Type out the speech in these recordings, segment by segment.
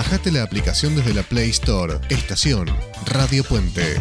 Bajate la aplicación desde la Play Store. Estación Radio Puente.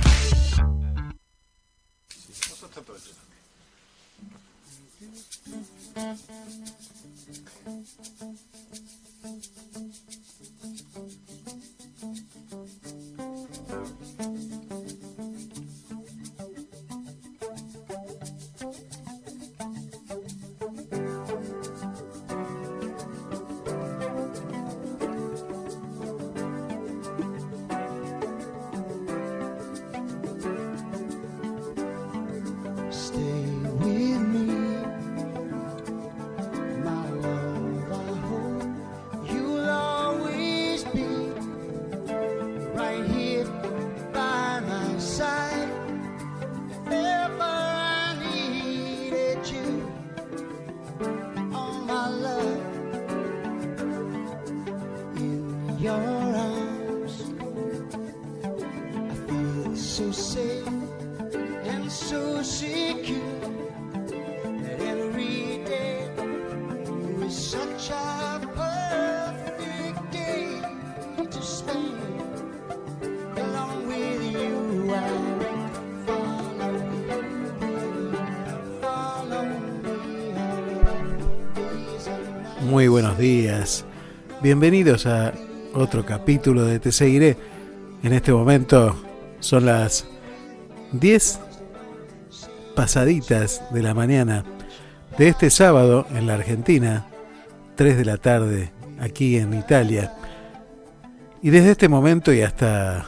Bienvenidos a otro capítulo de Te Seguiré. En este momento son las 10 pasaditas de la mañana de este sábado en la Argentina, 3 de la tarde aquí en Italia. Y desde este momento y hasta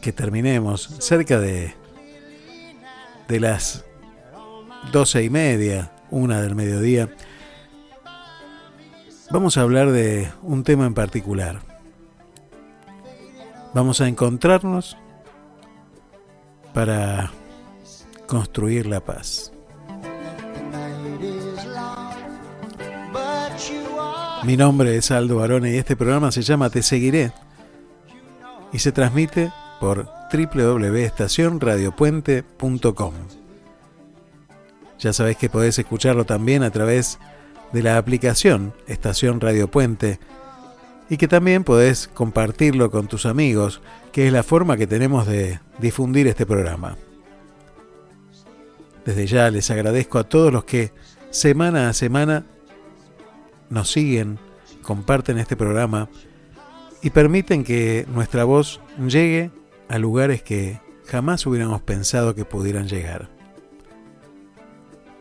que terminemos, cerca de, de las 12 y media, una del mediodía, vamos a hablar de un tema en particular. Vamos a encontrarnos para construir la paz. Mi nombre es Aldo Barone y este programa se llama Te Seguiré y se transmite por www.estacionradiopuente.com. Ya sabéis que podés escucharlo también a través de de la aplicación Estación Radio Puente y que también podés compartirlo con tus amigos, que es la forma que tenemos de difundir este programa. Desde ya les agradezco a todos los que semana a semana nos siguen, comparten este programa y permiten que nuestra voz llegue a lugares que jamás hubiéramos pensado que pudieran llegar.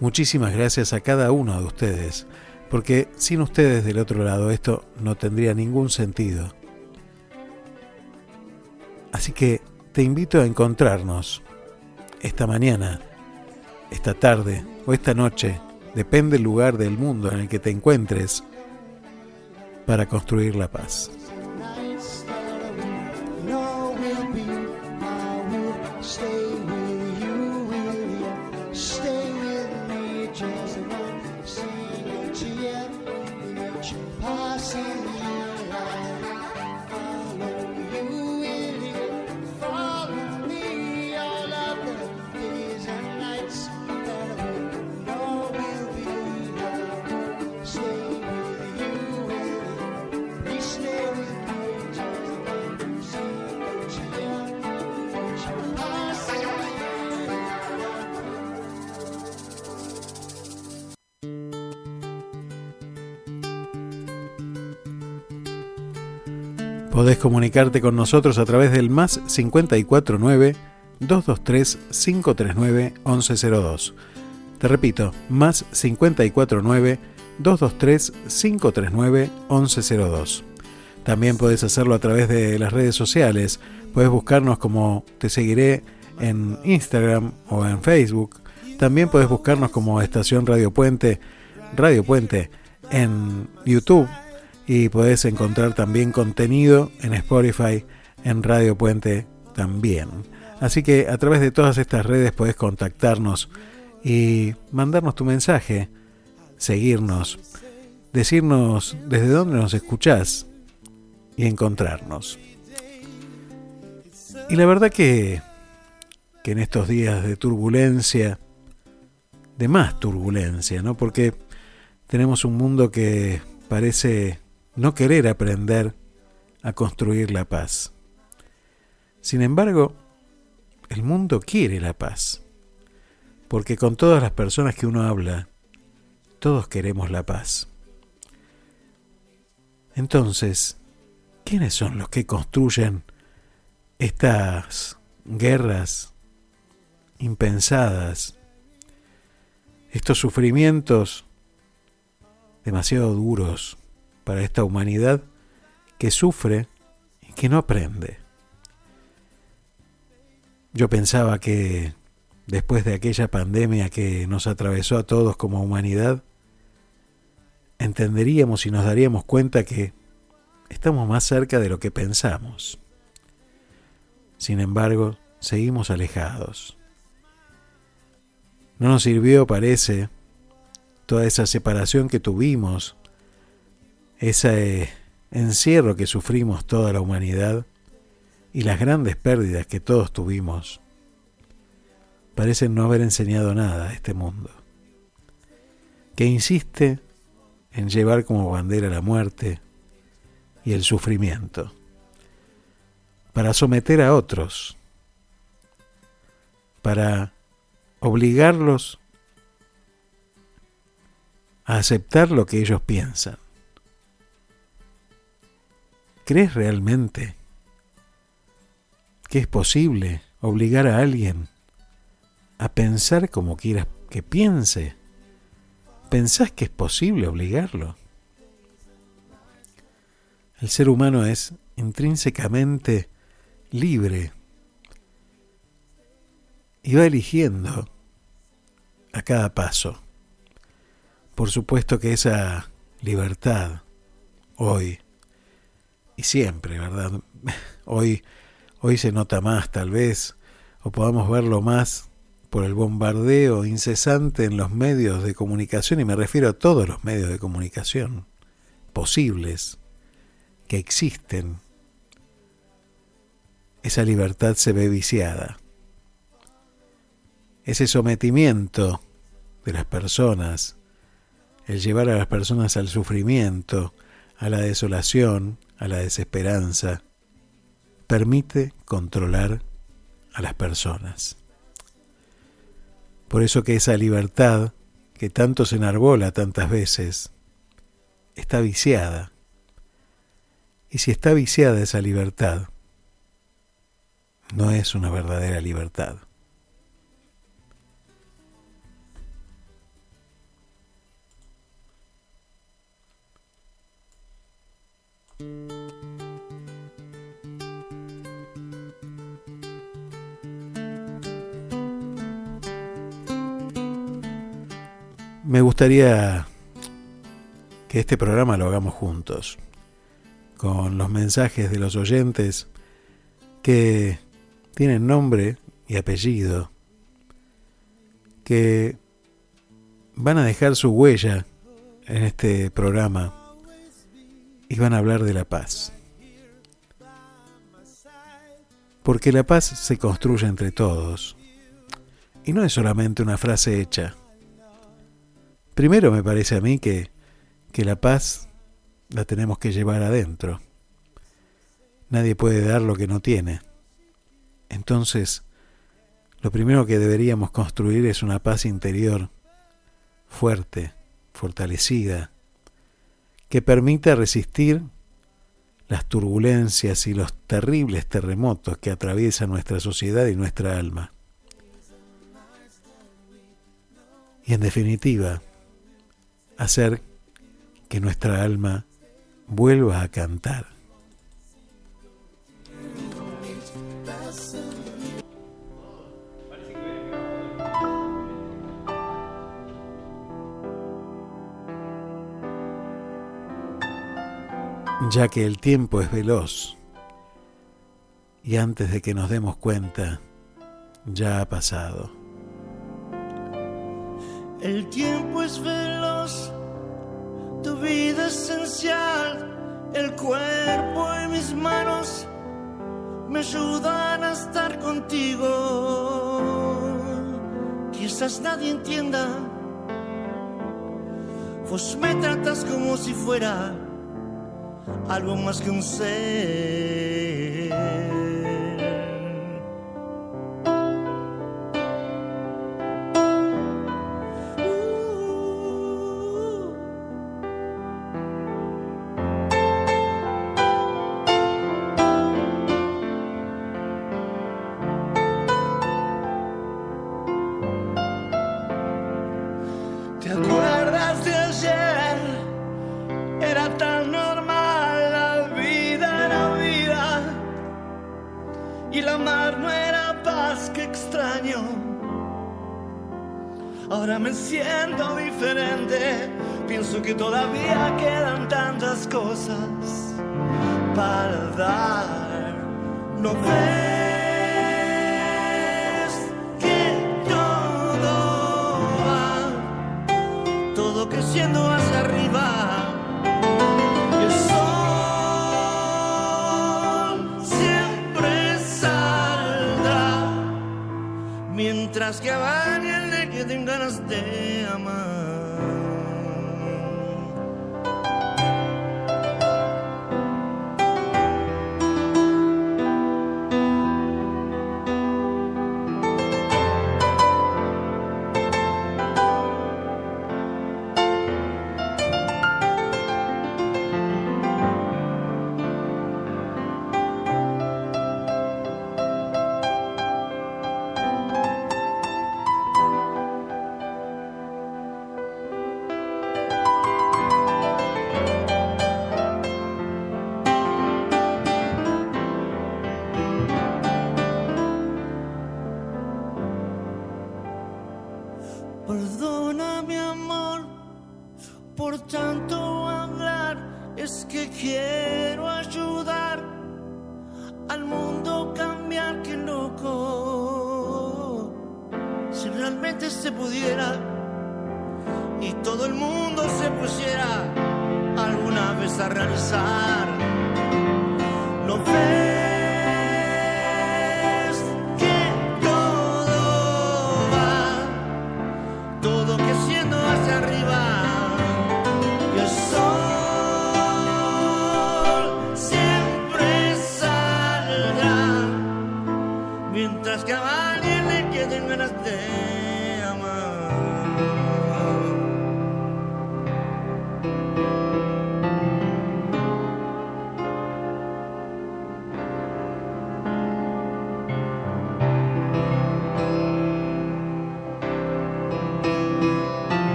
Muchísimas gracias a cada uno de ustedes, porque sin ustedes del otro lado esto no tendría ningún sentido. Así que te invito a encontrarnos esta mañana, esta tarde o esta noche, depende del lugar del mundo en el que te encuentres, para construir la paz. Comunicarte con nosotros a través del más 549 223 539 1102. Te repito, más 549 223 539 1102. También puedes hacerlo a través de las redes sociales. Puedes buscarnos como Te Seguiré en Instagram o en Facebook. También puedes buscarnos como Estación Radio Puente, Radio Puente en YouTube y podés encontrar también contenido en Spotify, en Radio Puente también. Así que a través de todas estas redes podés contactarnos y mandarnos tu mensaje, seguirnos, decirnos desde dónde nos escuchás y encontrarnos. Y la verdad que, que en estos días de turbulencia, de más turbulencia, ¿no? Porque tenemos un mundo que parece no querer aprender a construir la paz. Sin embargo, el mundo quiere la paz, porque con todas las personas que uno habla, todos queremos la paz. Entonces, ¿quiénes son los que construyen estas guerras impensadas, estos sufrimientos demasiado duros para esta humanidad que sufre y que no aprende? Yo pensaba que después de aquella pandemia que nos atravesó a todos como humanidad, entenderíamos y nos daríamos cuenta que estamos más cerca de lo que pensamos. Sin embargo, seguimos alejados. No nos sirvió, parece, toda esa separación que tuvimos, ese encierro que sufrimos toda la humanidad y las grandes pérdidas que todos tuvimos. Parecen no haber enseñado nada a este mundo, que insiste en llevar como bandera la muerte y el sufrimiento, para someter a otros, para obligarlos a aceptar lo que ellos piensan. ¿Crees realmente que es posible obligar a alguien a pensar como quieras que piense? ¿Pensás que es posible obligarlo? El ser humano es intrínsecamente libre y va eligiendo a cada paso. Por supuesto que esa libertad hoy y siempre, ¿verdad? Hoy, hoy se nota más tal vez, o podamos verlo más por el bombardeo incesante en los medios de comunicación, y me refiero a todos los medios de comunicación posibles que existen, esa libertad se ve viciada. Ese sometimiento de las personas, el llevar a las personas al sufrimiento, a la desolación, a la desesperanza, permite controlar a las personas. Por eso que esa libertad que tanto se enarbola tantas veces está viciada. Y si está viciada esa libertad, no es una verdadera libertad. Me gustaría que este programa lo hagamos juntos, con los mensajes de los oyentes que tienen nombre y apellido, que van a dejar su huella en este programa y van a hablar de la paz. Porque la paz se construye entre todos y no es solamente una frase hecha Primero me parece a mí que, que la paz la tenemos que llevar adentro. Nadie puede dar lo que no tiene. Entonces, lo primero que deberíamos construir es una paz interior fuerte, fortalecida, que permita resistir las turbulencias y los terribles terremotos que atraviesan nuestra sociedad y nuestra alma. Y en definitiva, hacer que nuestra alma vuelva a cantar. ya que el tiempo es veloz y antes de que nos demos cuenta, ya ha pasado. El tiempo es veloz, tu vida esencial, el cuerpo en mis manos me ayudan a estar contigo. Quizás nadie entienda, pues me tratas como si fuera algo más que un ser.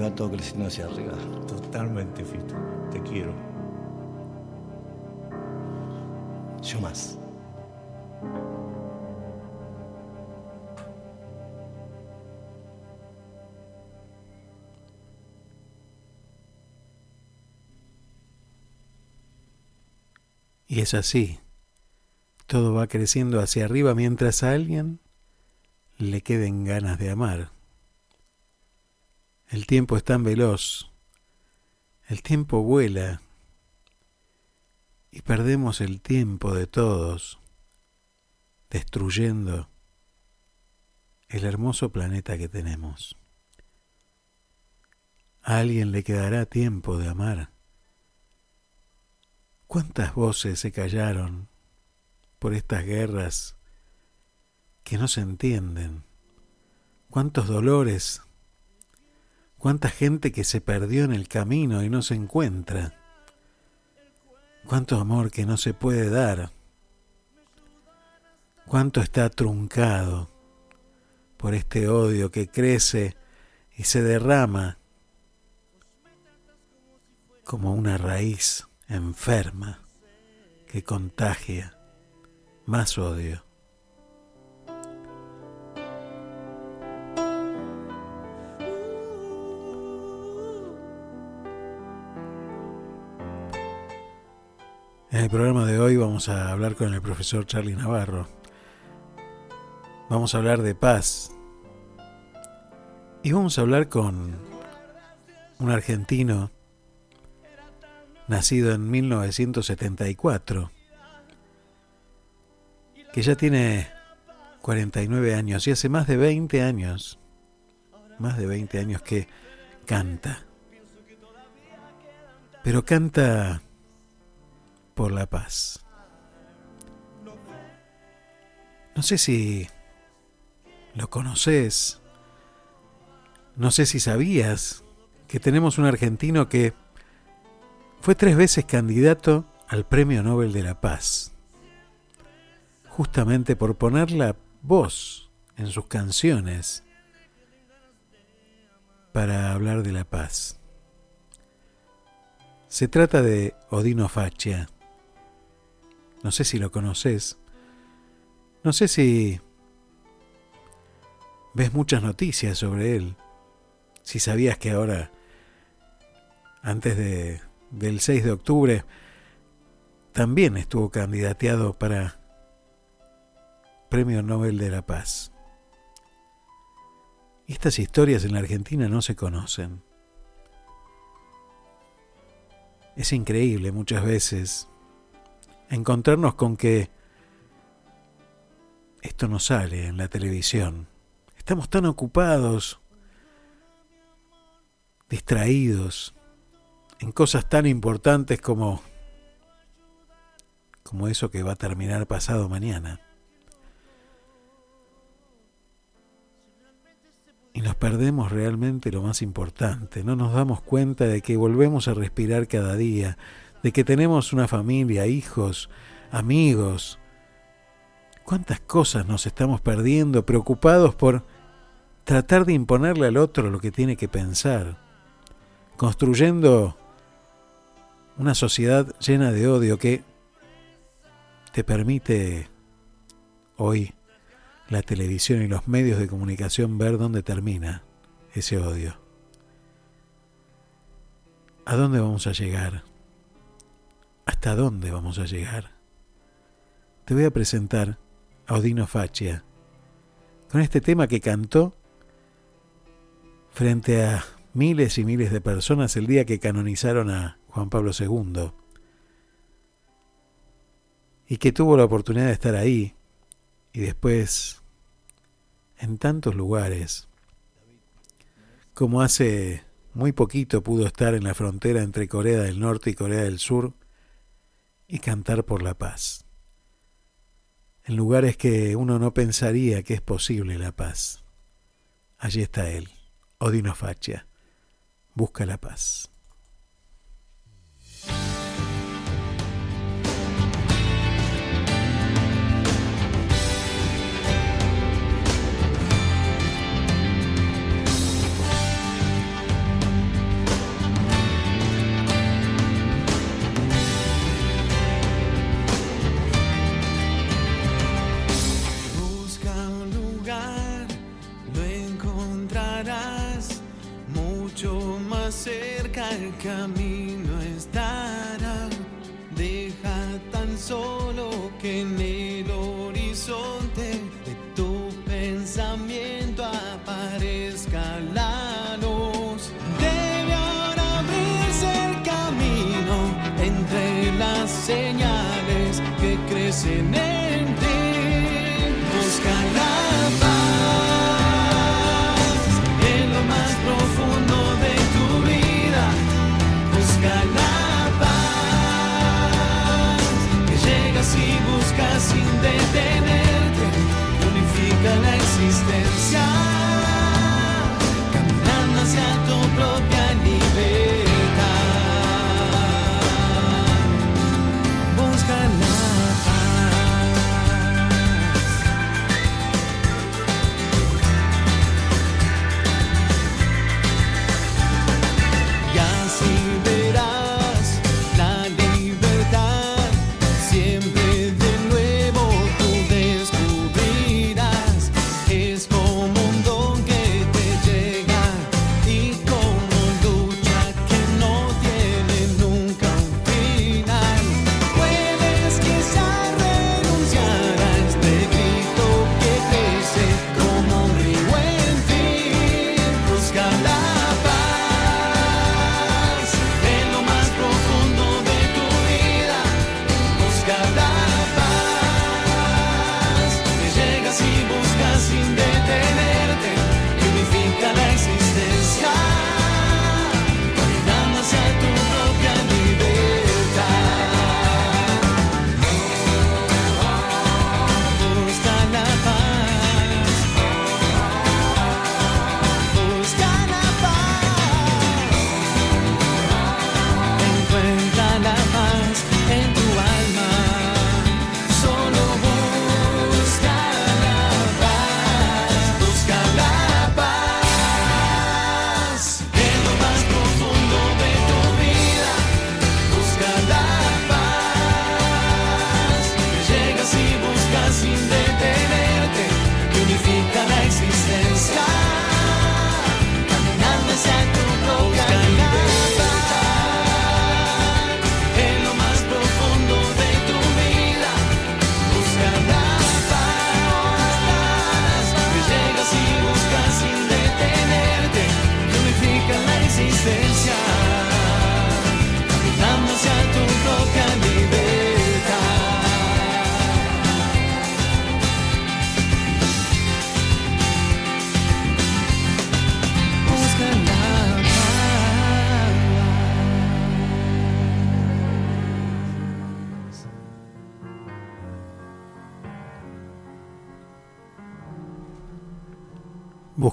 Va todo creciendo hacia arriba. Totalmente, Fito. Te quiero. Yo más. Y es así. Todo va creciendo hacia arriba mientras a alguien le queden ganas de amar. El tiempo es tan veloz, el tiempo vuela y perdemos el tiempo de todos, destruyendo el hermoso planeta que tenemos. A alguien le quedará tiempo de amar. ¿Cuántas voces se callaron por estas guerras que no se entienden? ¿Cuántos dolores Cuánta gente que se perdió en el camino y no se encuentra. Cuánto amor que no se puede dar. Cuánto está truncado por este odio que crece y se derrama como una raíz enferma que contagia más odio. En el programa de hoy vamos a hablar con el profesor Charlie Navarro. Vamos a hablar de paz. Y vamos a hablar con un argentino nacido en 1974, que ya tiene 49 años y hace más de 20 años, más de 20 años que canta. Pero canta por la paz. No sé si lo conoces, no sé si sabías que tenemos un argentino que fue tres veces candidato al Premio Nobel de la Paz, justamente por poner la voz en sus canciones para hablar de la paz. Se trata de Odino Faccia. No sé si lo conoces. No sé si ves muchas noticias sobre él. Si sabías que ahora, antes de, del 6 de octubre, también estuvo candidateado para Premio Nobel de la Paz. Estas historias en la Argentina no se conocen. Es increíble muchas veces encontrarnos con que esto no sale en la televisión. Estamos tan ocupados, distraídos en cosas tan importantes como como eso que va a terminar pasado mañana. Y nos perdemos realmente lo más importante, no nos damos cuenta de que volvemos a respirar cada día, de que tenemos una familia, hijos, amigos. ¿Cuántas cosas nos estamos perdiendo preocupados por tratar de imponerle al otro lo que tiene que pensar? Construyendo una sociedad llena de odio que te permite hoy la televisión y los medios de comunicación ver dónde termina ese odio. ¿A dónde vamos a llegar? ¿Hasta dónde vamos a llegar? Te voy a presentar a Odino Faccia con este tema que cantó frente a miles y miles de personas el día que canonizaron a Juan Pablo II y que tuvo la oportunidad de estar ahí y después en tantos lugares como hace muy poquito pudo estar en la frontera entre Corea del Norte y Corea del Sur y cantar por la paz. En lugares que uno no pensaría que es posible la paz. Allí está él, Odino Faccia. Busca la paz. El camino estará. Deja tan solo que en el horizonte de tu pensamiento aparezca la luz. Debe ahora abrirse el camino entre las señales que crecen en si buscas sin detenerte.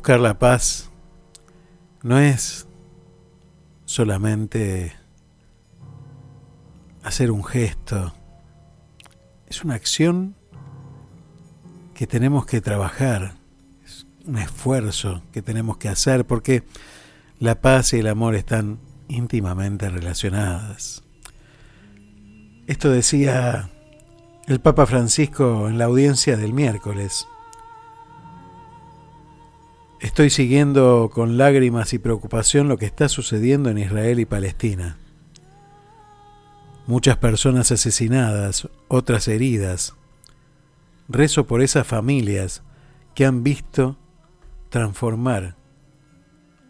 Buscar la paz no es solamente hacer un gesto, es una acción que tenemos que trabajar, es un esfuerzo que tenemos que hacer porque la paz y el amor están íntimamente relacionadas. Esto decía el Papa Francisco en la audiencia del miércoles. Estoy siguiendo con lágrimas y preocupación lo que está sucediendo en Israel y Palestina. Muchas personas asesinadas, otras heridas. Rezo por esas familias que han visto transformar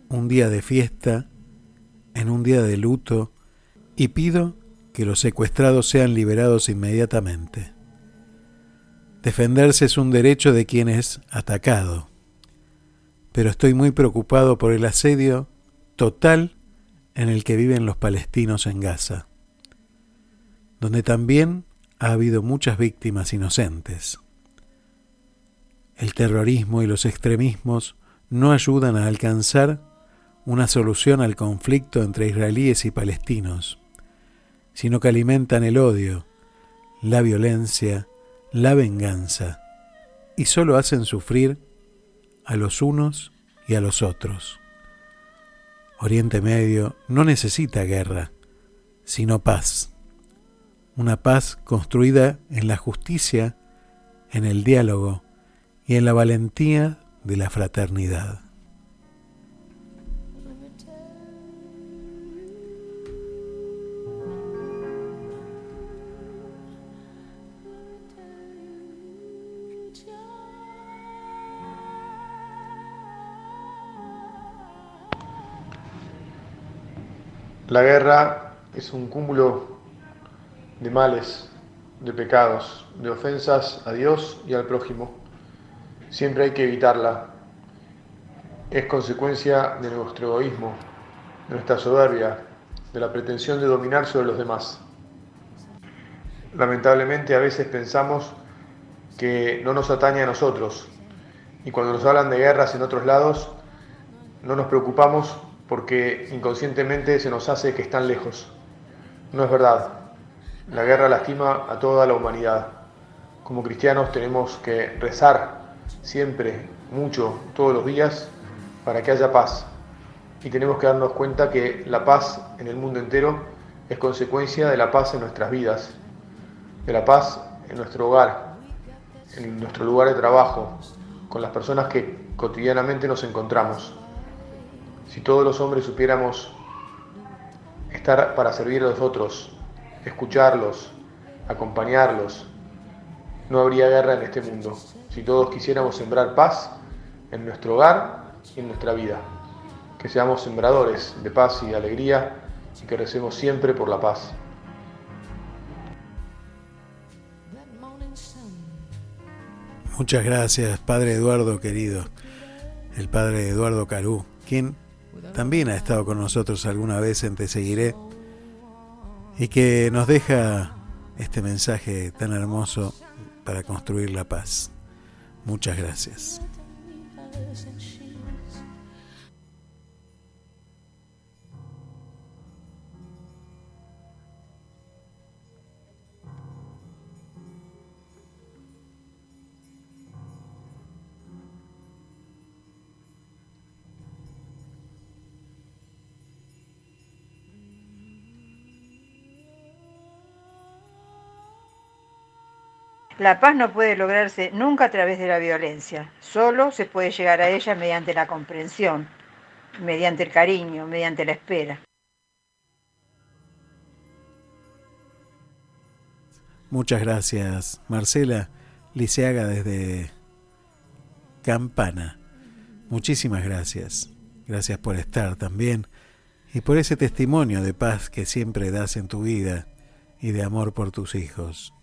un día de fiesta en un día de luto y pido que los secuestrados sean liberados inmediatamente. Defenderse es un derecho de quien es atacado pero estoy muy preocupado por el asedio total en el que viven los palestinos en Gaza, donde también ha habido muchas víctimas inocentes. El terrorismo y los extremismos no ayudan a alcanzar una solución al conflicto entre israelíes y palestinos, sino que alimentan el odio, la violencia, la venganza, y solo hacen sufrir a los unos y a los otros. Oriente Medio no necesita guerra, sino paz. Una paz construida en la justicia, en el diálogo y en la valentía de la fraternidad. La guerra es un cúmulo de males, de pecados, de ofensas a Dios y al prójimo. Siempre hay que evitarla. Es consecuencia de nuestro egoísmo, de nuestra soberbia, de la pretensión de dominar sobre los demás. Lamentablemente a veces pensamos que no nos atañe a nosotros y cuando nos hablan de guerras en otros lados no nos preocupamos porque inconscientemente se nos hace que están lejos. No es verdad. La guerra lastima a toda la humanidad. Como cristianos tenemos que rezar siempre, mucho, todos los días, para que haya paz. Y tenemos que darnos cuenta que la paz en el mundo entero es consecuencia de la paz en nuestras vidas, de la paz en nuestro hogar, en nuestro lugar de trabajo, con las personas que cotidianamente nos encontramos. Si todos los hombres supiéramos estar para servir a los otros, escucharlos, acompañarlos, no habría guerra en este mundo. Si todos quisiéramos sembrar paz en nuestro hogar y en nuestra vida. Que seamos sembradores de paz y de alegría y que recemos siempre por la paz. Muchas gracias, Padre Eduardo querido, el Padre Eduardo Carú, quien también ha estado con nosotros alguna vez en Te Seguiré y que nos deja este mensaje tan hermoso para construir la paz. Muchas gracias. La paz no puede lograrse nunca a través de la violencia, solo se puede llegar a ella mediante la comprensión, mediante el cariño, mediante la espera. Muchas gracias, Marcela Liceaga desde Campana. Muchísimas gracias. Gracias por estar también y por ese testimonio de paz que siempre das en tu vida y de amor por tus hijos.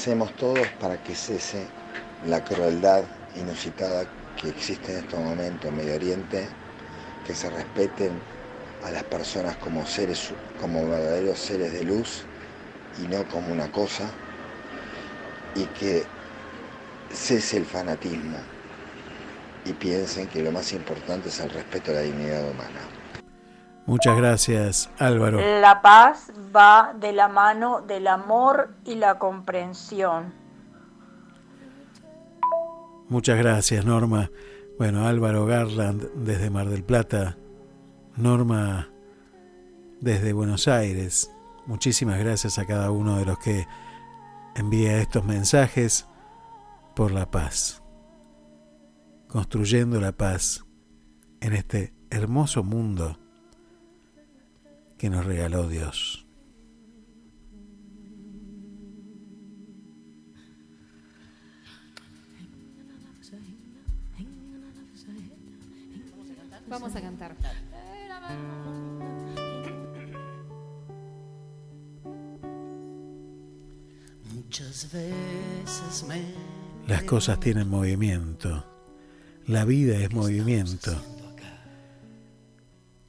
Recemos todos para que cese la crueldad inusitada que existe en estos momentos en Medio Oriente, que se respeten a las personas como seres, como verdaderos seres de luz y no como una cosa, y que cese el fanatismo y piensen que lo más importante es el respeto a la dignidad humana. Muchas gracias, Álvaro. La paz va de la mano del amor y la comprensión. Muchas gracias, Norma. Bueno, Álvaro Garland desde Mar del Plata, Norma desde Buenos Aires. Muchísimas gracias a cada uno de los que envía estos mensajes por la paz, construyendo la paz en este hermoso mundo que nos regaló Dios. Vamos a cantar. Muchas veces me Las cosas tienen movimiento. La vida es movimiento.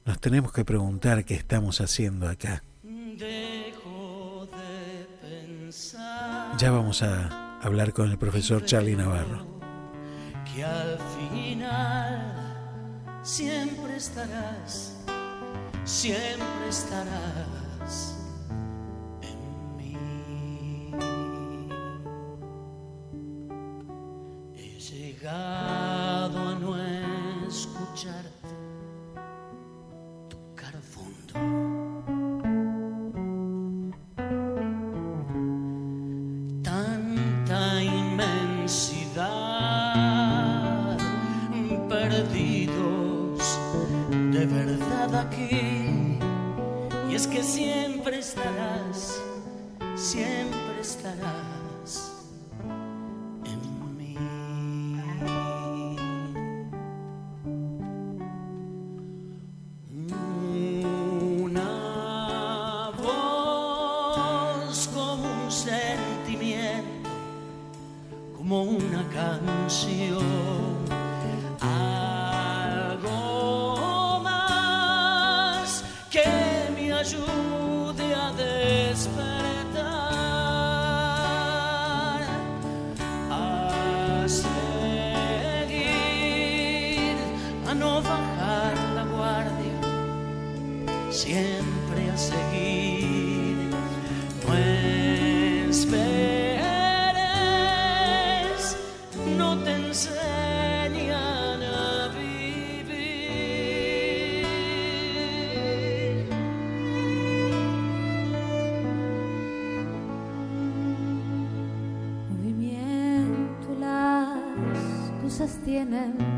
Nos tenemos que preguntar qué estamos haciendo acá. dejo de pensar Ya vamos a hablar con el profesor Charlie Navarro. que al final siempre estarás, siempre estarás tienen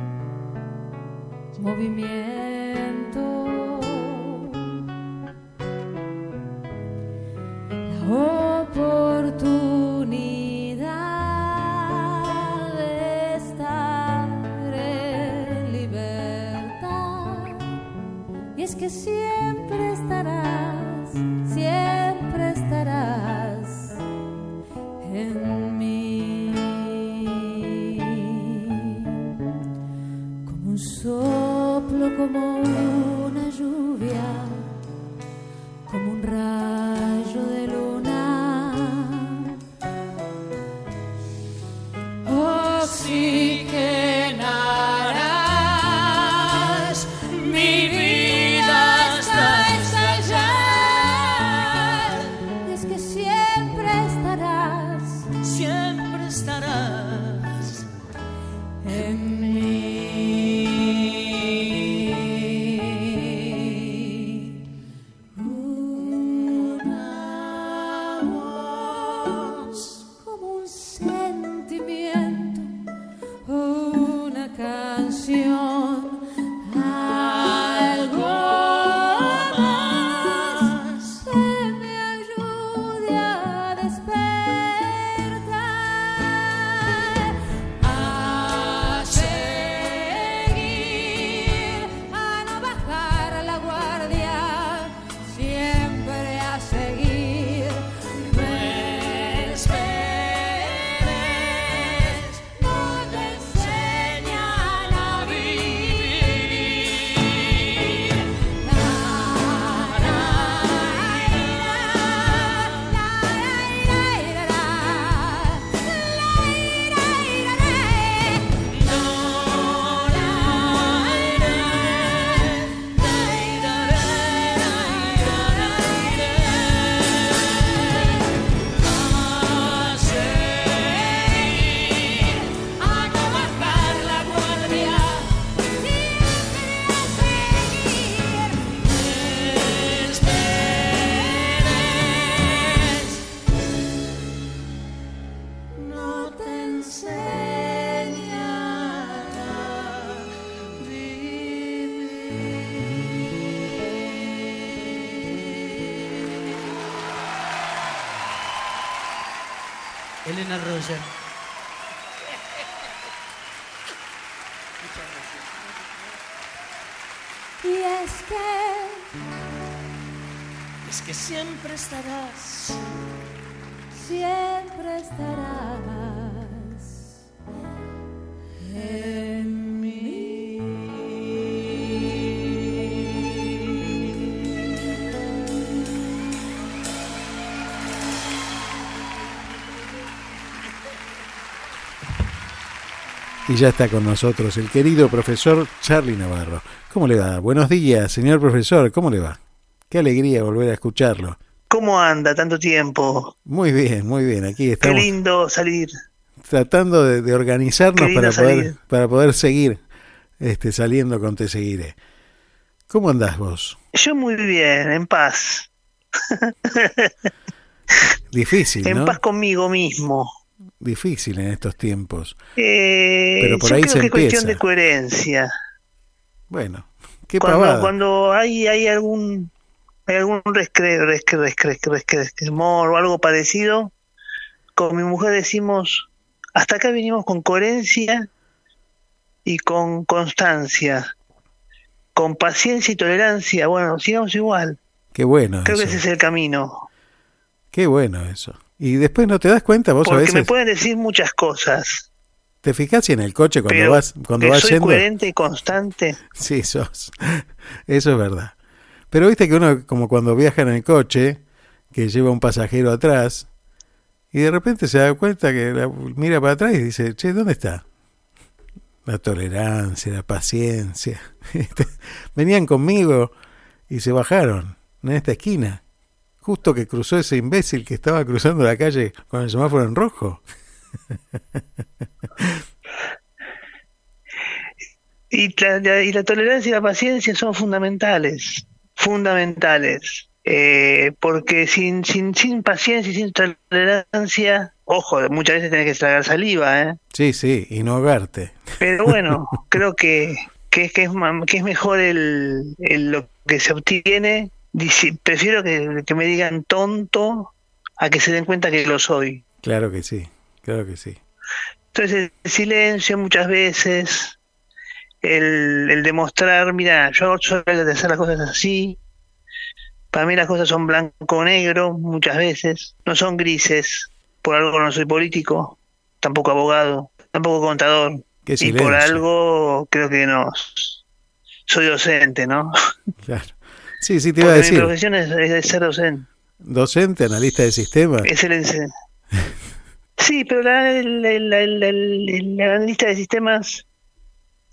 Roger. Y ya está con nosotros el querido profesor Charlie Navarro. ¿Cómo le va? Buenos días, señor profesor. ¿Cómo le va? Qué alegría volver a escucharlo. ¿Cómo anda tanto tiempo? Muy bien, muy bien. Aquí Qué estamos lindo salir. tratando de, de organizarnos Qué para poder, para poder seguir este, saliendo con Te Seguiré. ¿Cómo andás vos? Yo muy bien, en paz. Difícil, En paz conmigo mismo. Difícil en estos tiempos. Eh, Pero por yo ahí creo se que es cuestión empieza. de coherencia. Bueno, qué cuando, pavada. cuando hay, hay algún hay algún rescre, rescre, rescre, rescre- o algo parecido, con mi mujer decimos, hasta acá vinimos con coherencia y con constancia, con paciencia y tolerancia. Bueno, sigamos igual. Qué bueno Creo que eso. ese es el camino. Qué bueno eso. Y después no te das cuenta, vos a Porque veces me pueden decir muchas cosas, te fijas si en el coche cuando pero vas cuando que vas soy yendo coherente y constante. Sí, sos. Eso es verdad. Pero viste que uno, como cuando viaja en el coche, que lleva un pasajero atrás, y de repente se da cuenta que la- mira para atrás y dice, che, ¿dónde está? La tolerancia, la paciencia. Venían conmigo y se bajaron en esta esquina. Justo que cruzó ese imbécil que estaba cruzando la calle con el semáforo en rojo. Y la, la- y la tolerancia y la paciencia son fundamentales, fundamentales. Eh, porque sin, sin, sin paciencia y sin tolerancia, ojo, muchas veces tenés que tragar saliva, ¿eh? Sí, sí, y no ahogarte. Pero bueno, creo que, que, que es, que es mejor el, el- lo que se obtiene. Prefiero que, que me digan tonto a que se den cuenta que lo soy. Claro que sí, claro que sí. Entonces el silencio muchas veces, el, el demostrar, mira, yo soy de hacer las cosas así, para mí las cosas son blanco o negro muchas veces, no son grises, por algo no soy político, tampoco abogado, tampoco contador, y por algo creo que no, soy docente, ¿no? Claro. Sí, sí, te iba a Porque mi decir. profesión es, ser docente. Docente, analista de sistemas. Es el Sí, pero la, la analista de sistemas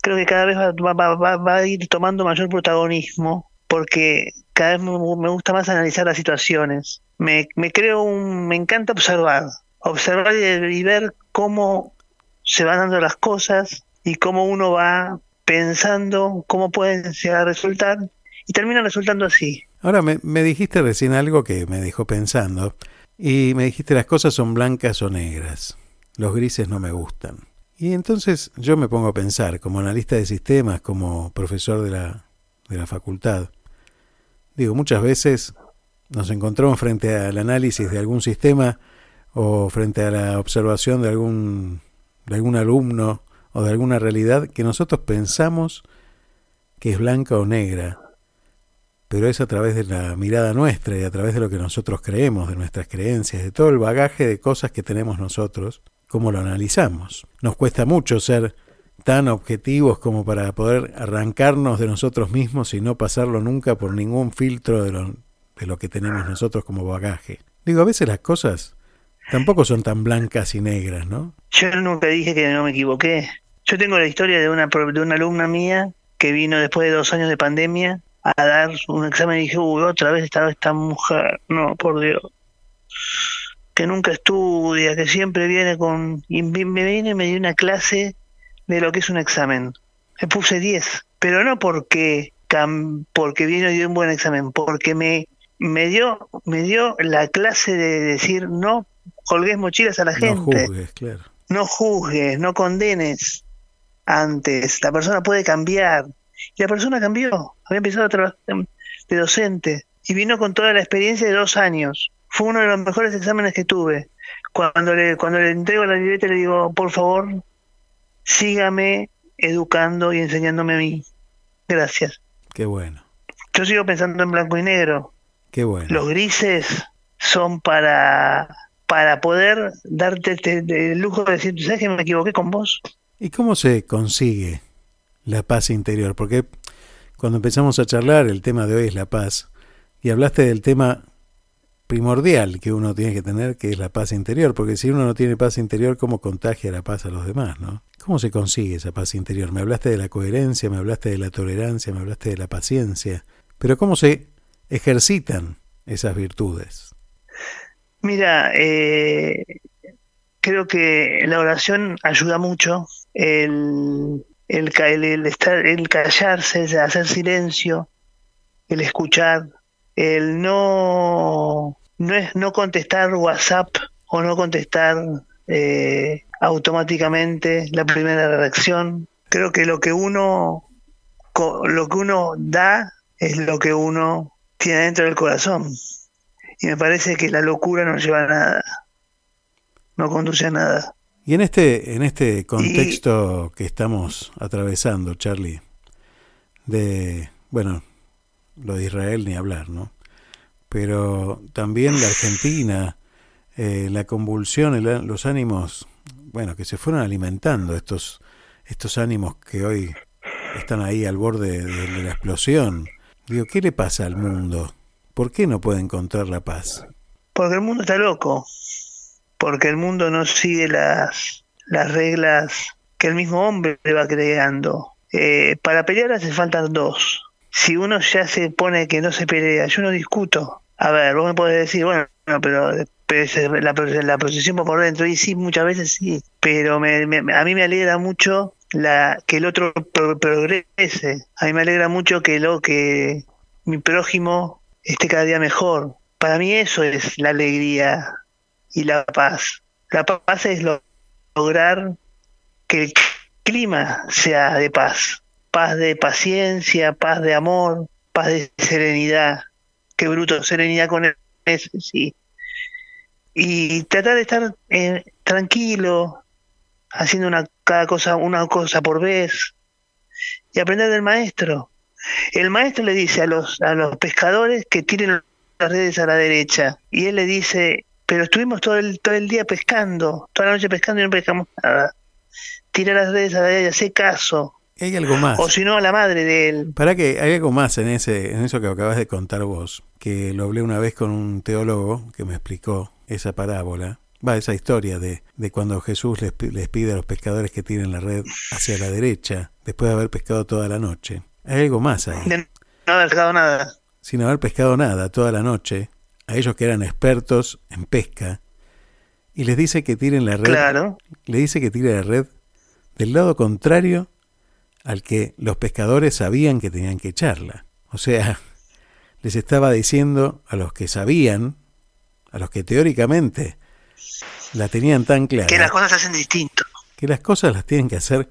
creo que cada vez va, va- va- va a ir tomando mayor protagonismo porque cada vez me, me gusta más analizar las situaciones. Me, me creo un, me encanta observar, observar y, y ver cómo se van dando las cosas y cómo uno va pensando cómo pueden llegar a resultar y termina resultando así. Ahora me, me dijiste recién algo que me dejó pensando. Y me dijiste las cosas son blancas o negras. Los grises no me gustan. Y entonces yo me pongo a pensar, como analista de sistemas, como profesor de la, de la facultad. Digo, muchas veces nos encontramos frente al análisis de algún sistema o frente a la observación de algún, de algún alumno o de alguna realidad que nosotros pensamos que es blanca o negra, pero es a través de la mirada nuestra y a través de lo que nosotros creemos, de nuestras creencias, de todo el bagaje de cosas que tenemos nosotros, cómo lo analizamos. Nos cuesta mucho ser tan objetivos como para poder arrancarnos de nosotros mismos y no pasarlo nunca por ningún filtro de lo, de lo que tenemos nosotros como bagaje. Digo, a veces las cosas tampoco son tan blancas y negras, ¿no? Yo nunca dije que no me equivoqué. Yo tengo la historia de una, de una alumna mía que vino después de dos años de pandemia a dar un examen y dije, uy, otra vez estaba esta mujer. No, por Dios. Que nunca estudia, que siempre viene con... Y me viene y me dio una clase de lo que es un examen. Me puse 10. Pero no porque, cam- porque vino y dio un buen examen, porque me, me, dio, me dio la clase de decir, no colgues mochilas a la No gente juzgues, claro. no juzgues, no condenes antes. La persona puede cambiar. Y la persona cambió. Había empezado a trabajar de docente y vino con toda la experiencia de dos años. fue uno de los mejores exámenes que tuve. Cuando le, cuando le entrego la libreta le digo, por favor, sígame educando y enseñándome a mí. Gracias. Qué bueno. Yo sigo pensando en blanco y negro. Qué bueno. Los grises son para para poder darte el lujo de decir, ¿sabes que me equivoqué con vos? ¿Y cómo se consigue la paz interior? Porque cuando empezamos a charlar, el tema de hoy es la paz, y hablaste del tema primordial que uno tiene que tener, que es la paz interior, porque si uno no tiene paz interior, ¿cómo contagia la paz a los demás? ¿no? ¿Cómo se consigue esa paz interior? Me hablaste de la coherencia, me hablaste de la tolerancia, me hablaste de la paciencia, pero ¿cómo se ejercitan esas virtudes? Mira, eh, creo que la oración ayuda mucho, el, el, el, estar, el callarse, el hacer silencio, el escuchar, el no, no es no contestar WhatsApp o no contestar eh, automáticamente la primera reacción. Creo que lo que uno lo que uno da es lo que uno tiene dentro del corazón. Y me parece que la locura no lleva a nada, no conduce a nada. Y en este, en este contexto que estamos atravesando, Charlie, de, bueno, lo de Israel ni hablar, ¿no? Pero también la Argentina, eh, la convulsión, los ánimos, bueno, que se fueron alimentando, estos, estos ánimos que hoy están ahí al borde de la explosión. Digo, ¿qué le pasa al mundo? ¿Por qué no puede encontrar la paz? Porque el mundo está loco, porque el mundo no sigue las, las reglas que el mismo hombre va creando. Eh, para pelear hace falta dos. Si uno ya se pone que no se pelea, yo no discuto. A ver, vos me podés decir, bueno, no, pero la, procesión por dentro, y sí, muchas veces sí, pero me, a mí me alegra mucho la, que el otro progrese. A mí me alegra mucho que lo que mi prójimo esté cada día mejor. Para mí eso es la alegría y la paz. La paz es lograr que el clima sea de paz. Paz de paciencia, paz de amor, paz de serenidad. Qué bruto, serenidad con él, sí. Y tratar de estar eh, tranquilo, haciendo una cada cosa, una cosa por vez, y aprender del maestro. El maestro le dice a los, a los pescadores que tiren las redes a la derecha. Y él le dice, pero estuvimos todo el, todo el día pescando, toda la noche pescando y no pescamos nada. Tira las redes a la derecha, hace caso. Hay algo más. O si no, a la madre de él. Para que hay algo más en, ese, en eso que acabas de contar vos, que lo hablé una vez con un teólogo que me explicó esa parábola, va esa historia de, de cuando Jesús les, les pide a los pescadores que tiren la red hacia la derecha, después de haber pescado toda la noche. Hay algo más ahí. De no haber pescado nada. Sin haber pescado nada toda la noche, a ellos que eran expertos en pesca, y les dice que tiren la red. Claro. Le dice que tire la red del lado contrario al que los pescadores sabían que tenían que echarla. O sea, les estaba diciendo a los que sabían, a los que teóricamente la tenían tan clara. Que las cosas se hacen distinto. Que las cosas las tienen que hacer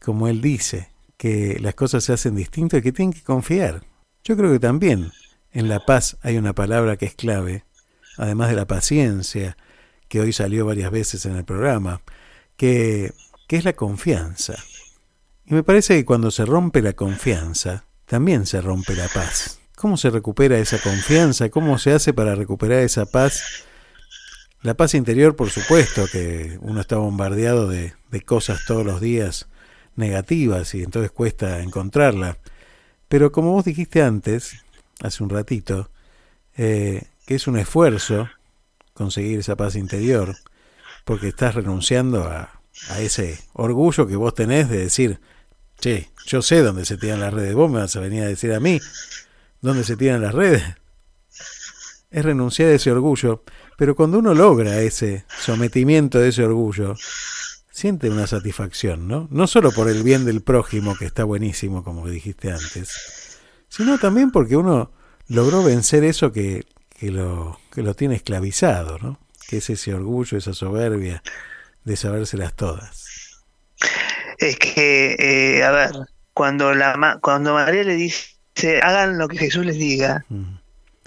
como él dice que las cosas se hacen distinto y que tienen que confiar. Yo creo que también en la paz hay una palabra que es clave, además de la paciencia, que hoy salió varias veces en el programa, que, es la confianza. Y me parece que cuando se rompe la confianza, también se rompe la paz. ¿Cómo se recupera esa confianza? ¿Cómo se hace para recuperar esa paz? La paz interior, por supuesto, que uno está bombardeado de, de cosas todos los días negativas y entonces cuesta encontrarla. Pero como vos dijiste antes, hace un ratito, eh, que es un esfuerzo conseguir esa paz interior, porque estás renunciando a, ese orgullo que vos tenés de decir, che, yo sé dónde se tiran las redes, vos me vas a venir a decir a mí dónde se tiran las redes. Es renunciar a ese orgullo, pero cuando uno logra ese sometimiento de ese orgullo, siente una satisfacción, ¿no? No solo por el bien del prójimo, que está buenísimo, como dijiste antes, sino también porque uno logró vencer eso que, que, lo, que lo tiene esclavizado, ¿no? Que es ese orgullo, esa soberbia de sabérselas todas. Es que, eh, a ver, cuando, la, cuando María le dice, hagan lo que Jesús les diga, mm.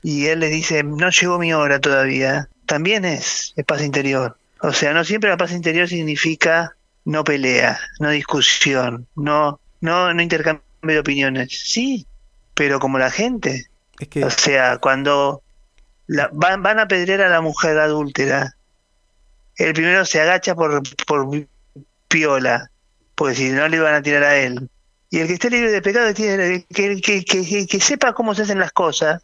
y él les dice, no llegó mi hora todavía, también es, es paz interior. O sea, no siempre la paz interior significa no pelea, no discusión, no, no, no intercambio de opiniones. Sí, pero como la gente. O sea, cuando la, van, van a pedrear a la mujer adúltera, el primero se agacha por, por piola, porque si no le van a tirar a él. Y el que esté libre de pecado tiene que, que, que, que, sepa cómo se hacen las cosas,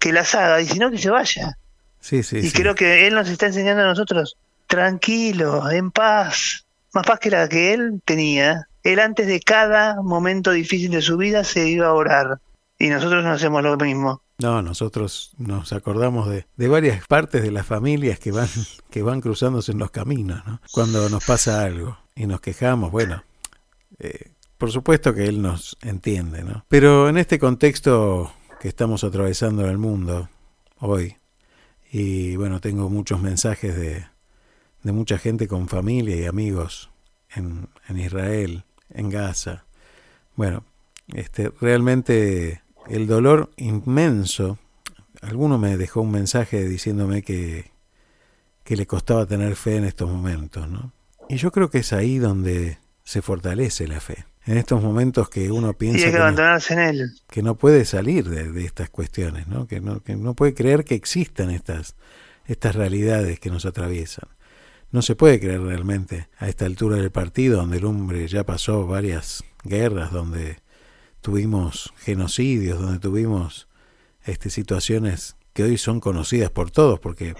que las haga, y si no, que se vaya. Sí, sí, y creo que él nos está enseñando a nosotros, tranquilo, en paz, más paz que la que él tenía. Él antes de cada momento difícil de su vida se iba a orar. Y nosotros no hacemos lo mismo. No, nosotros nos acordamos de, de, varias partes de las familias que van, que van cruzándose en los caminos, ¿no? Cuando nos pasa algo y nos quejamos, bueno, eh, por supuesto que él nos entiende, ¿no? Pero en este contexto que estamos atravesando en el mundo hoy, y bueno, tengo muchos mensajes de, de mucha gente con familia y amigos en, en Israel, en Gaza. Bueno, este, realmente el dolor inmenso. Alguno me dejó un mensaje diciéndome que, que le costaba tener fe en estos momentos, ¿no? Y yo creo que es ahí donde se fortalece la fe. En estos momentos que uno piensa que, no, en él. que no puede salir de, de, estas cuestiones, ¿no? Que, no, que no puede creer que existan estas, estas realidades que nos atraviesan. No se puede creer realmente a esta altura del partido, donde el hombre ya pasó varias guerras, donde tuvimos genocidios, donde tuvimos este, situaciones que hoy son conocidas por todos, porque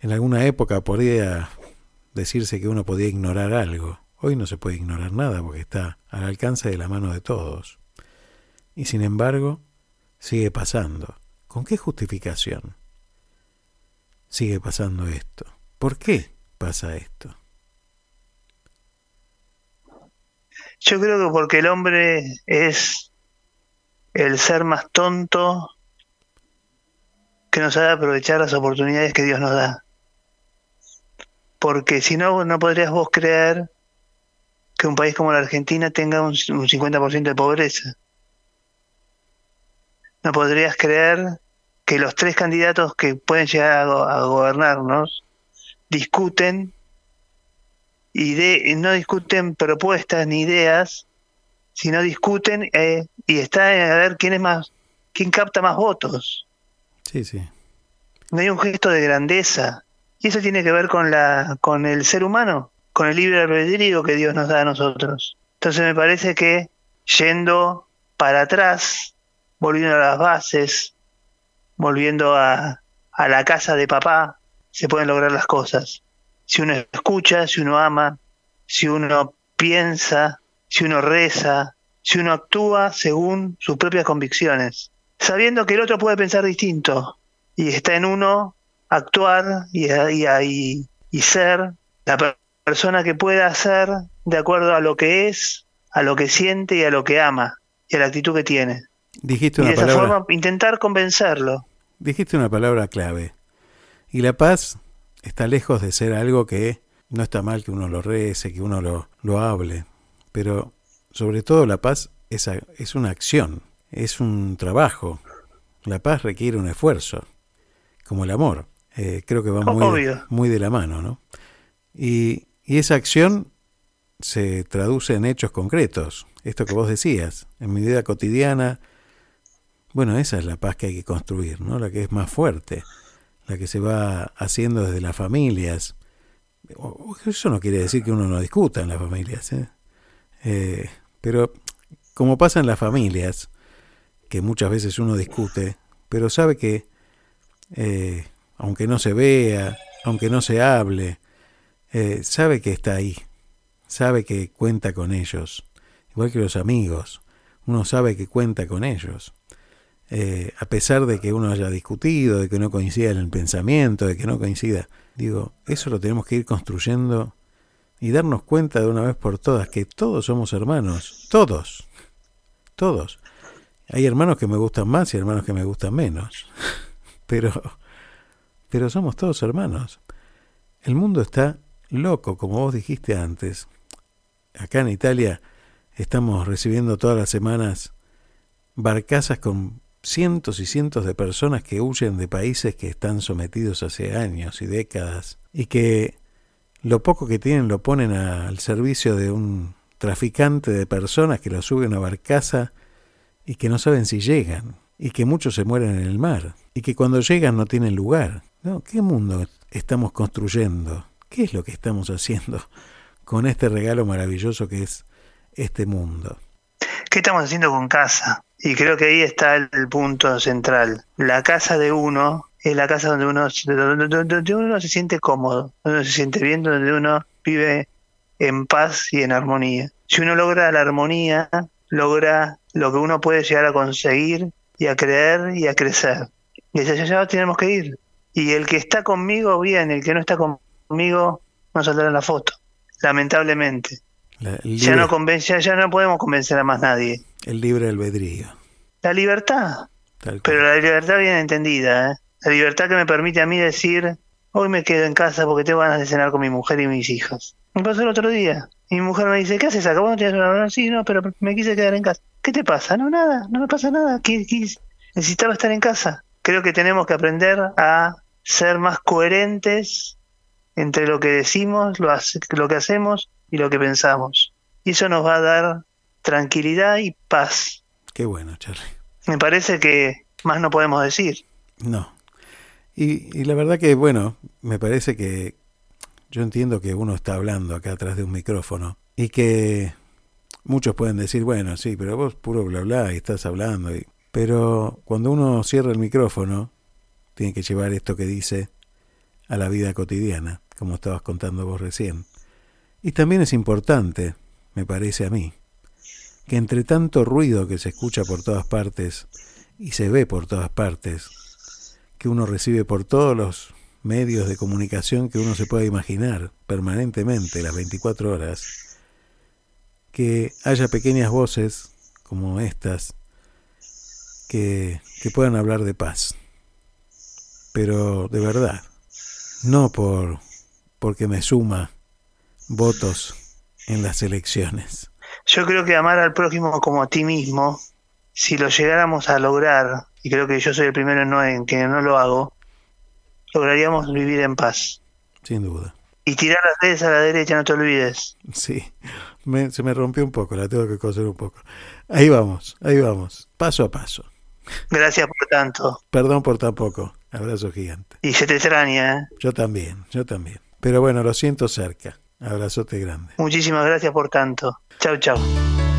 en alguna época podría decirse que uno podía ignorar algo. Hoy no se puede ignorar nada porque está al alcance de la mano de todos. Y sin embargo, sigue pasando. ¿Con qué justificación sigue pasando esto? ¿Por qué pasa esto? Yo creo que porque el hombre es el ser más tonto que no sabe aprovechar las oportunidades que Dios nos da. Porque si no, no podrías vos creer que un país como la Argentina tenga un, un 50% de pobreza. No podrías creer que los tres candidatos que pueden llegar a, a gobernarnos discuten y de, no discuten propuestas ni ideas, sino discuten eh, y está a ver quién es más, quién capta más votos. Sí, sí. No hay un gesto de grandeza. Y eso tiene que ver con la, con el ser humano, con el libre albedrío que Dios nos da a nosotros. Entonces me parece que yendo para atrás, volviendo a las bases, volviendo a, a la casa de papá, se pueden lograr las cosas si uno escucha, si uno ama, si uno piensa, si uno reza, si uno actúa según sus propias convicciones, sabiendo que el otro puede pensar distinto y está en uno actuar y, y, y ser la persona que pueda ser de acuerdo a lo que es, a lo que siente y a lo que ama y a la actitud que tiene. Dijiste una y de esa palabra, forma intentar convencerlo. Dijiste una palabra clave. Y la paz está lejos de ser algo que no está mal que uno lo rece, que uno lo, lo hable, pero sobre todo la paz es, es una acción, es un trabajo. La paz requiere un esfuerzo, como el amor. Eh, creo que va muy, muy de la mano, ¿no? Y, y esa acción se traduce en hechos concretos. Esto que vos decías, en mi vida cotidiana, bueno, esa es la paz que hay que construir, ¿no? La que es más fuerte la que se va haciendo desde las familias. Eso no quiere decir que uno no discuta en las familias, ¿eh? Eh, pero como pasa en las familias, que muchas veces uno discute, pero sabe que eh, aunque no se vea, aunque no se hable, sabe que está ahí, sabe que cuenta con ellos, igual que los amigos, uno sabe que cuenta con ellos. Eh, a pesar de que uno haya discutido, de que no coincida en el pensamiento, de que no coincida. Digo, eso lo tenemos que ir construyendo y darnos cuenta de una vez por todas que todos somos hermanos, todos, todos. Hay hermanos que me gustan más y hermanos que me gustan menos, pero, pero somos todos hermanos. El mundo está loco, como vos dijiste antes. Acá en Italia estamos recibiendo todas las semanas barcazas con cientos y cientos de personas que huyen de países que están sometidos hace años y décadas y que lo poco que tienen lo ponen al servicio de un traficante de personas que lo sube a una barcaza y que no saben si llegan y que muchos se mueren en el mar y que cuando llegan no tienen lugar. ¿No? ¿Qué mundo estamos construyendo? ¿Qué es lo que estamos haciendo con este regalo maravilloso que es este mundo? ¿Qué estamos haciendo con casa? Y creo que ahí está el, punto central. La casa de uno es la casa donde uno, donde uno se siente cómodo, donde uno se siente bien, donde uno vive en paz y en armonía. Si uno logra la armonía, logra lo que uno puede llegar a conseguir y a creer y a crecer. Y hacia allá tenemos que ir. Y el que está conmigo, bien, el que no está conmigo, no saldrá en la foto, lamentablemente. ya no convence, ya no podemos convencer a más nadie. El libre albedrío. La libertad. Pero la libertad bien entendida, ¿eh? La libertad que me permite a mí decir, hoy me quedo en casa porque tengo ganas de cenar con mi mujer y mis hijos. Me pasó el otro día. Y mi mujer me dice, ¿qué haces acá? ¿Vos no tienes una Sí, no, pero me quise quedar en casa. ¿Qué te pasa? No, nada, no me pasa nada. Necesitaba estar en casa. Creo que tenemos que aprender a ser más coherentes entre lo que decimos, lo, lo que hacemos y lo que pensamos. Y eso nos va a dar tranquilidad y paz. Qué bueno, Charlie. Me parece que más no podemos decir. No. Y, y la verdad que, bueno, me parece que yo entiendo que uno está hablando acá atrás de un micrófono y que muchos pueden decir, bueno, sí, pero vos puro bla bla y estás hablando. Y... Pero cuando uno cierra el micrófono, tiene que llevar esto que dice a la vida cotidiana, como estabas contando vos recién. Y también es importante, me parece a mí, que entre tanto ruido que se escucha por todas partes y se ve por todas partes, que uno recibe por todos los medios de comunicación que uno se pueda imaginar permanentemente, las 24 horas, que haya pequeñas voces como estas que, que puedan hablar de paz. Pero de verdad, no por porque me suma votos en las elecciones. Yo creo que amar al prójimo como a ti mismo, si lo llegáramos a lograr, y creo que yo soy el primero en, no, en que no lo hago, lograríamos vivir en paz. Sin duda. Y tirar las redes a la derecha, no te olvides. Sí, se me rompió un poco, la tengo que coser un poco. Ahí vamos, ahí vamos, paso a paso. Gracias por tanto. Perdón por tan poco. Abrazo gigante. Y se te extraña, ¿eh? Yo también, yo también. Pero bueno, lo siento cerca. Abrazote grande. Muchísimas gracias por tanto. Chau, chau.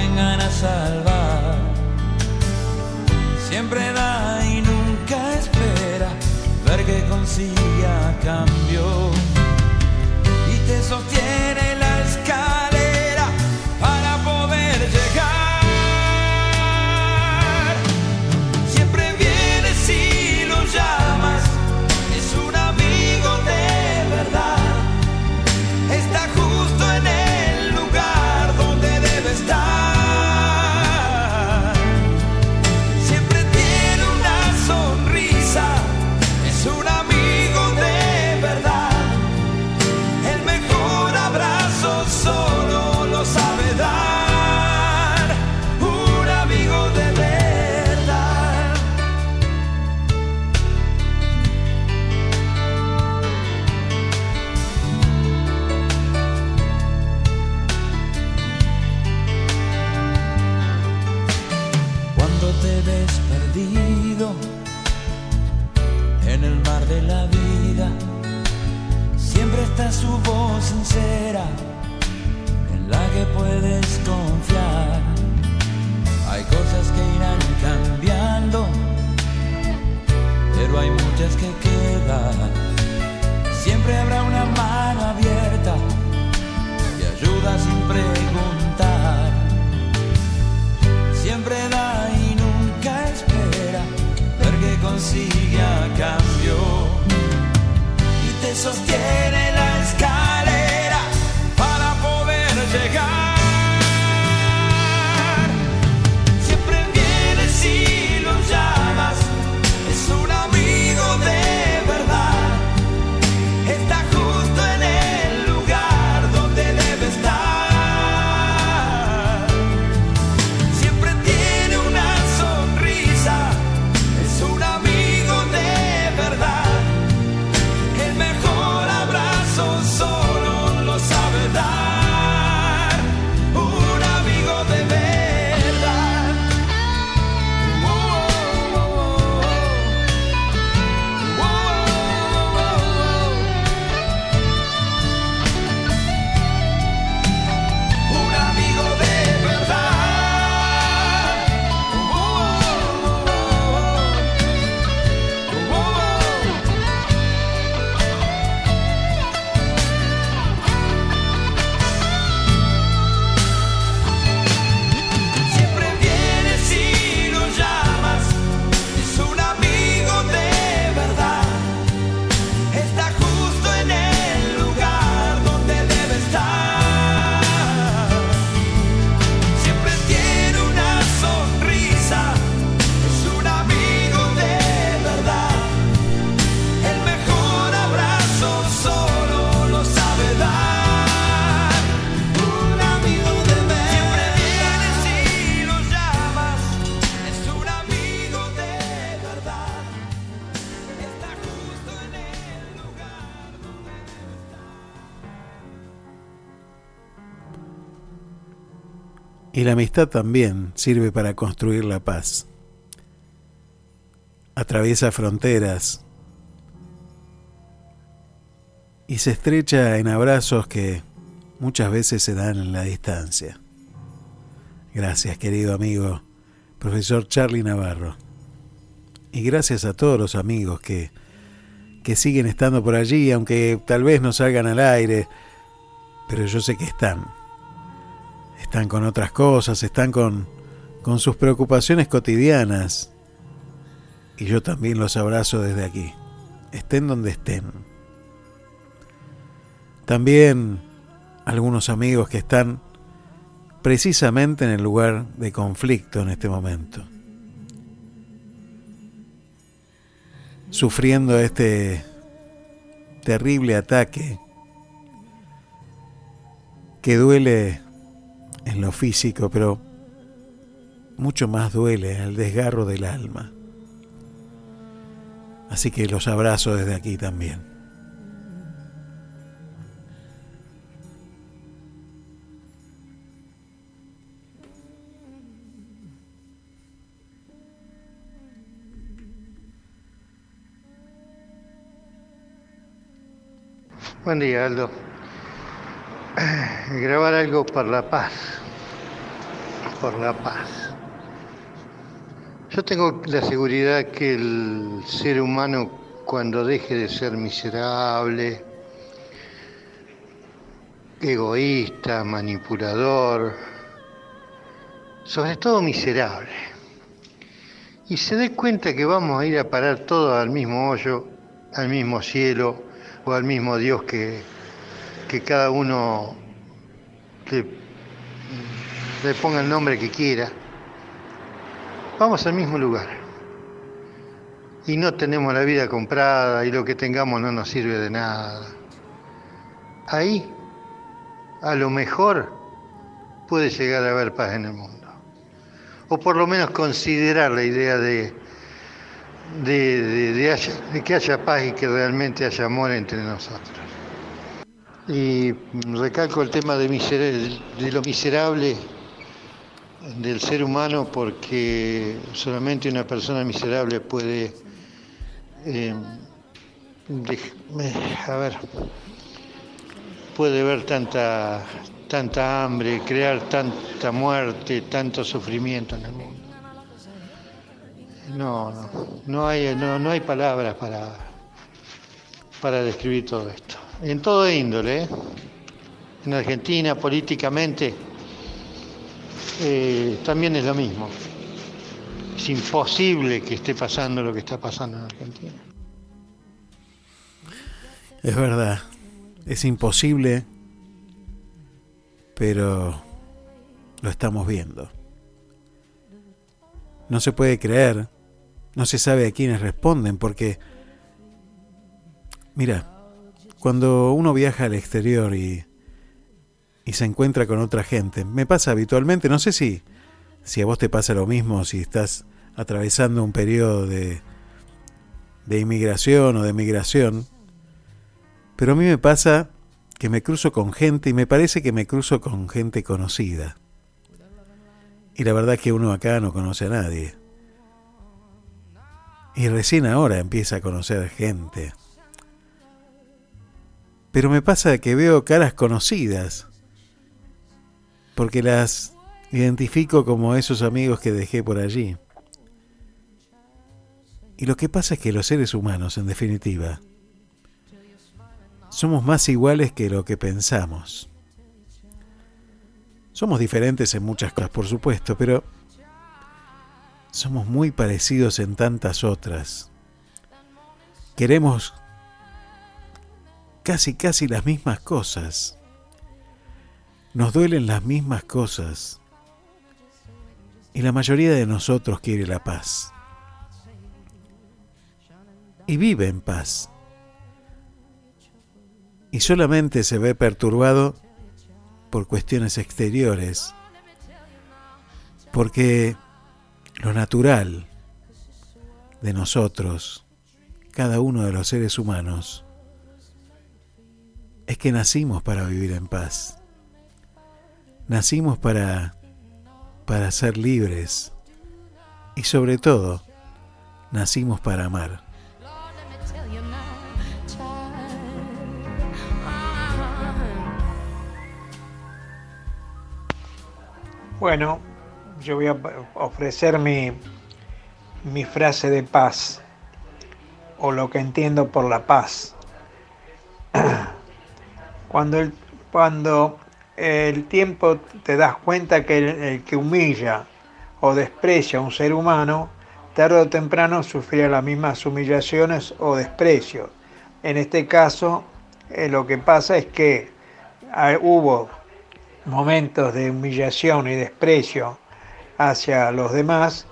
Vengan a salvar. Siempre da y nunca espera ver que consiga cambio Y la amistad también sirve para construir la paz. Atraviesa fronteras y se estrecha en abrazos que muchas veces se dan en la distancia. Gracias, querido amigo, profesor Charlie Navarro. Y gracias a todos los amigos que, que siguen estando por allí, aunque tal vez no salgan al aire, pero yo sé que están. Están con otras cosas, están con, con sus preocupaciones cotidianas. Y yo también los abrazo desde aquí, estén donde estén. También algunos amigos que están precisamente en el lugar de conflicto en este momento. Sufriendo este terrible ataque que duele en lo físico, pero mucho más duele el desgarro del alma. Así que los abrazo desde aquí también. Buen día, Aldo. Grabar algo por la paz. Por la paz. Yo tengo la seguridad que el ser humano cuando deje de ser miserable, egoísta, manipulador, sobre todo miserable, y se dé cuenta que vamos a ir a parar todo al mismo hoyo, al mismo cielo, o al mismo Dios que, que cada uno le, ponga el nombre que quiera, vamos al mismo lugar. Y no tenemos la vida comprada y lo que tengamos no nos sirve de nada. Ahí, a lo mejor, puede llegar a haber paz en el mundo. O por lo menos considerar la idea de, de, que haya paz y que realmente haya amor entre nosotros. Y recalco el tema de, lo miserable del ser humano porque solamente una persona miserable puede, eh, a ver, puede ver tanta, tanta hambre, crear tanta muerte, tanto sufrimiento en el mundo. No, no, no hay, no, no hay palabras para, para describir todo esto. En todo índole, ¿eh? en Argentina políticamente eh, también es lo mismo. Es imposible que esté pasando lo que está pasando en Argentina. Es verdad, es imposible, pero lo estamos viendo. No se puede creer no se sabe a quiénes responden porque, mira, cuando uno viaja al exterior y, y se encuentra con otra gente, me pasa habitualmente, no sé si, si a vos te pasa lo mismo, si estás atravesando un periodo de, de inmigración o de migración, pero a mí me pasa que me cruzo con gente y me parece que me cruzo con gente conocida. Y la verdad es que uno acá no conoce a nadie. Y recién ahora empieza a conocer gente. Pero me pasa que veo caras conocidas, porque las identifico como esos amigos que dejé por allí. Y lo que pasa es que los seres humanos, en definitiva, somos más iguales que lo que pensamos. Somos diferentes en muchas cosas, por supuesto, pero somos muy parecidos en tantas otras. Queremos casi, casi las mismas cosas. Nos duelen las mismas cosas. Y la mayoría de nosotros quiere la paz. Y vive en paz. Y solamente se ve perturbado por cuestiones exteriores. Porque lo natural de nosotros, cada uno de los seres humanos, es que nacimos para vivir en paz. Nacimos para para ser libres y sobre todo nacimos para amar. Bueno, yo voy a ofrecer mi, mi frase de paz o lo que entiendo por la paz. Cuando el, cuando el tiempo te das cuenta que el, que humilla o desprecia a un ser humano, tarde o temprano sufrirá las mismas humillaciones o desprecios. En este caso, eh, lo que pasa es que ah, hubo momentos de humillación y desprecio hacia los demás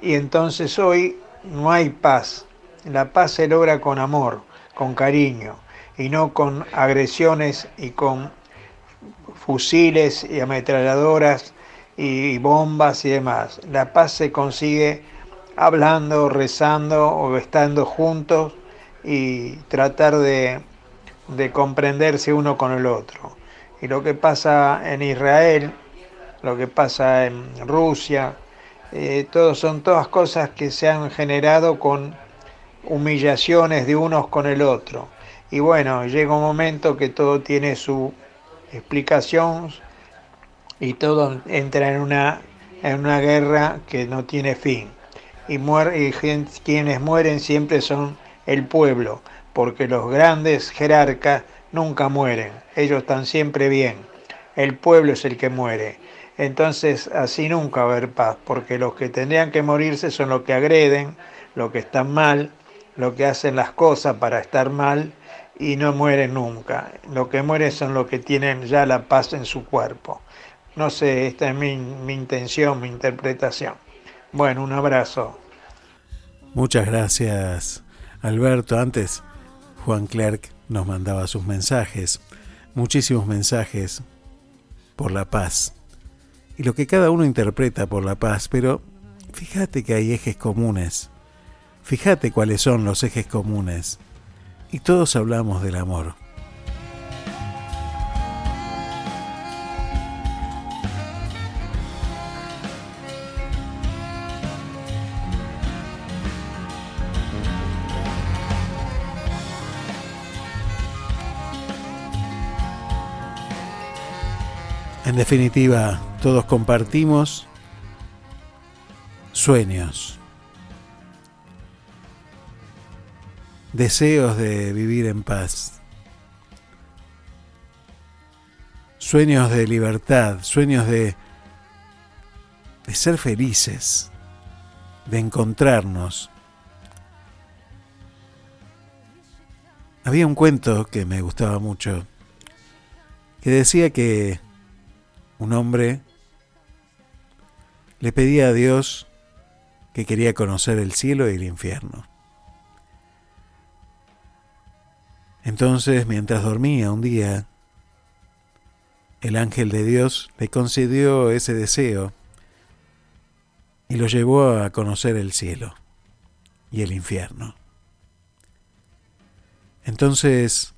y entonces hoy no hay paz. La paz se logra con amor, con cariño y no con agresiones y con fusiles y ametralladoras y bombas y demás. La paz se consigue hablando, rezando o estando juntos y tratar de, de comprenderse uno con el otro. Y lo que pasa en Israel, lo que pasa en Rusia, eh, todo, son todas cosas que se han generado con humillaciones de unos con el otro. Y bueno, llega un momento que todo tiene su explicación y todo entra en una, en una guerra que no tiene fin. Y, y quienes mueren siempre son el pueblo, porque los grandes jerarcas nunca mueren, ellos están siempre bien. El pueblo es el que muere. Entonces así nunca va a haber paz, porque los que tendrían que morirse son los que agreden, los que están mal, los que hacen las cosas para estar mal y no mueren nunca. Los que mueren son los que tienen ya la paz en su cuerpo. No sé, esta es mi, mi intención, mi interpretación. Bueno, un abrazo. Muchas gracias, Alberto. Antes, Juan Clerc nos mandaba sus mensajes, muchísimos mensajes por la paz. Y lo que cada uno interpreta por la paz, pero fíjate que hay ejes comunes. Fíjate cuáles son los ejes comunes y todos hablamos del amor. En definitiva, todos compartimos sueños. Deseos de vivir en paz, sueños de libertad, sueños de, de ser felices, de encontrarnos. Había un cuento que me gustaba mucho, que decía que un hombre le pedía a Dios que quería conocer el cielo y el infierno. Entonces, mientras dormía un día, el ángel de Dios le concedió ese deseo y lo llevó a conocer el cielo y el infierno. Entonces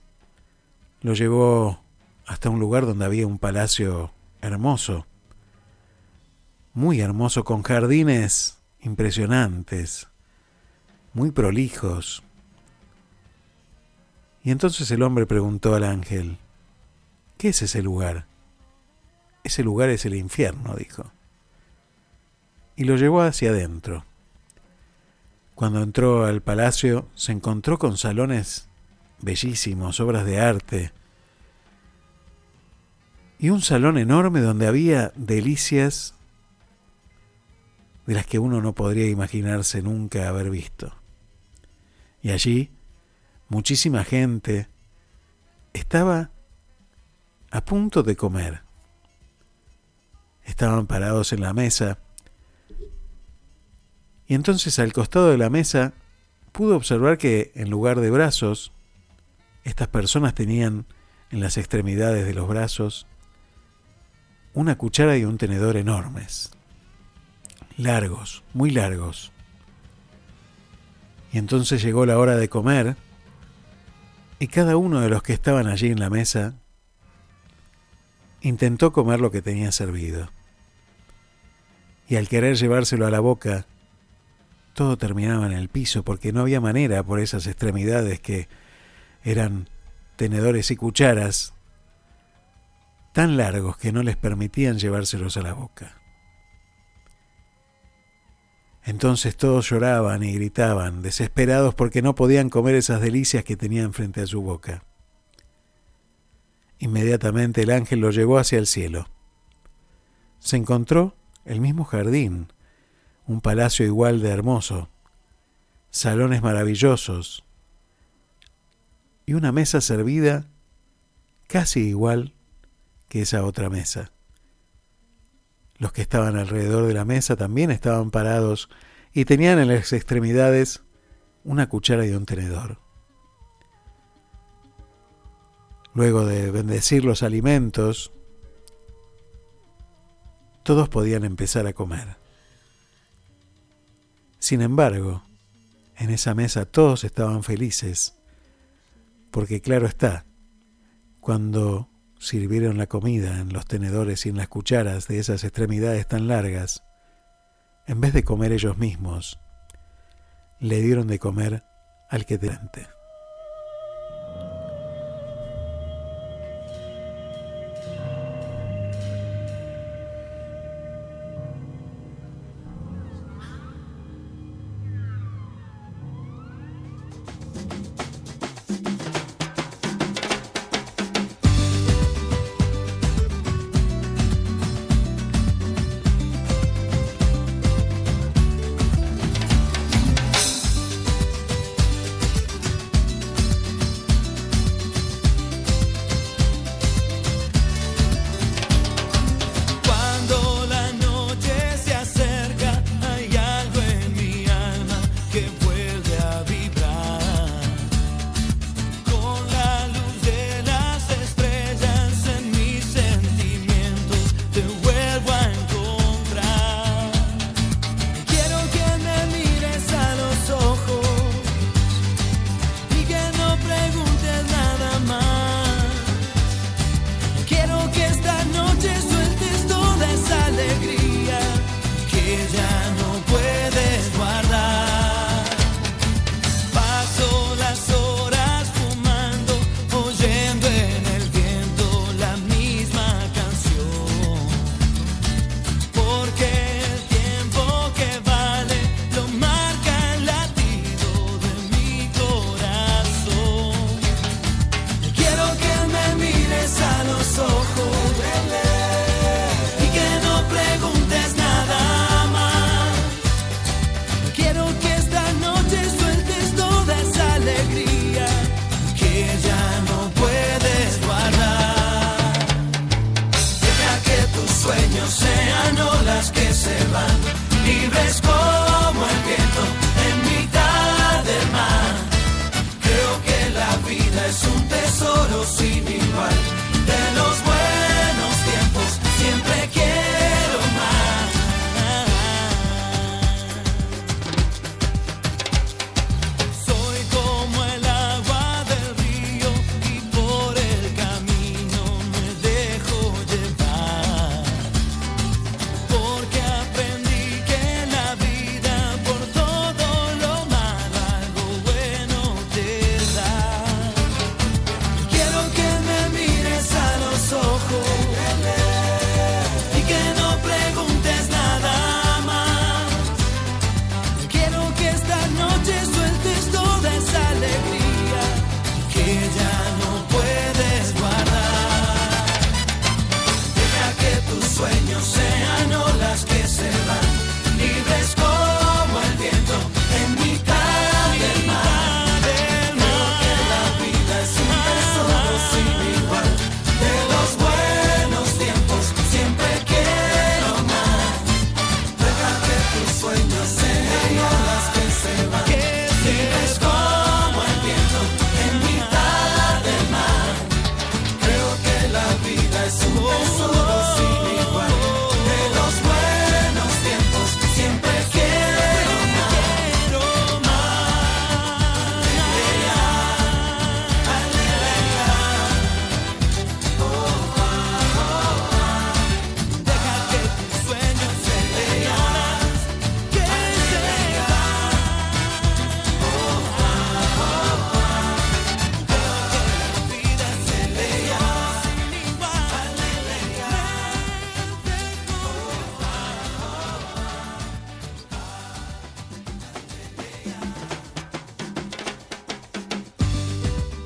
lo llevó hasta un lugar donde había un palacio hermoso, muy hermoso, con jardines impresionantes, muy prolijos, y entonces el hombre preguntó al ángel, ¿qué es ese lugar? Ese lugar es el infierno, dijo. Y lo llevó hacia adentro. Cuando entró al palacio se encontró con salones bellísimos, obras de arte, y un salón enorme donde había delicias de las que uno no podría imaginarse nunca haber visto. Y allí muchísima gente, estaba a punto de comer. Estaban parados en la mesa. Y entonces al costado de la mesa pudo observar que en lugar de brazos, estas personas tenían en las extremidades de los brazos una cuchara y un tenedor enormes, largos, muy largos. Y entonces llegó la hora de comer y cada uno de los que estaban allí en la mesa intentó comer lo que tenía servido. y al querer llevárselo a la boca, todo terminaba en el piso porque no había manera por esas extremidades que eran tenedores y cucharas tan largos que no les permitían llevárselos a la boca. Entonces todos lloraban y gritaban, desesperados porque no podían comer esas delicias que tenían frente a su boca. Inmediatamente el ángel lo llevó hacia el cielo. Se encontró el mismo jardín, un palacio igual de hermoso, salones maravillosos y una mesa servida casi igual que esa otra mesa. Los que estaban alrededor de la mesa también estaban parados y tenían en las extremidades una cuchara y un tenedor. Luego de bendecir los alimentos, todos podían empezar a comer. Sin embargo, en esa mesa todos estaban felices, porque claro está, cuando sirvieron la comida en los tenedores y en las cucharas de esas extremidades tan largas, en vez de comer ellos mismos, le dieron de comer al que delante.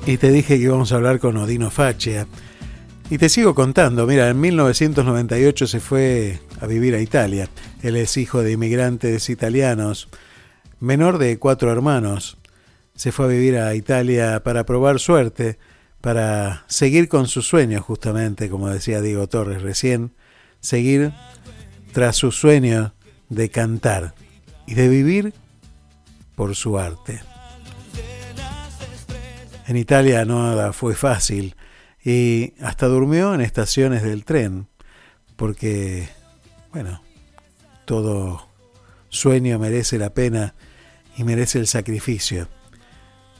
Y te dije que íbamos a hablar con Odino Faccia. Y te sigo contando, mira, en 1998 se fue a vivir a Italia. Él es hijo de inmigrantes italianos, menor de cuatro hermanos. Se fue a vivir a Italia para probar suerte, para seguir con sus sueños justamente, como decía Diego Torres recién, seguir tras sus sueños de cantar y de vivir por su arte. En Italia nada fue fácil y hasta durmió en estaciones del tren, porque, bueno, todo sueño merece la pena y merece el sacrificio.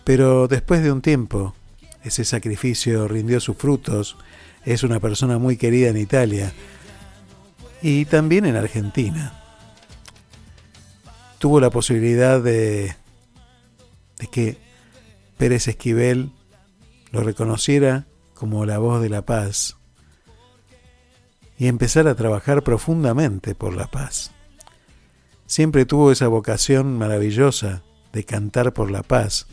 Pero después de un tiempo, ese sacrificio rindió sus frutos, es una persona muy querida en Italia y también en Argentina. Tuvo la posibilidad de, de que Pérez Esquivel lo reconociera como la voz de la paz y empezar a trabajar profundamente por la paz. Siempre tuvo esa vocación maravillosa de cantar por la paz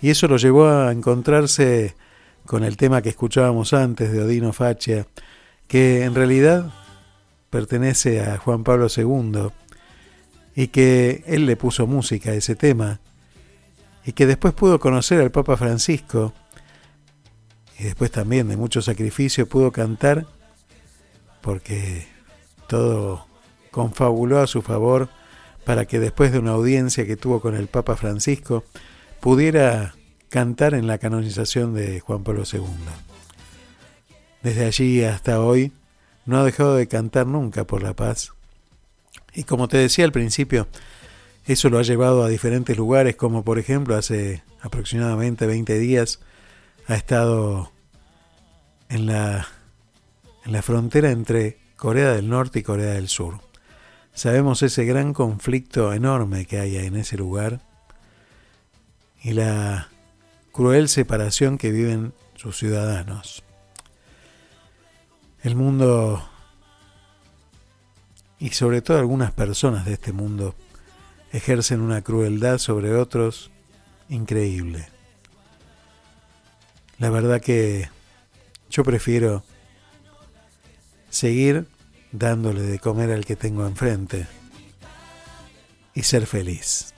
y eso lo llevó a encontrarse con el tema que escuchábamos antes de Odino Faccia, que en realidad pertenece a Juan Pablo II y que él le puso música a ese tema y que después pudo conocer al Papa Francisco y después también de mucho sacrificio pudo cantar porque todo confabuló a su favor para que después de una audiencia que tuvo con el Papa Francisco pudiera cantar en la canonización de Juan Pablo II. Desde allí hasta hoy no ha dejado de cantar nunca por la paz. Y como te decía al principio, eso lo ha llevado a diferentes lugares, como por ejemplo hace aproximadamente 20 días ha estado en la, en la frontera entre Corea del Norte y Corea del Sur. Sabemos ese gran conflicto enorme que hay en ese lugar y la cruel separación que viven sus ciudadanos. El mundo y sobre todo algunas personas de este mundo ejercen una crueldad sobre otros increíble. La verdad que yo prefiero seguir dándole de comer al que tengo enfrente y ser feliz.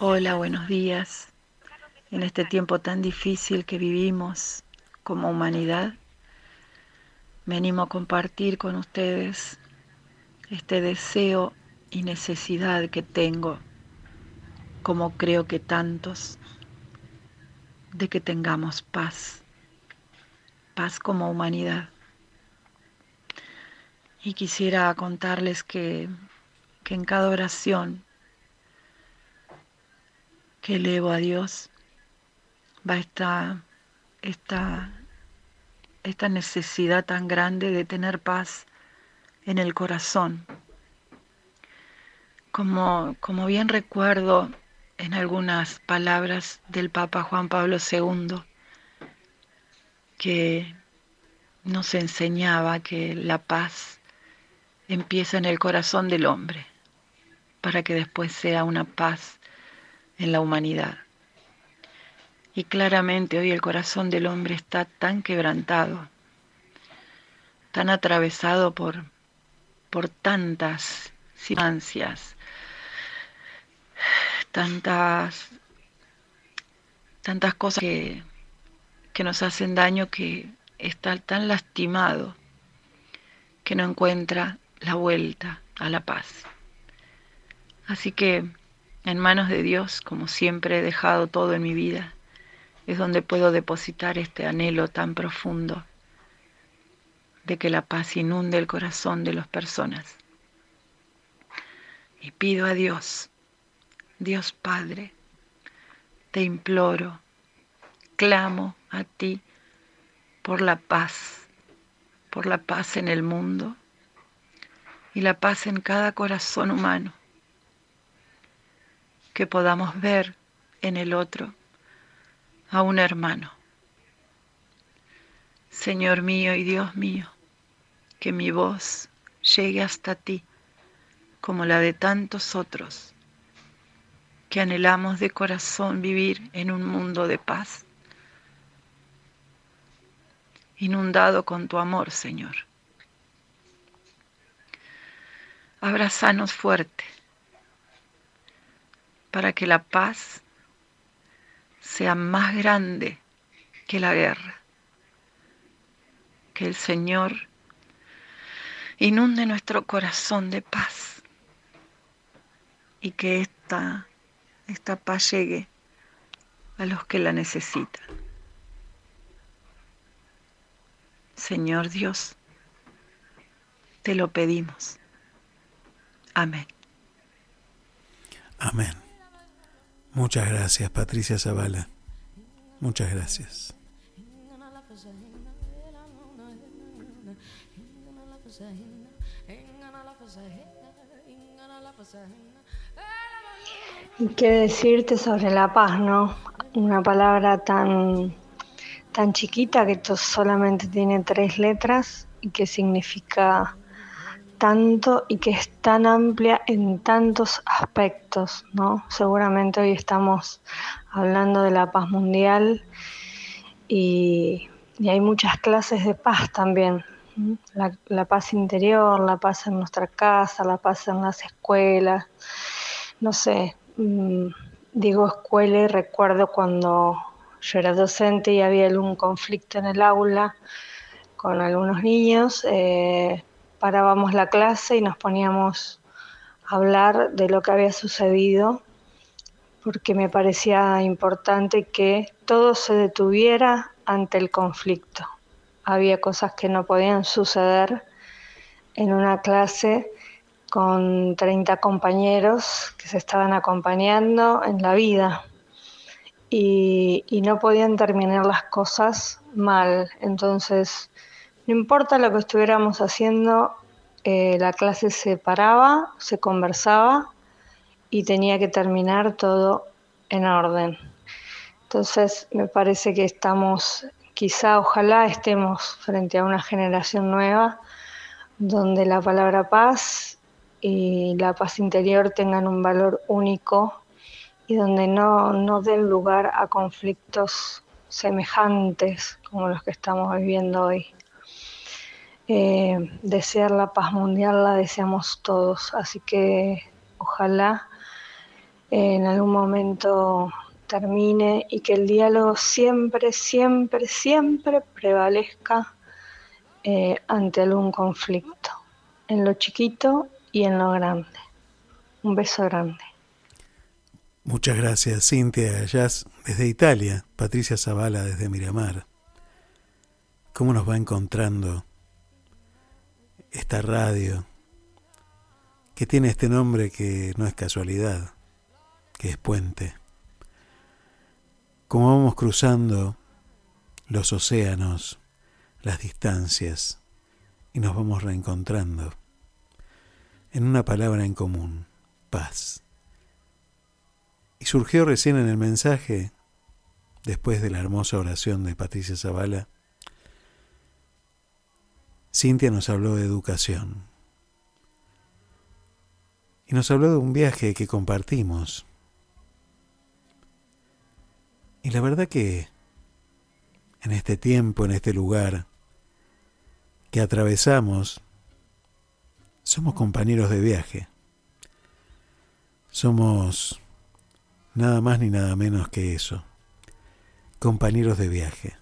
Hola, buenos días. En este tiempo tan difícil que vivimos como humanidad, venimos a compartir con ustedes este deseo y necesidad que tengo, como creo que tantos, de que tengamos paz, paz como humanidad. Y quisiera contarles que, que en cada oración que elevo a Dios va esta, esta, esta necesidad tan grande de tener paz en el corazón. Como, como bien recuerdo en algunas palabras del Papa Juan Pablo II, que nos enseñaba que la paz empieza en el corazón del hombre, para que después sea una paz en la humanidad. Y claramente hoy el corazón del hombre está tan quebrantado, tan atravesado por, por tantas circunstancias, tantas, tantas cosas que, que nos hacen daño que está tan lastimado que no encuentra la vuelta a la paz. Así que en manos de Dios, como siempre he dejado todo en mi vida, es donde puedo depositar este anhelo tan profundo de que la paz inunde el corazón de las personas. Y pido a Dios, Dios Padre, te imploro, clamo a ti por la paz, por la paz en el mundo y la paz en cada corazón humano, que podamos ver en el otro a un hermano. Señor mío y Dios mío, que mi voz llegue hasta ti como la de tantos otros que anhelamos de corazón vivir en un mundo de paz, inundado con tu amor, Señor. Abrazanos fuerte para que la paz sea más grande que la guerra. Que el Señor inunde nuestro corazón de paz y que esta, esta paz llegue a los que la necesitan. Señor Dios, te lo pedimos. Amén. Amén. Muchas gracias, Patricia Zavala. Muchas gracias. ¿Y qué decirte sobre la paz, no? Una palabra tan, tan chiquita que solamente tiene tres letras y que significa tanto y que es tan amplia en tantos aspectos, ¿no? Seguramente hoy estamos hablando de la paz mundial y, hay muchas clases de paz también. La, paz interior, la paz en nuestra casa, la paz en las escuelas. No sé, mm, digo escuela y recuerdo cuando yo era docente y había algún conflicto en el aula con algunos niños. Eh, parábamos la clase y nos poníamos a hablar de lo que había sucedido, porque me parecía importante que todo se detuviera ante el conflicto. Había cosas que no podían suceder en una clase con 30 compañeros que se estaban acompañando en la vida y, y no podían terminar las cosas mal. Entonces, no importa lo que estuviéramos haciendo, eh, la clase se paraba, se conversaba y tenía que terminar todo en orden. Entonces me parece que estamos, quizá, ojalá estemos frente a una generación nueva donde la palabra paz y la paz interior tengan un valor único y donde no, no den lugar a conflictos semejantes como los que estamos viviendo hoy. Eh, desear la paz mundial la deseamos todos, así que ojalá en algún momento termine y que el diálogo siempre, siempre, siempre prevalezca eh, ante algún conflicto, en lo chiquito y en lo grande. Un beso grande. Muchas gracias, Cintia Jazz desde Italia, Patricia Zavala desde Miramar. ¿Cómo nos va encontrando esta radio, que tiene este nombre que no es casualidad, que es puente. Como vamos cruzando los océanos, las distancias, y nos vamos reencontrando en una palabra en común, paz. Y surgió recién en el mensaje, después de la hermosa oración de Patricia Zavala, Cintia nos habló de educación. Y nos habló de un viaje que compartimos. Y la verdad que en este tiempo, en este lugar que atravesamos, somos compañeros de viaje. Somos nada más ni nada menos que eso, compañeros de viaje.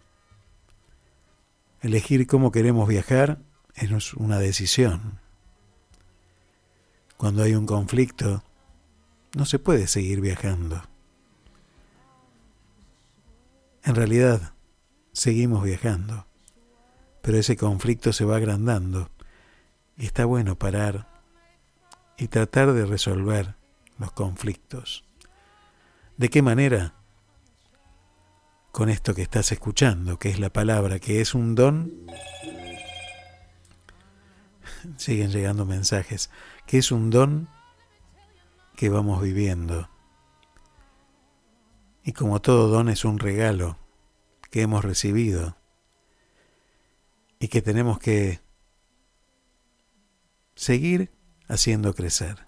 Elegir cómo queremos viajar es una decisión. Cuando hay un conflicto, no se puede seguir viajando. En realidad, seguimos viajando, pero ese conflicto se va agrandando y está bueno parar y tratar de resolver los conflictos. ¿De qué manera? Con esto que estás escuchando, que es la palabra, que es un don. Siguen llegando mensajes, que es un don que vamos viviendo. Y como todo don es un regalo que hemos recibido y que tenemos que seguir haciendo crecer.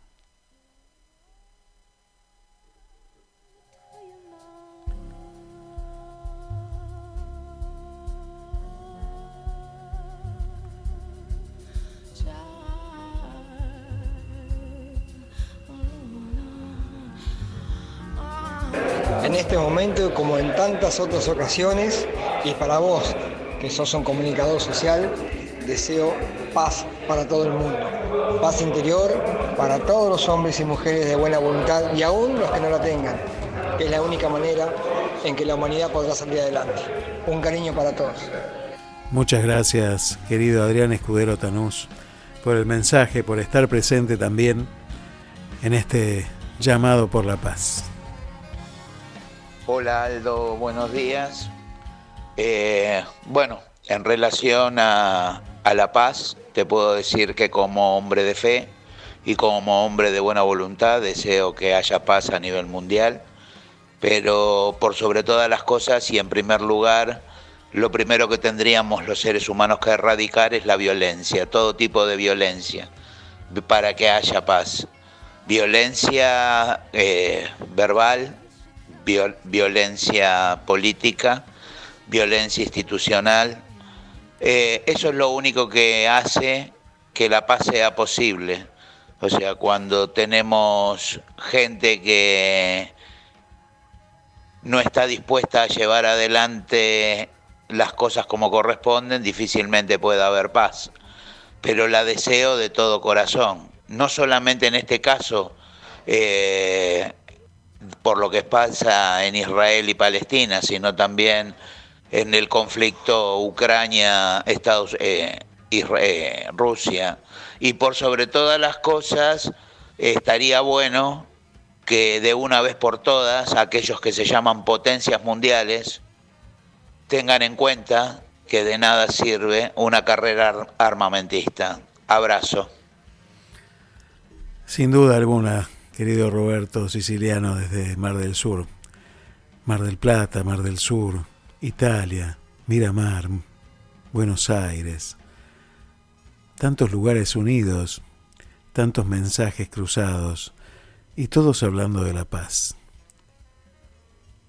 Este momento, como en tantas otras ocasiones, y para vos, que sos un comunicador social, deseo paz para todo el mundo. Paz interior para todos los hombres y mujeres de buena voluntad y aún los que no la tengan, es la única manera en que la humanidad podrá salir adelante. Un cariño para todos. Muchas gracias, querido Adrián Escudero Tanús, por el mensaje, por estar presente también en este llamado por la paz. Hola Aldo, buenos días. Eh, bueno, en relación a, la paz, te puedo decir que como hombre de fe y como hombre de buena voluntad deseo que haya paz a nivel mundial, pero por sobre todas las cosas y en primer lugar, lo primero que tendríamos los seres humanos que erradicar es la violencia, todo tipo de violencia, para que haya paz. Violencia eh, verbal, viol- violencia política, violencia institucional. Eh, eso es lo único que hace que la paz sea posible. O sea, cuando tenemos gente que no está dispuesta a llevar adelante las cosas como corresponden, difícilmente puede haber paz. Pero la deseo de todo corazón. No solamente en este caso, eh, por lo que pasa en Israel y Palestina, sino también en el conflicto Ucrania, Estados, eh, eh, Rusia. Y por sobre todas las cosas, estaría bueno que de una vez por todas aquellos que se llaman potencias mundiales tengan en cuenta que de nada sirve una carrera ar- armamentista. Abrazo. Sin duda alguna, querido Roberto Siciliano desde Mar del Sur, Mar del Plata, Mar del Sur, Italia, Miramar, Buenos Aires, tantos lugares unidos, tantos mensajes cruzados y todos hablando de la paz.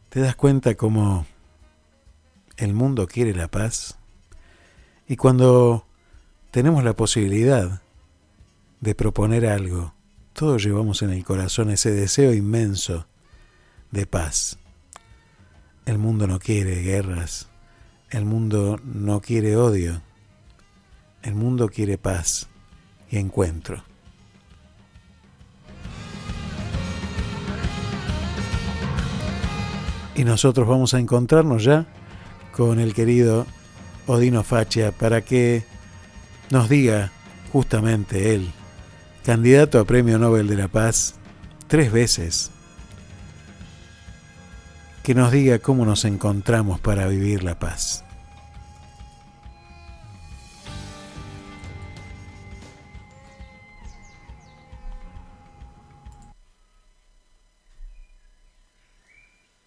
¿Te das cuenta cómo el mundo quiere la paz? Y cuando tenemos la posibilidad de proponer algo, todos llevamos en el corazón ese deseo inmenso de paz. El mundo no quiere guerras, el mundo no quiere odio, el mundo quiere paz y encuentro. Y nosotros vamos a encontrarnos ya con el querido Odino Faccia para que nos diga justamente él, candidato a Premio Nobel de la Paz tres veces, que nos diga cómo nos encontramos para vivir la paz.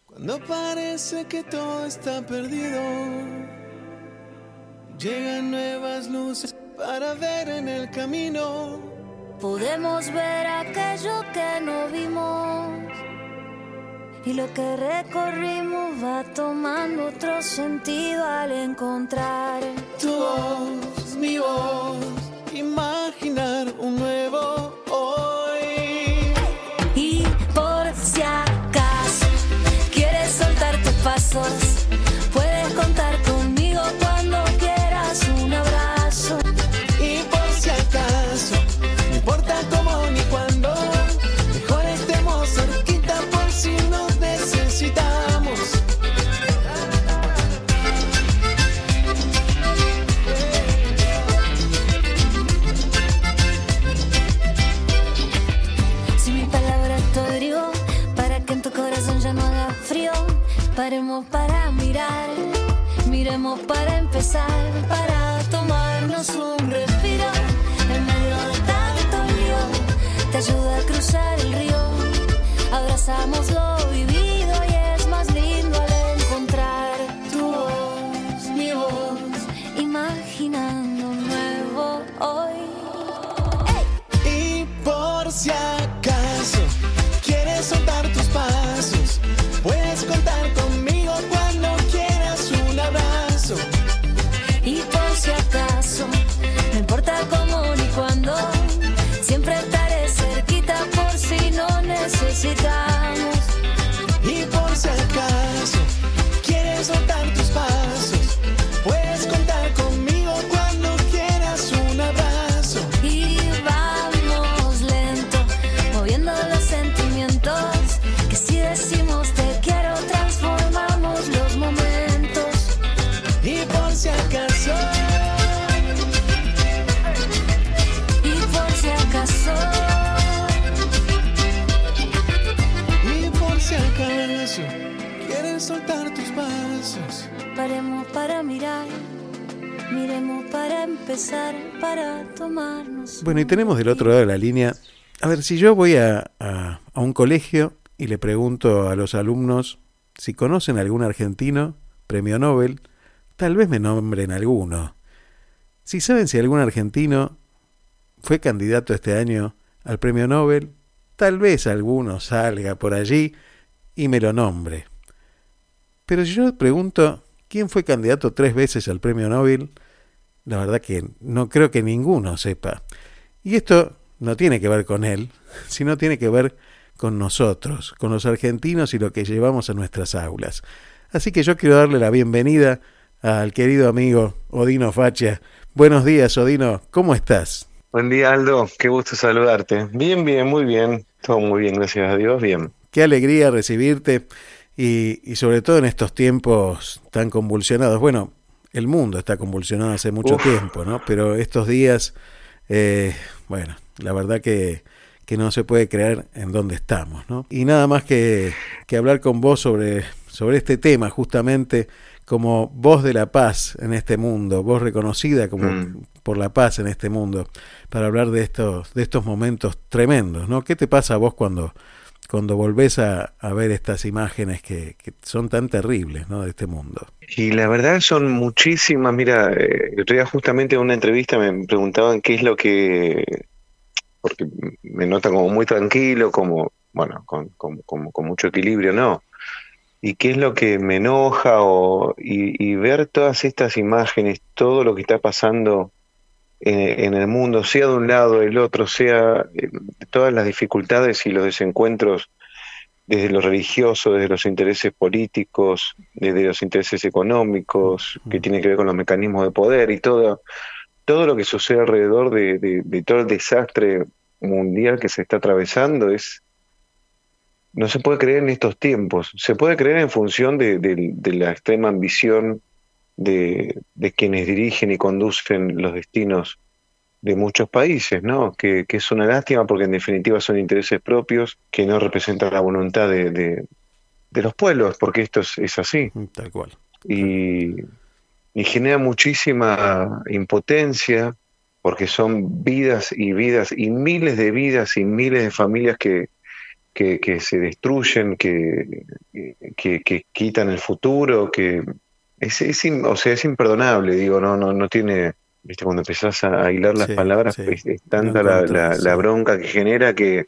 Cuando parece que todo está perdido, llegan nuevas luces para ver en el camino. Podemos ver aquello que no vimos y lo que recorrimos va tomando otro sentido al encontrar Tu voz, mi voz, imaginar un nuevo hoy. Para empezar, para tomarnos un respiro en medio de tanto lío. Te ayuda a cruzar el río, abrazamos lo vivido para tomarnos. Bueno, y tenemos del otro lado de la línea, a ver, si yo voy a, a- a un colegio y le pregunto a los alumnos si conocen algún argentino, premio Nobel, tal vez me nombren alguno. Si saben si algún argentino fue candidato este año al premio Nobel, tal vez alguno salga por allí y me lo nombre. Pero si yo pregunto quién fue candidato tres veces al premio Nobel, la verdad que no creo que ninguno sepa. Y esto no tiene que ver con él, sino tiene que ver con nosotros, con los argentinos y lo que llevamos a nuestras aulas. Así que yo quiero darle la bienvenida al querido amigo Odino Facha. Buenos días, Odino, ¿cómo estás? Buen día, Aldo. Qué gusto saludarte. Bien, bien, muy bien. Todo muy bien, gracias a Dios. Bien. Qué alegría recibirte y, y sobre todo en estos tiempos tan convulsionados. Bueno, el mundo está convulsionado hace mucho Uf. tiempo, ¿no? Pero estos días, eh, bueno, la verdad que, que no se puede creer en dónde estamos, ¿no? Y nada más que, que hablar con vos sobre, sobre este tema, justamente como voz de la paz en este mundo, voz reconocida como Mm. por la paz en este mundo, para hablar de estos, de estos momentos tremendos, ¿no? ¿Qué te pasa a vos cuando, cuando volvés a, ver estas imágenes que, son tan terribles, ¿no? De este mundo. Y la verdad son muchísimas. Mira, eh, el otro día justamente en una entrevista me preguntaban qué es lo que. Porque me nota como muy tranquilo, como, bueno, con, mucho equilibrio, ¿no? Y qué es lo que me enoja o, y ver todas estas imágenes, todo lo que está pasando en, en el mundo, sea de un lado o del otro, sea eh, todas las dificultades y los desencuentros desde lo religioso, desde los intereses políticos, desde los intereses económicos, que tiene que ver con los mecanismos de poder y todo, todo lo que sucede alrededor de, de- de todo el desastre mundial que se está atravesando es no se puede creer en estos tiempos. Se puede creer en función de, de- de la extrema ambición de, de quienes dirigen y conducen los destinos de muchos países, ¿no? Que, que es una lástima porque en definitiva son intereses propios que no representan la voluntad de, de- de los pueblos, porque esto es, es así. Tal cual. Y, y genera muchísima impotencia porque son vidas y vidas y miles de vidas y miles de familias que, que, que se destruyen, que, que, que quitan el futuro, que es, es, im- o sea, es imperdonable, digo, no, no, no tiene, viste, cuando empezás a, a hilar las Sí, palabras, sí. es, es tanta No la, la- la bronca que genera que,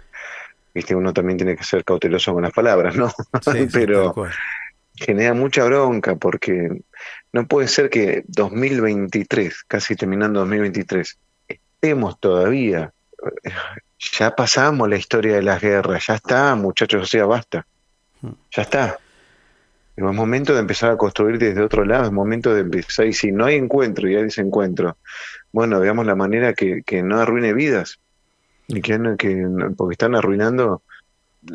viste, uno también tiene que ser cauteloso con las palabras, ¿no? Sí, Pero genera mucha bronca porque no puede ser que 2023, casi terminando 2023, estemos todavía. Ya pasamos la historia de las guerras, ya está, muchachos, o sea, basta. Ya está. Es momento de empezar a construir desde otro lado, es momento de empezar, y si no hay encuentro y hay desencuentro, bueno, veamos la manera que, que no arruine vidas, y que, que porque están arruinando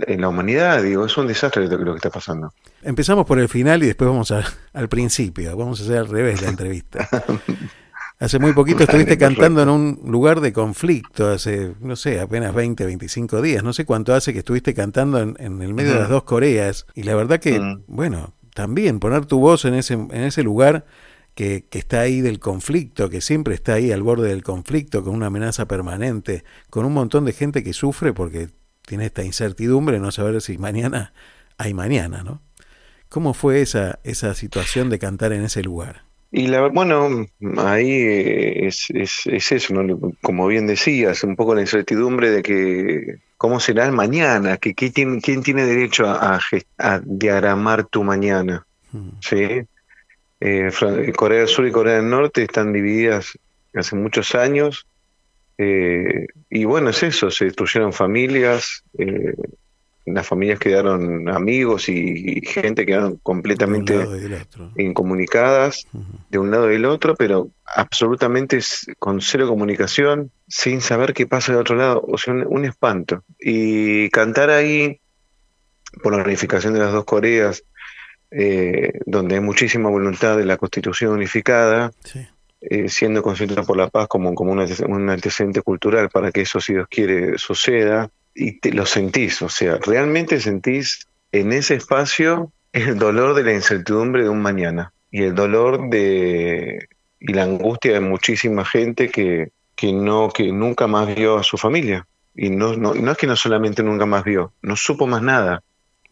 en la humanidad, digo, es un desastre lo, lo que está pasando. Empezamos por el final y después vamos a- al principio. Vamos a hacer al revés la entrevista. Hace muy poquito estuviste Dale, cantando en un lugar de conflicto, hace, no sé, apenas 20, 25 días. No sé cuánto hace que estuviste cantando en, en el medio de las dos Coreas. Y la verdad que, Mm. bueno, también poner tu voz en ese, en ese lugar que, que, está ahí del conflicto, que siempre está ahí al borde del conflicto, con una amenaza permanente, con un montón de gente que sufre porque tiene esta incertidumbre no saber si mañana hay mañana, ¿no? ¿Cómo fue esa, esa situación de cantar en ese lugar? Y la, bueno, ahí es, es, es eso, ¿no? como bien decías, un poco la incertidumbre de que cómo será el mañana, que, que quién, quién tiene derecho a, a, diagramar tu mañana. ¿sí? Eh, Corea del Sur y Corea del Norte están divididas hace muchos años. Eh, y bueno, es eso, se destruyeron familias, eh, las familias quedaron amigos y, gente quedaron completamente incomunicadas de un lado y del otro, pero absolutamente con cero comunicación, sin saber qué pasa del otro lado, o sea, un, espanto. Y cantar ahí, por la unificación de las dos Coreas, eh, donde hay muchísima voluntad de la constitución unificada, eh, siendo consciente por la paz como, como un antecedente cultural para que eso, si Dios quiere, suceda y te, lo sentís, o sea, realmente sentís en ese espacio el dolor de la incertidumbre de un mañana y el dolor de y la angustia de muchísima gente que, que no que nunca más vio a su familia. Y no, no, no es que no solamente nunca más vio, no supo más nada.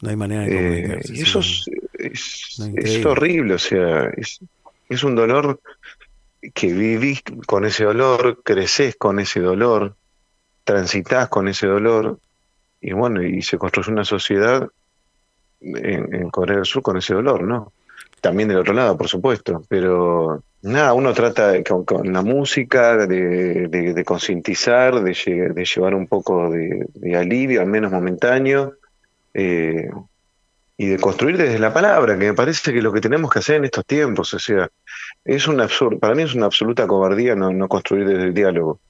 No hay manera de eh, y eso es, es, horrible, o sea, es, es un dolor que vivís con ese dolor, creces con ese dolor, transitas con ese dolor y bueno, y se construye una sociedad en, Corea del Sur con ese dolor, ¿no? También del otro lado, por supuesto, pero nada, uno trata con, la música de, concientizar, de, llevar un poco de, alivio, al menos momentáneo, eh, y de construir desde la palabra, que me parece que lo que tenemos que hacer en estos tiempos, o sea, es un absurdo, para mí es una absoluta cobardía no construir desde el diálogo.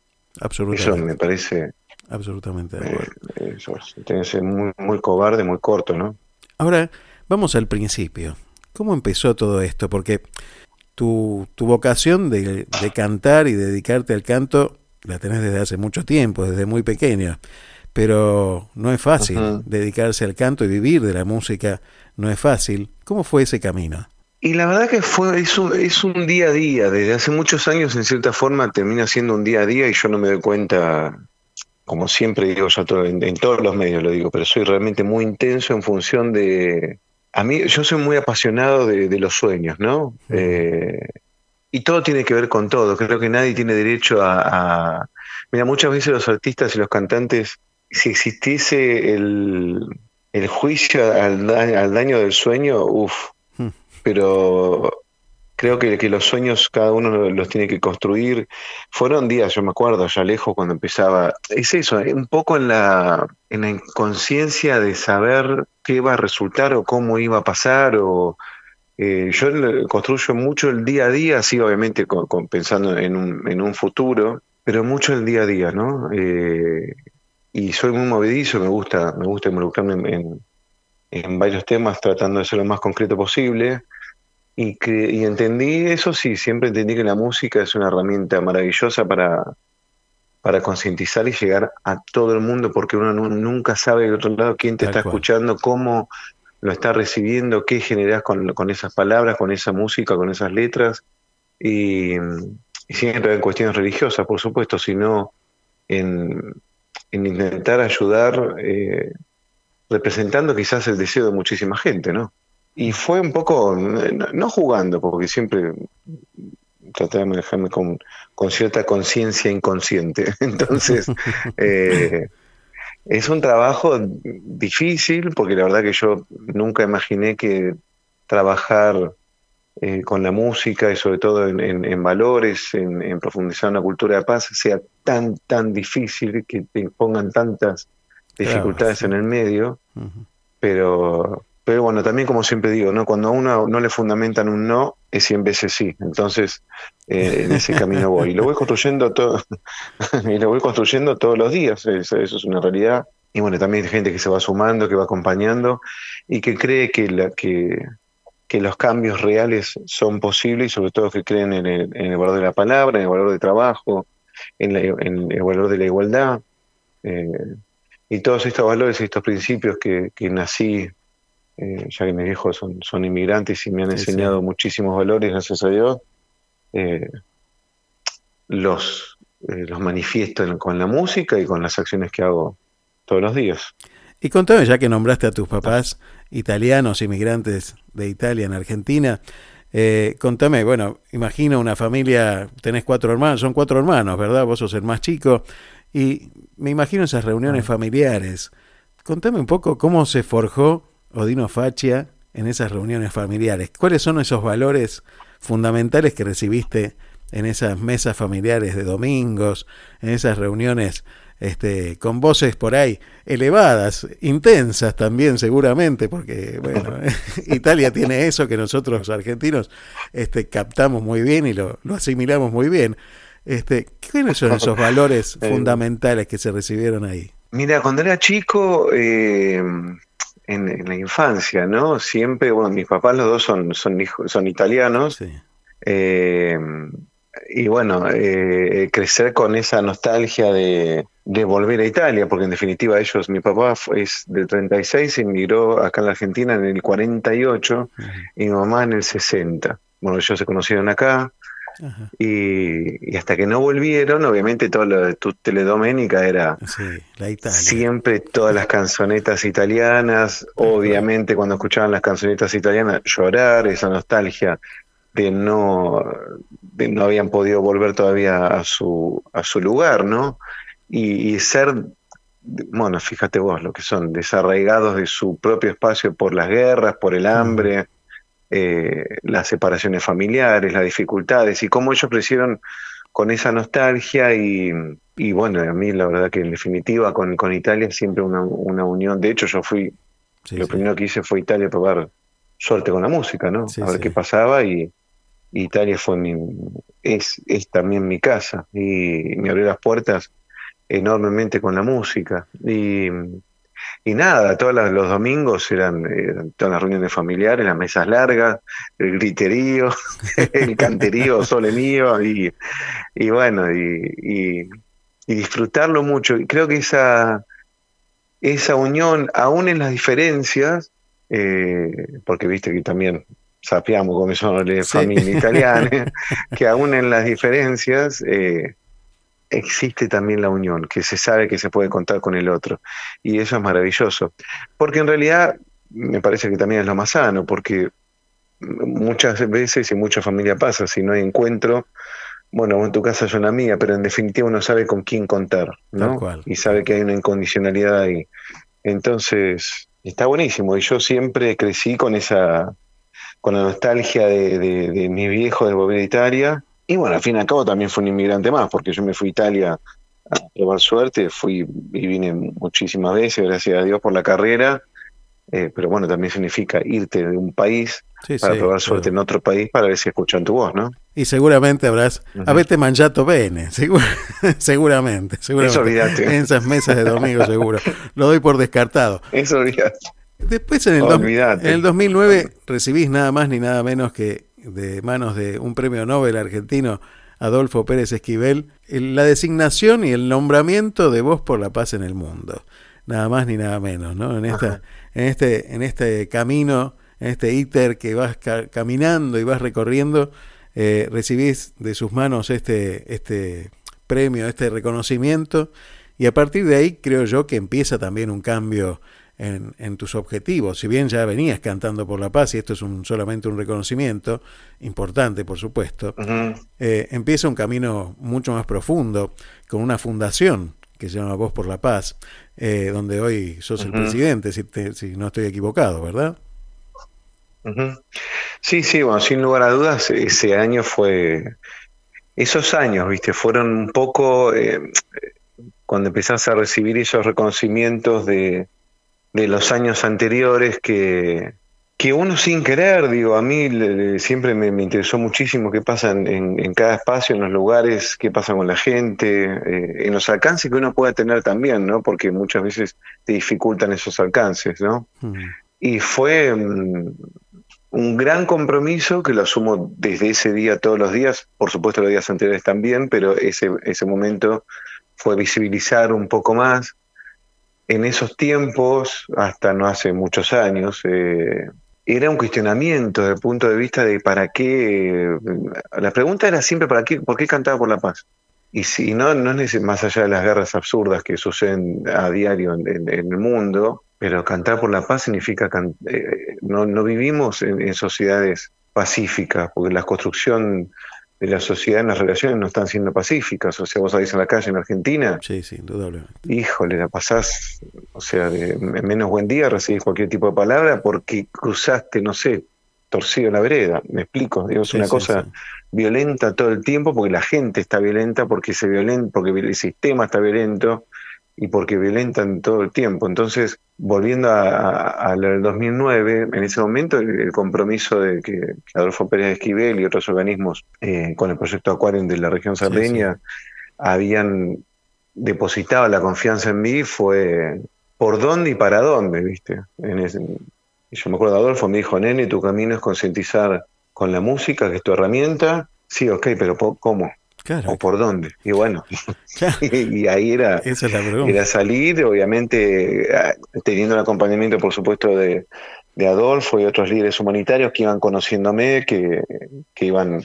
Eso me parece. Absolutamente de acuerdo. Eh, eso tiene que ser muy, muy cobarde, muy corto, ¿no? Ahora, vamos al principio. ¿Cómo empezó todo esto? Porque tu, tu vocación de, de, cantar y dedicarte al canto la tenés desde hace mucho tiempo, desde muy pequeño. Pero no es fácil dedicarse al canto y vivir de la música, no es fácil. ¿Cómo fue ese camino? Y la verdad que fue, es un, es un día a día, desde hace muchos años en cierta forma termina siendo un día a día y yo no me doy cuenta, como siempre digo yo en, todos los medios lo digo, pero soy realmente muy intenso en función de... A mí, yo soy muy apasionado de, los sueños, ¿no? Eh, y todo tiene que ver con todo, creo que nadie tiene derecho a... Mira, muchas veces los artistas y los cantantes, si existiese el, el juicio al, al daño del sueño, uff pero creo que, los sueños cada uno los tiene que construir. Fueron días, yo me acuerdo, ya lejos cuando empezaba. Es eso, un poco en la, en la inconsciencia de saber qué iba a resultar o cómo iba a pasar. o eh, Yo construyo mucho el día a día, sí, obviamente pensando en un, en un futuro, pero mucho el día a día, ¿no? Eh, y soy muy movedizo, me gusta, me gusta involucrarme en varios temas tratando de ser lo más concreto posible. Y, que, y entendí eso, sí, siempre entendí que la música es una herramienta maravillosa para, para concientizar y llegar a todo el mundo, porque uno nunca sabe del otro lado quién te está escuchando, cómo lo está recibiendo, qué generas con, con, esas palabras, con esa música, con esas letras. Y, y siempre en cuestiones religiosas, por supuesto, sino en, en intentar ayudar, eh, representando quizás el deseo de muchísima gente, ¿no? Y fue un poco, no jugando, porque siempre traté de manejarme con, con cierta conciencia inconsciente. Entonces, eh, es un trabajo difícil, porque la verdad que yo nunca imaginé que trabajar eh, con la música y sobre todo en, valores, en, profundizar una cultura de paz, sea tan, tan difícil, que te pongan tantas dificultades en el medio, pero pero bueno, también como siempre digo, ¿no? cuando a uno no le fundamentan un no, es 100 veces sí. Entonces, eh, en ese camino voy. Y lo voy construyendo todo, y lo voy construyendo todos los días, eso, es una realidad. Y bueno, también hay gente que se va sumando, que va acompañando y que cree que, la, que, los cambios reales son posibles y sobre todo que creen en el, valor de la palabra, en el valor del trabajo, en, en el valor de la igualdad. Eh, y todos estos valores y estos principios que, que nací eh, ya que mis viejos son, son inmigrantes y me han enseñado muchísimos valores, gracias a Dios, eh, los, eh, los manifiesto en- con la música y con las acciones que hago todos los días. Y contame, ya que nombraste a tus papás italianos, inmigrantes de Italia en Argentina, eh, contame, bueno, imagino una familia, tenés cuatro hermanos, son cuatro hermanos, ¿verdad? Vos sos el más chico, y me imagino esas reuniones familiares. Contame un poco cómo se forjó Odino Faccia en esas reuniones familiares. ¿Cuáles son esos valores fundamentales que recibiste en esas mesas familiares de domingos, en esas reuniones este, con voces por ahí elevadas, intensas también seguramente, porque bueno, Italia tiene eso que nosotros los argentinos este, captamos muy bien y lo, lo asimilamos muy bien. Este, ¿Cuáles son esos valores Eh, fundamentales que se recibieron ahí? Mira, cuando era chico, eh, en, en la infancia, ¿no? Siempre, bueno, mis papás los dos son, son, son italianos. eh, y bueno, eh, crecer con esa nostalgia de, de volver a Italia, porque en definitiva ellos, mi papá es del 36, emigró acá en la Argentina en el 48 y mi mamá en el 60. Bueno, ellos se conocieron acá, y, y hasta que no volvieron, obviamente todo lo de Tutte le Domenica era la Italia. siempre todas las canzonetas italianas, obviamente cuando escuchaban las canzonetas italianas llorar, esa nostalgia de no, de no habían podido volver todavía a su, a su lugar, ¿no? Y, y ser, bueno, fíjate vos lo que son, desarraigados de su propio espacio por las guerras, por el hambre, eh, las separaciones familiares, las dificultades, y cómo ellos crecieron con esa nostalgia y, y bueno, a mí la verdad que en definitiva con, con Italia siempre una, una unión, de hecho yo fui, lo primero que hice fue Italia probar suerte con la música, ¿no? a ver sí. qué pasaba y Italia fue mi, es, es también mi casa y me abrió las puertas enormemente con la música y, y nada, todos los, domingos eran, eran todas las reuniones familiares, las mesas largas, el griterío, el canterío sole mío y, y bueno, y, y- y disfrutarlo mucho. Creo que esa, esa unión, aún en las diferencias, eh, porque viste que también sapiamo come sono le Sí. familie italiane, que aún en las diferencias eh, existe también la unión, que se sabe que se puede contar con el otro. Y eso es maravilloso. Porque en realidad me parece que también es lo más sano, porque muchas veces y mucha familia pasa, si no hay encuentro, bueno, en tu casa yo en la mía, pero en definitiva uno sabe con quién contar, ¿no? Cual. Y sabe que hay una incondicionalidad ahí. Entonces, está buenísimo. Y yo siempre crecí con esa, con la nostalgia de, de, de mi viejo de a Italia. Y bueno, al fin y al cabo también fue un inmigrante más, porque yo me fui a Italia a probar suerte, fui y vine muchísimas veces, gracias a Dios por la carrera. Eh, pero bueno, también significa irte de un país Sí, para sí, probar suerte en otro país para ver si escuchan tu voz, ¿no? Y seguramente habrás, haberte mangiato bene, seguramente, seguramente. Eso olvídate. En esas mesas de domingo seguro. Lo doy por descartado. Eso olvídate. Después en el, en el 2009 recibís nada más ni nada menos que de manos de un premio Nobel argentino, Adolfo Pérez Esquivel, el- la designación y el nombramiento de Voz por la Paz en el Mundo. Nada más ni nada menos, ¿no? En, esta, en, este, en este camino, en este íter que vas ca- caminando y vas recorriendo, eh, recibís de sus manos este, este premio, este reconocimiento, y a partir de ahí creo yo que empieza también un cambio en, en tus objetivos. Si bien ya venías cantando por la paz, y esto es un, solamente un reconocimiento, importante por supuesto, eh, empieza un camino mucho más profundo, con una fundación que se llama Voz por la Paz, eh, donde hoy sos el presidente, si, te- si no estoy equivocado, ¿verdad? Sí, sí, bueno, sin lugar a dudas, ese año fue, esos años, viste, fueron un poco, eh, cuando empezás a recibir esos reconocimientos de, de los años anteriores que, que uno sin querer, digo, a mí le- le- siempre me, me interesó muchísimo qué pasa en, en- cada espacio, en los lugares, qué pasa con la gente, eh, en los alcances que uno pueda tener también, ¿no? Porque muchas veces te dificultan esos alcances, ¿no? Y fue mm, un gran compromiso que lo asumo desde ese día todos los días, por supuesto los días anteriores también, pero ese, ese momento fue visibilizar un poco más en esos tiempos, hasta no hace muchos años, eh, era un cuestionamiento desde el punto de vista de para qué. La pregunta era siempre para qué, por qué cantaba por la paz. Y si no, no es más allá de las guerras absurdas que suceden a diario en, el mundo, pero cantar por la paz significa eh, no, no vivimos en sociedades pacíficas, porque la construcción de la sociedad en las relaciones no están siendo pacíficas. O sea, vos salís a la calle en Argentina. Sí, sí, indudablemente. Híjole, la pasás, o sea, de menos buen día recibís cualquier tipo de palabra porque cruzaste, no sé, torcido la vereda. Me explico, digo, es una cosa violenta todo el tiempo porque la gente está violenta, porque se violenta, porque el sistema está violento y porque violentan todo el tiempo. Entonces, volviendo al 2009, en ese momento el, compromiso de que, Adolfo Pérez Esquivel y otros organismos eh, con el proyecto Aquarium de la región sardeña habían depositado la confianza en mí fue por dónde y para dónde, ¿viste? En yo me acuerdo de Adolfo, me dijo, nene, tu camino es concientizar con la música, que es tu herramienta. Sí, ok, pero ¿cómo? ¿O por dónde? Y bueno, y, ahí era, era salir, obviamente ah, teniendo el acompañamiento, por supuesto, de, Adolfo y otros líderes humanitarios que iban conociéndome, que, que iban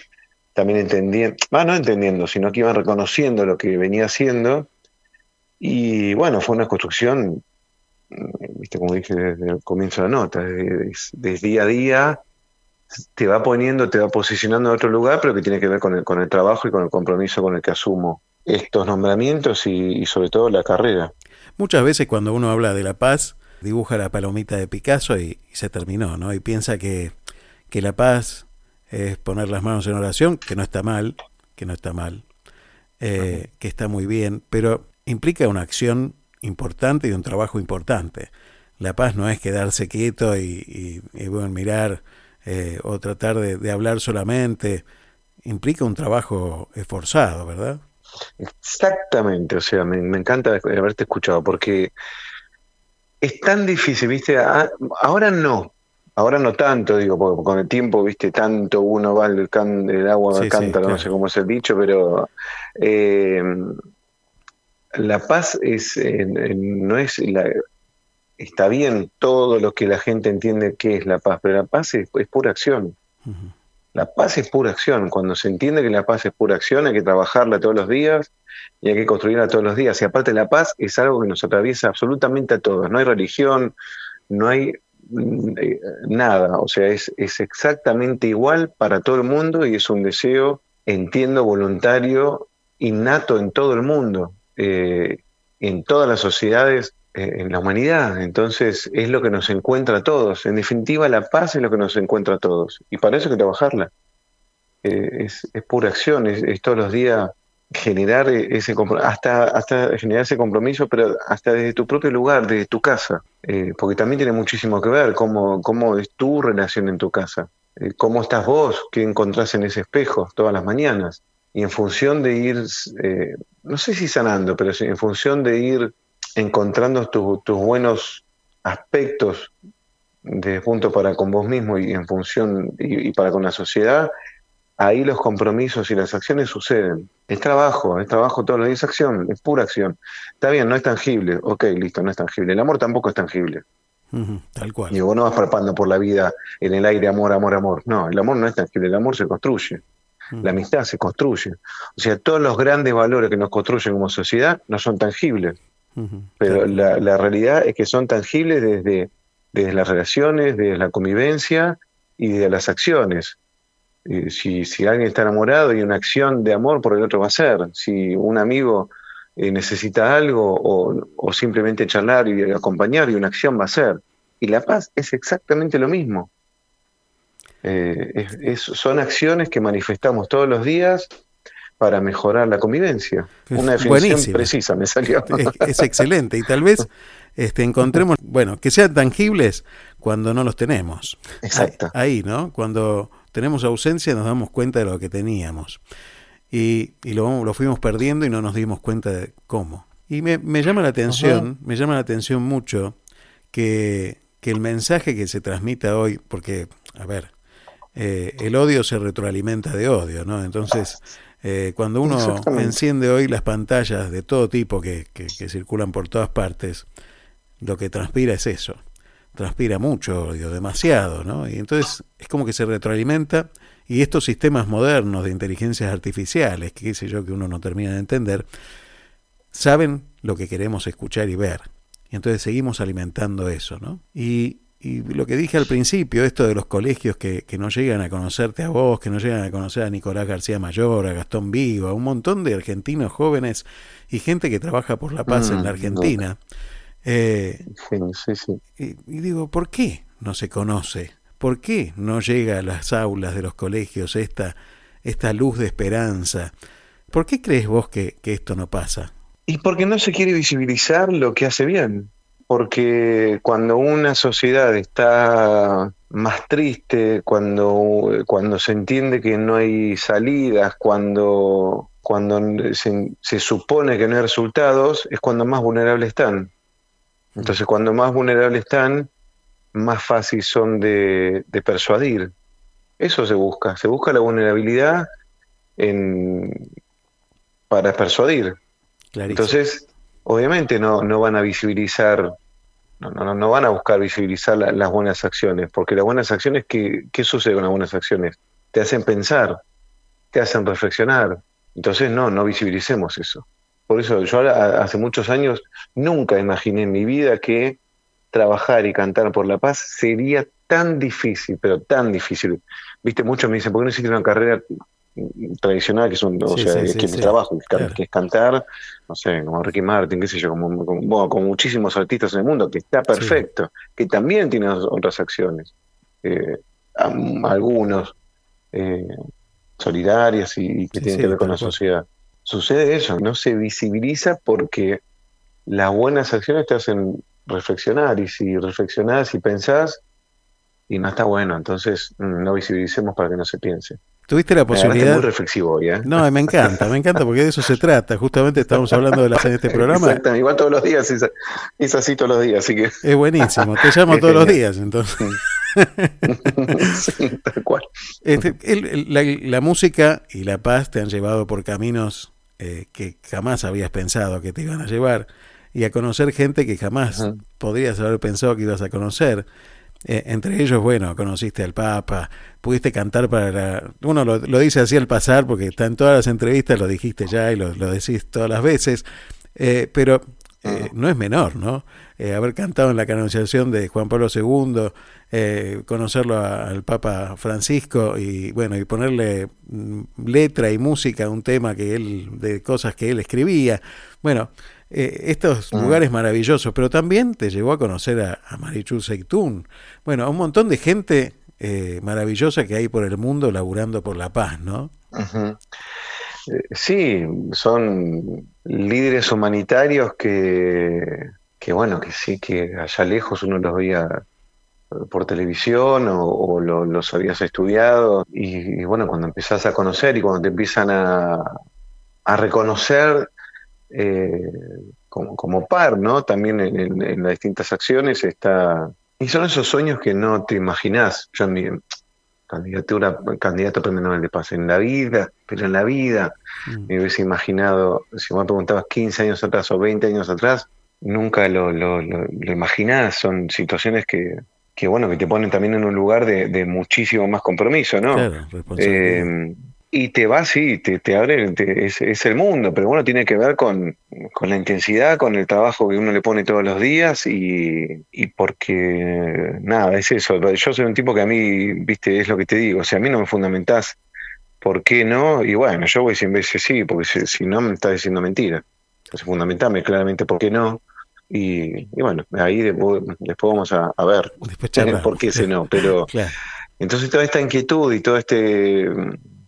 también entendiendo, ah, no entendiendo, sino que iban reconociendo lo que venía haciendo. Y bueno, fue una construcción, viste, como dije desde el comienzo de la nota, desde día a día te va poniendo, te va posicionando en otro lugar, pero que tiene que ver con el, con el trabajo y con el compromiso con el que asumo estos nombramientos y, sobre todo la carrera. Muchas veces cuando uno habla de la paz, dibuja la palomita de Picasso y, se terminó, ¿no? Y piensa que, que, la paz es poner las manos en oración, que no está mal, que no está mal, eh, que está muy bien, pero implica una acción importante y un trabajo importante. La paz no es quedarse quieto y, y bueno, mirar eh, o tratar de, hablar solamente, implica un trabajo esforzado, ¿verdad? Exactamente, o sea, me, encanta haberte escuchado porque es tan difícil, ¿viste? ahora no, ahora no tanto, digo, porque con el tiempo, ¿viste? Tanto uno va can, el agua al cántaro, no sé cómo es el dicho, pero eh, la paz es, no es la, está bien todo lo que la gente entiende que es la paz, pero la paz es, pura acción. La paz es pura acción. Cuando se entiende que la paz es pura acción, hay que trabajarla todos los días y hay que construirla todos los días. Y aparte la paz es algo que nos atraviesa absolutamente a todos. No hay religión, no hay mm, eh, nada. O sea, es, es exactamente igual para todo el mundo y es un deseo, entiendo, voluntario, innato en todo el mundo. Eh, en todas las sociedades en la humanidad. Entonces es lo que nos encuentra a todos. En definitiva, la paz es lo que nos encuentra a todos. Y para eso hay que trabajarla. Eh, es, pura acción, es, todos los días generar ese hasta hasta generar ese compromiso, pero hasta desde tu propio lugar, desde tu casa, eh, porque también tiene muchísimo que ver cómo, cómo es tu relación en tu casa, cómo estás vos, qué encontrás en ese espejo todas las mañanas, y en función de ir, no sé si sanando, pero en función de ir encontrando tus buenos aspectos de punto para con vos mismo y en función y, para con la sociedad, ahí los compromisos y las acciones suceden. Es trabajo, es trabajo todos los días, es acción, es pura acción. Está bien, no es tangible, ok, listo, no es tangible. El amor tampoco es tangible. tal cual. Y vos no vas palpando por la vida en el aire, amor, amor, amor. No, el amor no es tangible, el amor se construye. La amistad se construye. O sea, todos los grandes valores que nos construyen como sociedad no son tangibles. Pero la, realidad es que son tangibles desde, desde las relaciones, desde la convivencia y desde las acciones. si, si alguien está enamorado y una acción de amor por el otro va a ser. Si un amigo eh, necesita algo o, simplemente charlar y acompañar y una acción va a ser. Y la paz es exactamente lo mismo. Eh, son acciones que manifestamos todos los días para mejorar la convivencia. Una definición precisa me salió. Es, excelente y tal vez este, encontremos, bueno, que sean tangibles cuando no los tenemos. Exacto. Ahí, ¿no? Cuando tenemos ausencia nos damos cuenta de lo que teníamos. Y, y lo, lo, fuimos perdiendo y no nos dimos cuenta de cómo. Y me, me llama la atención, me llama la atención mucho que, que el mensaje que se transmita hoy, porque, a ver, eh, el odio se retroalimenta de odio, ¿no? Entonces, eh, cuando uno enciende hoy las pantallas de todo tipo que, circulan por todas partes, lo que transpira es eso. Transpira mucho odio, demasiado, ¿no? Y entonces es como que se retroalimenta y estos sistemas modernos de inteligencias artificiales, que qué sé yo, que uno no termina de entender, saben lo que queremos escuchar y ver. Y entonces seguimos alimentando eso, ¿no? Y, y lo que dije al principio, esto de los colegios que, que, no llegan a conocerte a vos, que no llegan a conocer a Nicolás García Mayor, a Gastón Vigo, a un montón de argentinos jóvenes y gente que trabaja por la paz mm, en la Argentina. No. Eh, sí, sí, sí. Y, y, digo, ¿por qué no se conoce? ¿Por qué no llega a las aulas de los colegios esta, esta luz de esperanza? ¿Por qué crees vos que, que esto no pasa? Y porque no se quiere visibilizar lo que hace bien. Porque cuando una sociedad está más triste, cuando, cuando se entiende que no hay salidas, cuando, cuando se, se supone que no hay resultados, es cuando más vulnerables están. Entonces, cuando más vulnerables están, más fácil son de, de, persuadir. Eso se busca. Se busca la vulnerabilidad en, para persuadir. Clarísimo. Entonces, obviamente no, no van a visibilizar, no, no, no van a buscar visibilizar la, las buenas acciones, porque las buenas acciones, ¿qué, ¿qué sucede con las buenas acciones? Te hacen pensar, te hacen reflexionar. Entonces, no, no visibilicemos eso. Por eso yo hace muchos años nunca imaginé en mi vida que trabajar y cantar por la paz sería tan difícil, pero tan difícil. Viste, muchos me dicen, ¿por qué no hiciste una carrera tradicional que es un, o Sí, sea, sí, que sí, mi trabajo, que, Claro. que es cantar, no sé, como Ricky Martin, qué sé yo, como, como, bueno, como muchísimos artistas en el mundo, que está perfecto, que también tiene otras acciones, eh, algunos eh, solidarias y, y que tienen que ver con la sociedad. Sucede eso, no se visibiliza porque las buenas acciones te hacen reflexionar y si reflexionás y pensás y no está bueno, entonces mm, no visibilicemos para que no se piense. ¿Tuviste la posibilidad? muy reflexivo hoy, ¿eh? No, me encanta, me encanta, porque de eso se trata. Justamente estamos hablando de las en este programa. Exactamente, igual todos los días, es, es así todos los días, así que... Es buenísimo, te llamo Es todos los días, entonces. Sí, tal cual. Este, el- el- la, la música y la paz te han llevado por caminos eh, que jamás habías pensado que te iban a llevar y a conocer gente que jamás podrías haber pensado que ibas a conocer. Eh, entre ellos, bueno, conociste al Papa, pudiste cantar para la... Uno lo, lo dice así al pasar porque está en todas las entrevistas, lo dijiste ya y lo, lo decís todas las veces, eh, pero eh, no es menor, ¿no? Haber cantado en la canonización de Juan Pablo II, conocerlo a- al Papa Francisco y bueno, y ponerle mm, letra y música a un tema que él, de cosas que él escribía. Bueno, eh, estos lugares maravillosos, pero también te llevó a conocer a, a Marichu Seitún. Bueno, a un montón de gente eh, maravillosa que hay por el mundo laburando por la paz, ¿no? Eh, Sí, son líderes humanitarios que, que, bueno, que sí, que allá lejos uno los veía por televisión o, o lo- los habías estudiado y, y, bueno, cuando empezás a conocer y cuando te empiezan a, a reconocer eh, como, como par, ¿no? También en, en- en las distintas acciones está... Y son esos sueños que no te imaginás. Yo en mi candidatura, candidato a premio Nobel de Paz en la vida, pero en la vida me hubiese imaginado, si me preguntabas 15 años atrás o 20 años atrás, nunca lo, lo, lo, lo imaginás. Son situaciones que, que, bueno, que te ponen también en un lugar de, de muchísimo más compromiso, ¿no? Claro, responsabilidad. Eh, y te va, sí, te, te abre, te- es, es el mundo, pero bueno, tiene que ver con, con la intensidad, con el trabajo que uno le pone todos los días y, y porque, nada, es eso. Yo soy un tipo que a mí, viste, es lo que te digo, o sea, a mí no me fundamentás por qué no, y bueno, yo voy 100 veces sí, porque si, si no me estás diciendo mentira. Entonces, fundamentame claramente por qué no. Y, y bueno, ahí después, después vamos a, a ver por qué ese no, pero... Claro. Entonces toda esta inquietud y todo este,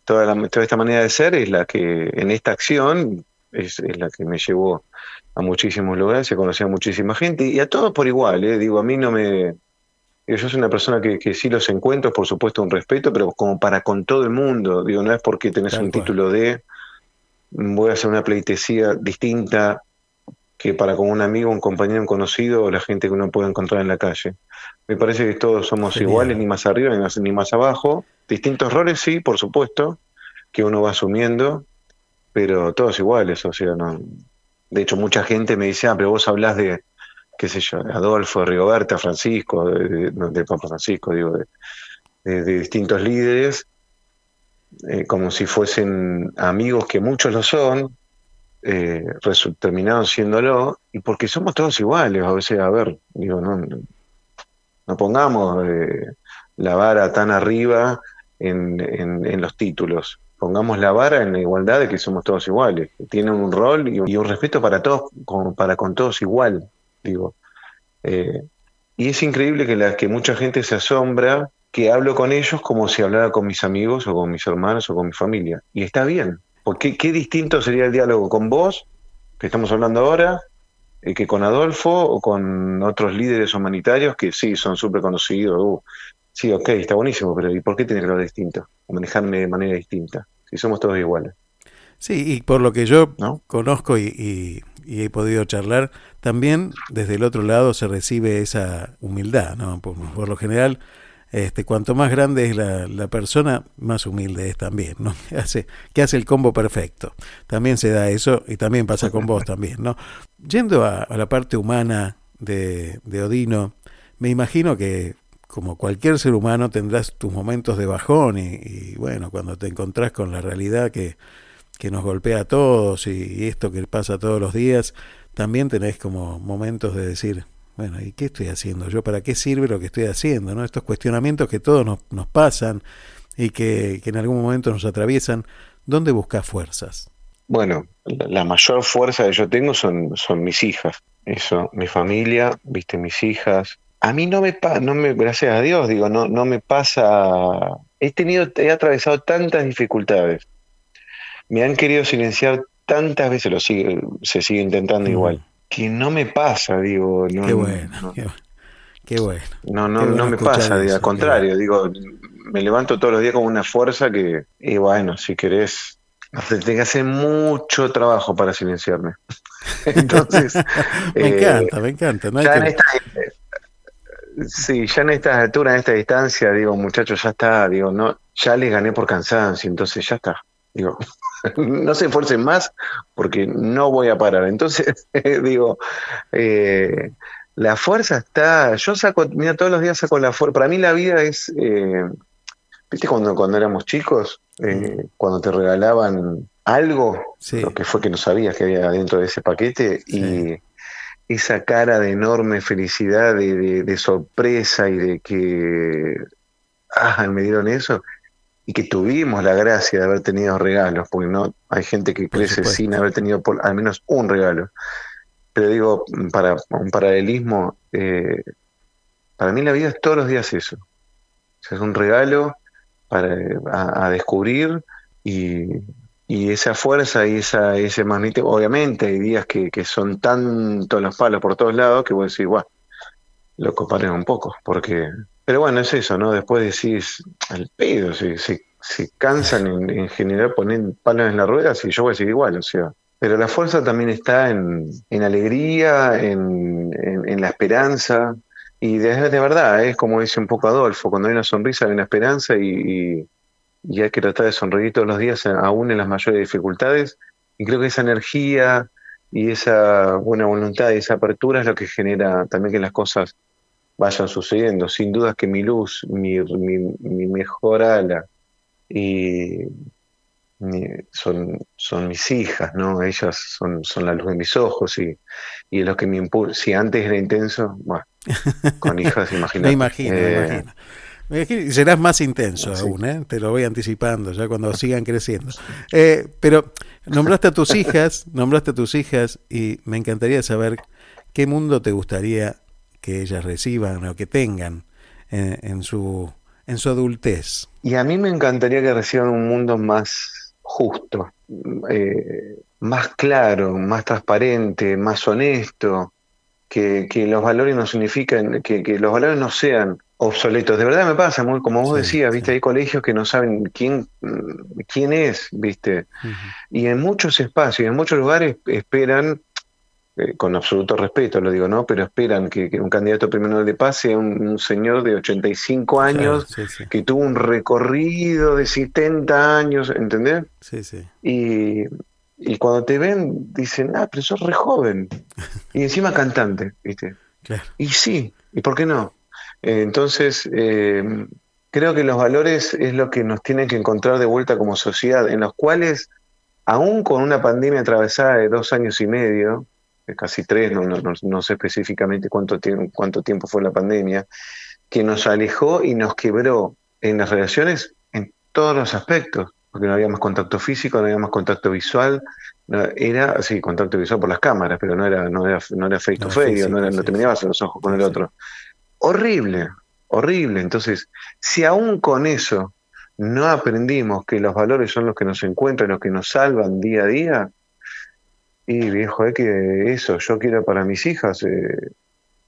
toda, la- toda esta manera de ser es la que en esta acción es, es la que me llevó a muchísimos lugares, a conocer a muchísima gente y a todos por igual, ¿eh? digo, a mí no me... Yo soy una persona que, que sí los encuentro, por supuesto, un respeto, pero como para con todo el mundo, digo, no es porque tenés Tal un cual. título de voy a hacer una pleitesía distinta que para con un amigo, un compañero, un conocido o la gente que uno puede encontrar en la calle. Me parece que todos somos Genial. iguales, ni más arriba ni más, ni más abajo. Distintos roles, sí, por supuesto, que uno va asumiendo, pero todos iguales, o sea, no. De hecho, mucha gente me dice, ah, pero vos hablás de, qué sé yo, de Adolfo, de Rigoberta, Francisco, de, de- del Papa Francisco, digo, de, de- de distintos líderes, eh, como si fuesen amigos que muchos lo son, eh, terminaron siéndolo, y porque somos todos iguales, a veces, a ver, digo, no, no pongamos eh, la vara tan arriba en, en- los títulos. Pongamos la vara en la igualdad de que somos todos iguales. Tienen un rol y, un respeto para todos, con, para con todos igual, digo. Eh, y es increíble que, que mucha gente se asombra que hablo con ellos como si hablara con mis amigos o con mis hermanos o con mi familia. Y está bien, porque qué distinto sería el diálogo con vos, que estamos hablando ahora, eh, que con Adolfo o con otros líderes humanitarios que sí, son súper conocidos. uh, sí, ok, está buenísimo, pero ¿y por qué tiene que hablar distinto? O manejarme de manera distinta, si somos todos iguales. Sí, y por lo que yo conozco y, y- y he podido charlar, también desde el otro lado se recibe esa humildad, ¿no? Por, por lo general, este, cuanto más grande es la, la persona, más humilde es también, ¿no? Que hace, el combo perfecto. También se da eso y también pasa con vos también, ¿no? Yendo a, la parte humana de, de Odino, me imagino que como cualquier ser humano tendrás tus momentos de bajón y, y, bueno, cuando te encontrás con la realidad que, que nos golpea a todos y, y esto que pasa todos los días, también tenés como momentos de decir, bueno, ¿y qué estoy haciendo yo? ¿Para qué sirve lo que estoy haciendo? ¿no? Estos cuestionamientos que todos nos, nos pasan y que, que en algún momento nos atraviesan, ¿dónde buscas fuerzas? Bueno, la mayor fuerza que yo tengo son, son mis hijas. Eso, mi familia, viste, mis hijas. A mí no me pasa, no me, gracias a Dios, digo, no, no me pasa. He tenido, he atravesado tantas dificultades. Me han querido silenciar tantas veces, lo sigue, se sigue intentando igual. Que no me pasa, digo, no. Qué bueno, no, qué, qué bueno. no, no, bueno no me pasa, eso, al contrario, digo, me levanto todos los días con una fuerza que, y bueno, si querés, tenés que hacer mucho trabajo para silenciarme. Entonces, me eh, encanta, me encanta. No hay ya en esta, sí, ya en esta altura, en esta distancia, digo, muchachos, ya está, digo, no, ya les gané por cansancio, entonces ya está. Digo, no se esfuercen más porque no voy a parar. Entonces, digo, eh, la fuerza está, yo saco, mira, todos los días saco la fuerza. Para mí la vida es, eh, viste, cuando, cuando éramos chicos, eh, cuando te regalaban algo, lo que fue que no sabías que había dentro de ese paquete y esa cara de enorme felicidad, de, de- de sorpresa y de que, ah, me dieron eso y que tuvimos la gracia de haber tenido regalos, porque no hay gente que crece sin haber tenido por, al menos un regalo. Pero digo, para un paralelismo, eh, para mí la vida es todos los días eso. O sea, es un regalo para, a, a descubrir y, y esa fuerza y esa, ese magnetismo, obviamente hay días que, que son tantos los palos por todos lados que voy a decir, guau, lo comparen un poco, porque... Pero bueno, es eso, ¿no? Después decís, al pedo, se, se, cansan en, en general poner palos en las ruedas y yo voy a seguir igual, o sea. Pero la fuerza también está en, en alegría, en, en- la esperanza, y de, de verdad, es como dice un poco Adolfo, cuando hay una sonrisa hay una esperanza y, y- y hay que tratar de sonreír todos los días, aún en las mayores dificultades, y creo que esa energía y esa buena voluntad y esa apertura es lo que genera también que las cosas vayan sucediendo. Sin duda que mi luz, mi, mi, mi mejor ala, y mi- son, son mis hijas, ¿no? Ellas son, son la luz de mis ojos y, y es lo que me impulsa. Si antes era intenso, bueno, con hijas, imagínate. Me imagino, me Eh, imagino. Me imagino, y serás más intenso aún, ¿eh? te lo voy anticipando ya cuando sigan creciendo. Eh, pero nombraste a tus hijas, nombraste a tus hijas y me encantaría saber qué mundo te gustaría que ellas reciban o que tengan en, en su en su adultez. Y a mí me encantaría que reciban un mundo más justo, eh, más claro, más transparente, más honesto, que, que los valores no significan, que, que los valores no sean obsoletos. De verdad me pasa, muy como vos decías, viste, hay colegios que no saben quién, quién es, viste. Y en muchos espacios, en muchos lugares esperan, eh, con absoluto respeto lo digo, ¿no? Pero esperan que, que un candidato Nobel de Paz sea un, un señor de 85 años Claro, sí, sí. que tuvo un recorrido de 70 años, ¿entendés? Sí, sí. Y, y cuando te ven, dicen, ah, pero sos re joven. Y encima cantante, ¿viste? Y sí, ¿y por qué no? Eh, entonces, eh, creo que los valores es lo que nos tiene que encontrar de vuelta como sociedad, en los cuales, aún con una pandemia atravesada de dos años y medio, casi tres, no, no, no sé específicamente cuánto, cuánto tiempo fue la pandemia, que nos alejó y nos quebró en las relaciones en todos los aspectos, porque no había más contacto físico, no había más contacto visual, era, sí, contacto visual por las cámaras, pero no era, no era, no era face to face, no, era, no te mirabas en los ojos con el otro. Horrible, horrible. Entonces, si aún con eso no aprendimos que los valores son los que nos encuentran, los que nos salvan día a día, y viejo, es que eso, yo quiero para mis hijas eh,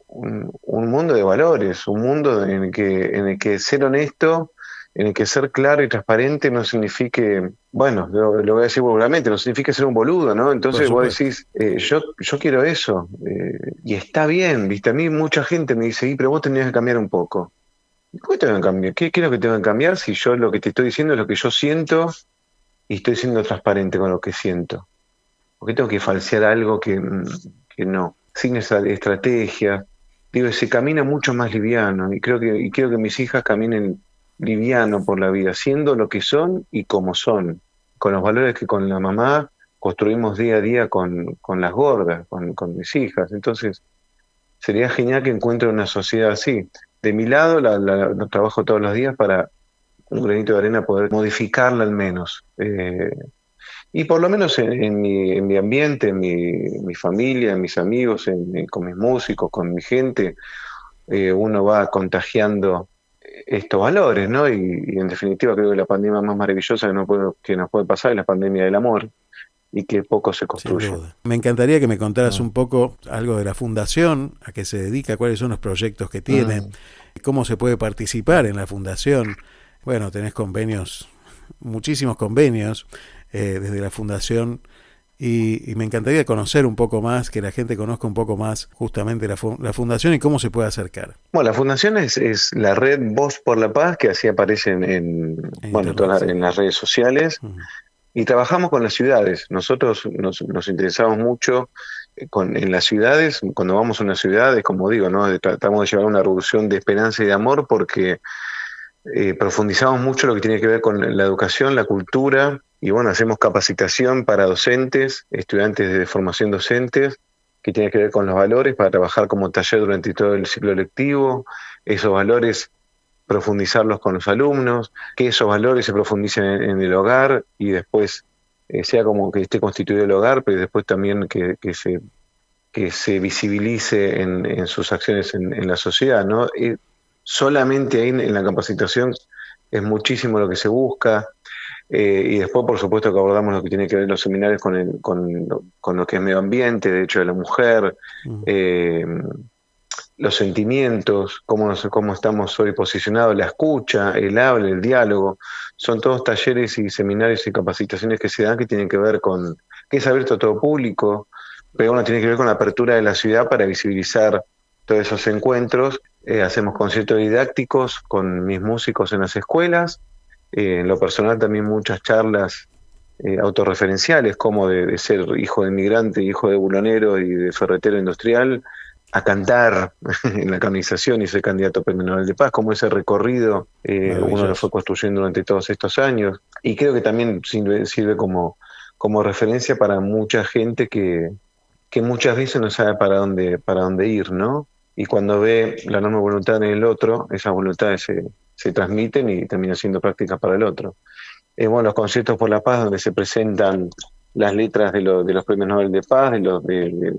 un, un, mundo de valores, un mundo en el que, en el que ser honesto en el que ser claro y transparente no signifique, bueno, lo, voy a decir vulgarmente, no significa ser un boludo, ¿no? Entonces vos decís, eh, yo, yo quiero eso, eh, y está bien, ¿viste? A mí mucha gente me dice, y pero vos tendrías que cambiar un poco. ¿Por qué tengo que cambiar? ¿Qué, ¿Qué, es lo que tengo que cambiar si yo lo que te estoy diciendo es lo que yo siento y estoy siendo transparente con lo que siento? ¿Por qué tengo que falsear algo que, que no? Sin esa estrategia. Digo, se camina mucho más liviano y creo que, y quiero que mis hijas caminen liviano por la vida, siendo lo que son y como son, con los valores que con la mamá construimos día a día con, con las gordas, con, con, mis hijas. Entonces, sería genial que encuentre una sociedad así. De mi lado, la, la, trabajo todos los días para un granito de arena poder modificarla al menos. Eh, y por lo menos en, mi, en mi, ambiente, en mi, mi, familia, en mis amigos, en, con mis músicos, con mi gente, eh, uno va contagiando estos valores, ¿no? Y, en definitiva creo que la pandemia más maravillosa que, no puede, que nos puede pasar es la pandemia del amor y que poco se construye. Me encantaría que me contaras ah. un poco algo de la fundación, a qué se dedica, cuáles son los proyectos que tiene, ah. cómo se puede participar en la fundación. Bueno, tenés convenios, muchísimos convenios eh, desde la fundación y, me encantaría conocer un poco más, que la gente conozca un poco más justamente la, fundación y cómo se puede acercar. Bueno, la fundación es, la red Voz por la Paz, que así aparece en, bueno, en las redes sociales. Y trabajamos con las ciudades. Nosotros nos, interesamos mucho eh, con, en las ciudades. Cuando vamos a una ciudad, es como digo, ¿no? tratamos de llevar una revolución de esperanza y de amor porque eh, profundizamos mucho lo que tiene que ver con la educación, la cultura, y bueno, hacemos capacitación para docentes, estudiantes de formación docentes, que tiene que ver con los valores, para trabajar como taller durante todo el ciclo lectivo, esos valores profundizarlos con los alumnos, que esos valores se profundicen en, el hogar y después eh, sea como que esté constituido el hogar, pero después también que, se, que se visibilice en, sus acciones en, la sociedad. ¿no? Y solamente ahí en la capacitación es muchísimo lo que se busca, eh, y después, por supuesto, que abordamos lo que tiene que ver los seminarios con, con, con, lo que es medio ambiente, derecho de la mujer, eh, los sentimientos, cómo, cómo estamos hoy posicionados, la escucha, el habla, el diálogo. Son todos talleres y seminarios y capacitaciones que se dan que tienen que ver con que es abierto a todo público, pero bueno, tiene que ver con la apertura de la ciudad para visibilizar todos esos encuentros. Eh, hacemos conciertos didácticos con mis músicos en las escuelas eh, en lo personal también muchas charlas eh, autorreferenciales, como de, ser hijo de inmigrante, hijo de bulonero y de ferretero industrial, a cantar en la canonización y ser candidato a Premio de Paz, como ese recorrido eh, uno lo fue construyendo durante todos estos años. Y creo que también sirve, sirve como, como referencia para mucha gente que, que muchas veces no sabe para dónde, para dónde ir, ¿no? Y cuando ve la enorme voluntad en el otro, esa voluntad se, se transmiten y terminan siendo prácticas para el otro. Eh, bueno, los conciertos por la paz, donde se presentan las letras de, de los premios Nobel de Paz, de los, de,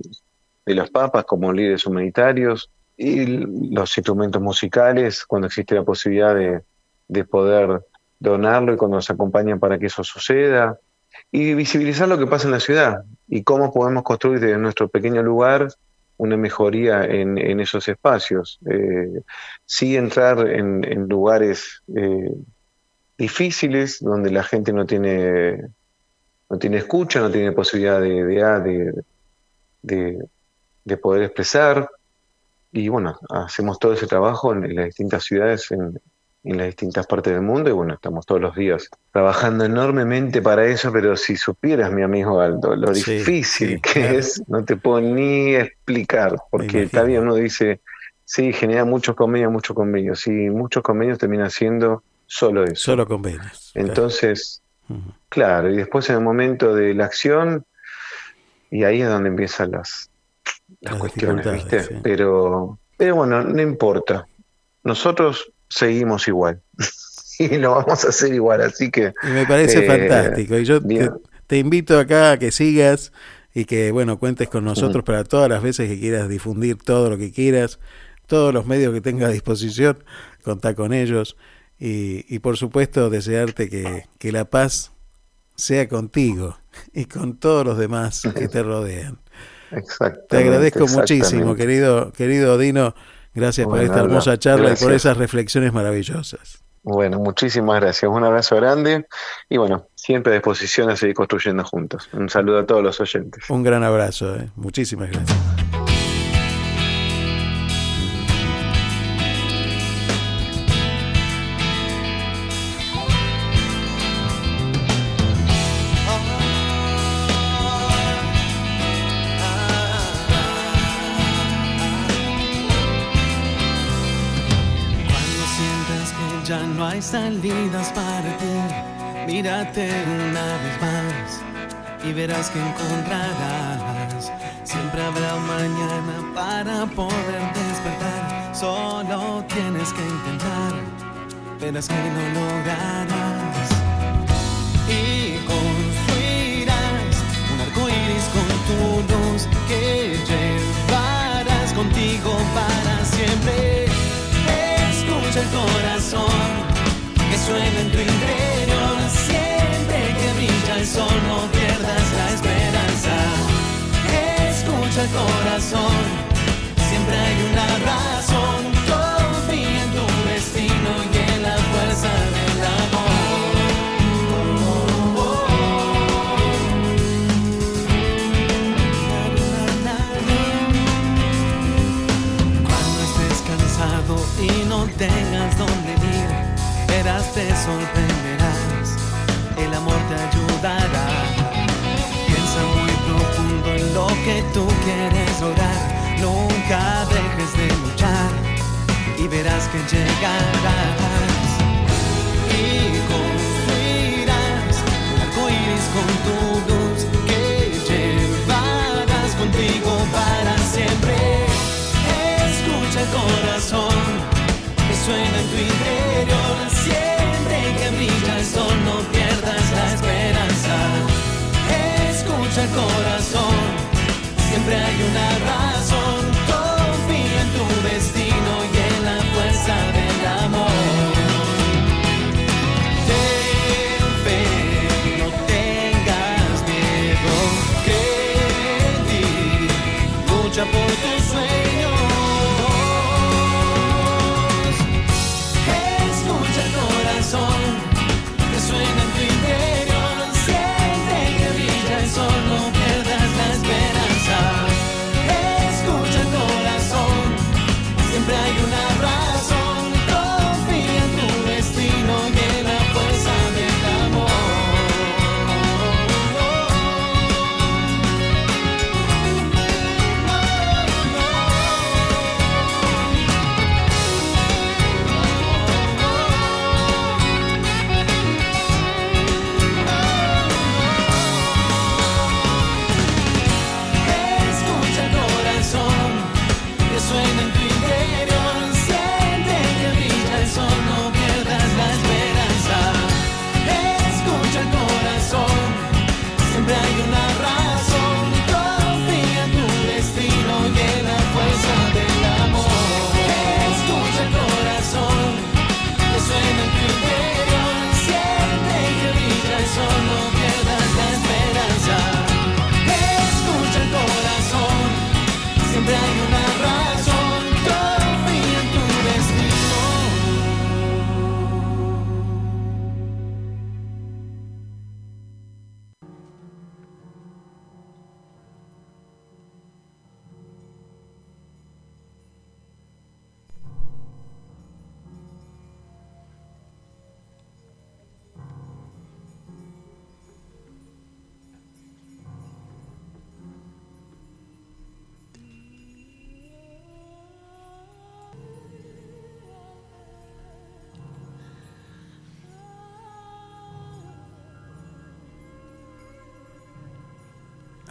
los papas como líderes humanitarios, y los instrumentos musicales, cuando existe la posibilidad de, de poder donarlo y cuando nos acompañan para que eso suceda, y visibilizar lo que pasa en la ciudad y cómo podemos construir desde nuestro pequeño lugar una mejoría en, en esos espacios. Eh, sí entrar en, en lugares eh, difíciles donde la gente no tiene, no tiene escucha, no tiene posibilidad de, de, de, de poder expresar. Y bueno, hacemos todo ese trabajo en, las distintas ciudades en, en las distintas partes del mundo y bueno, estamos todos los días trabajando enormemente para eso, pero si supieras, mi amigo Aldo, lo Sí, difícil sí, que claro. es, no te puedo ni explicar, porque está bien, uno dice, sí, genera muchos convenios, muchos convenios, sí, muchos convenios termina siendo solo eso. Solo convenios. Entonces, claro, y después en el momento de la acción, y ahí es donde empiezan las, las, Las cuestiones, ¿viste? Pero, pero bueno, no importa. Nosotros seguimos igual. y lo vamos a hacer igual, así que... Y me parece eh, fantástico. Y yo te, invito acá a que sigas y que, bueno, cuentes con nosotros para todas las veces que quieras difundir todo lo que quieras, todos los medios que tengas a disposición, contá con ellos. Y, y por supuesto, desearte que, que la paz sea contigo y con todos los demás que te rodean. Exactamente, Te agradezco muchísimo, querido, querido Dino. Gracias por esta hermosa charla y por esas reflexiones maravillosas. Bueno, muchísimas gracias. Un abrazo grande y bueno, siempre a disposición a seguir construyendo juntos. Un saludo a todos los oyentes. Un gran abrazo. ¿eh? Muchísimas gracias. No salidas para ti, mírate una vez más y verás que encontrarás. Siempre habrá mañana para poder despertar. Solo tienes que intentar, verás que lo lograrás. Y construirás un arco iris con tu luz que llevarás contigo para siempre. Escucha el corazón que suena en tu interior. Siempre que brilla el sol, no pierdas la esperanza. Escucha el corazón, que llegarás. Y construirás un arco iris con tu luz que llevarás contigo para siempre. Escucha el corazón que suena en tu interior. Siempre que brilla el sol, no pierdas la esperanza. Escucha el corazón, siempre hay una razón.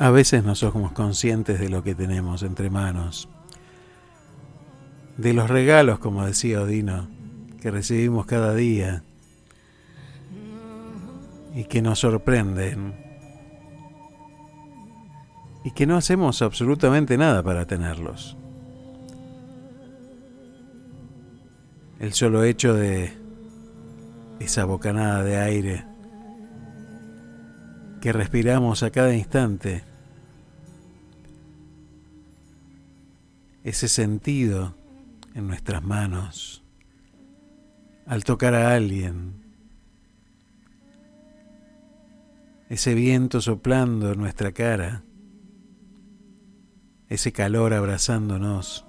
A veces no somos conscientes de lo que tenemos entre manos, de los regalos, como decía Odino, que recibimos cada día y que nos sorprenden y que no hacemos absolutamente nada para tenerlos. El solo hecho de esa bocanada de aire que respiramos a cada instante, ese sentido en nuestras manos al tocar a alguien, ese viento soplando en nuestra cara, ese calor abrazándonos,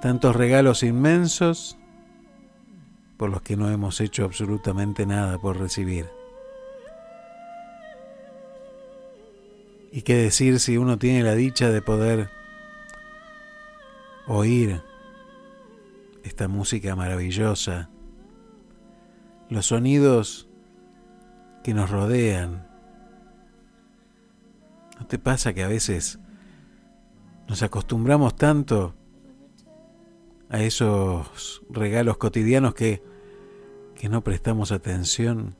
tantos regalos inmensos por los que no hemos hecho absolutamente nada por recibir. Y qué decir si uno tiene la dicha de poder oír esta música maravillosa, los sonidos que nos rodean. ¿No te pasa que a veces nos acostumbramos tanto a esos regalos cotidianos que, que no prestamos atención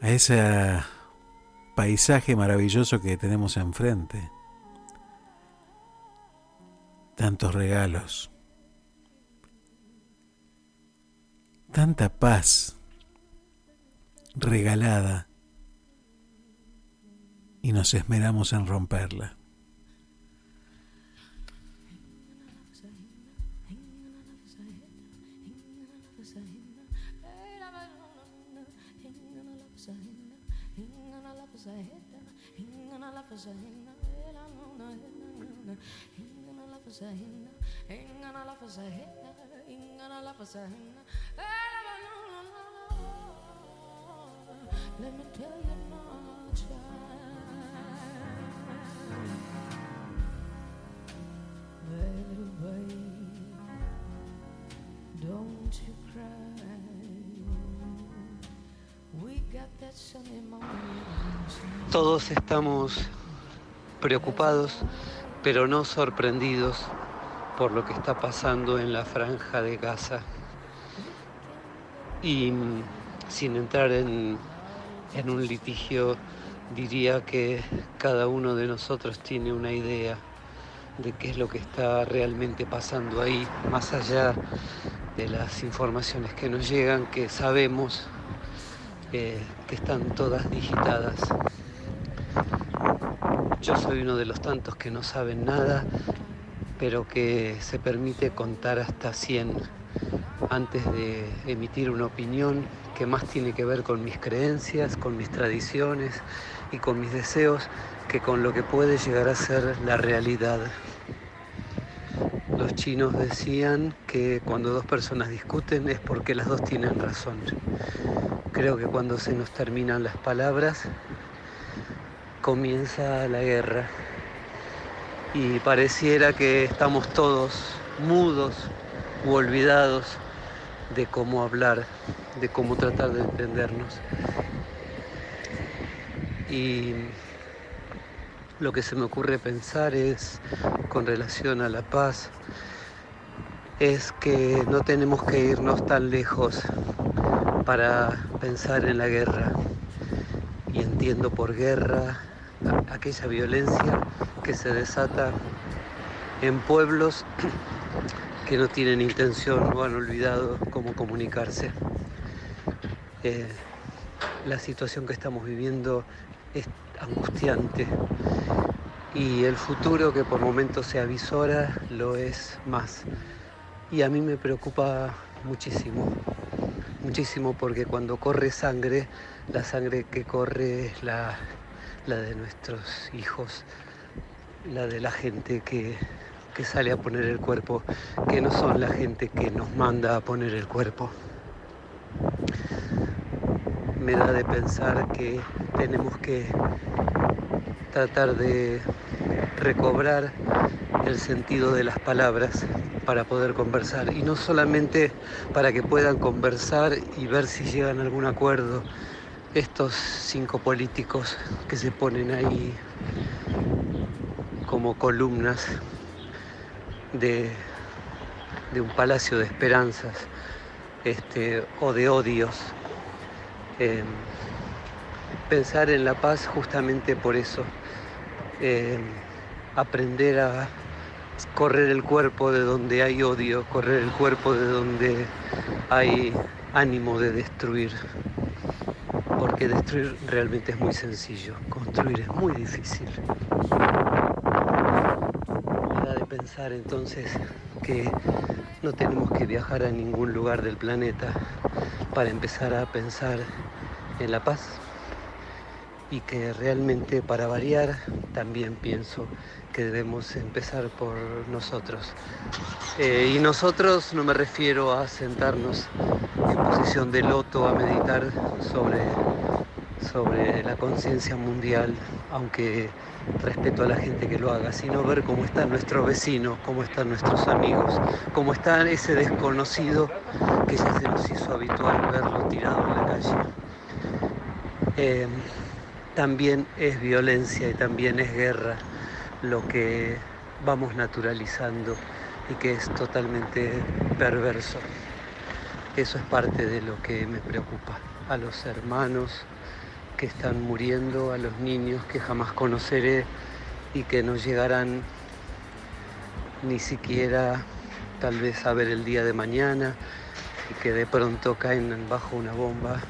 a ese paisaje maravilloso que tenemos enfrente? Tantos regalos, tanta paz regalada y nos esmeramos en romperla. Todos estamos preocupados, pero no sorprendidos por lo que está pasando en la franja de Gaza. Y mm, sin entrar en, en un litigio, diría que cada uno de nosotros tiene una idea de qué es lo que está realmente pasando ahí, más allá de las informaciones que nos llegan, que sabemos eh, que están todas digitadas yo soy uno de los tantos que no saben nada, pero que se permite contar hasta 100 antes de emitir una opinión que más tiene que ver con mis creencias, con mis tradiciones y con mis deseos que con lo que puede llegar a ser la realidad. Los chinos decían que cuando dos personas discuten es porque las dos tienen razón. Creo que cuando se nos terminan las palabras comienza la guerra y pareciera que estamos todos mudos u olvidados de cómo hablar, de cómo tratar de entendernos. Y lo que se me ocurre pensar es, con relación a la paz, es que no tenemos que irnos tan lejos para pensar en la guerra. Y entiendo por guerra aquella violencia que se desata en pueblos que no tienen intención o han olvidado cómo comunicarse. Eh, la situación que estamos viviendo es angustiante y el futuro que por momentos se avisora lo es más. Y a mí me preocupa muchísimo, muchísimo porque cuando corre sangre, la sangre que corre es la la de nuestros hijos, la de la gente que, que sale a poner el cuerpo, que no son la gente que nos manda a poner el cuerpo. Me da de pensar que tenemos que tratar de recobrar el sentido de las palabras para poder conversar y no solamente para que puedan conversar y ver si llegan a algún acuerdo estos cinco políticos que se ponen ahí como columnas de, un palacio de esperanzas este, o de odios. Eh, pensar en la paz justamente por eso. Eh, aprender a correr el cuerpo de donde hay odio, correr el cuerpo de donde hay ánimo de destruir. Porque destruir realmente es muy sencillo, construir es muy difícil. Pensar entonces que no tenemos que viajar a ningún lugar del planeta para empezar a pensar en la paz y que realmente para variar también pienso que debemos empezar por nosotros. Eh, y nosotros no me refiero a sentarnos en posición de loto a meditar sobre, sobre la conciencia mundial, aunque respeto a la gente que lo haga, sino ver cómo está nuestro vecino, cómo están nuestros amigos, cómo está ese desconocido que ya se nos hizo habitual verlo tirado en la calle. Eh, también es violencia y también es guerra lo que vamos naturalizando y que es totalmente perverso. Eso es parte de lo que me preocupa. A los hermanos que están muriendo, a los niños que jamás conoceré y que no llegarán ni siquiera tal vez a ver el día de mañana y que de pronto caen bajo una bomba.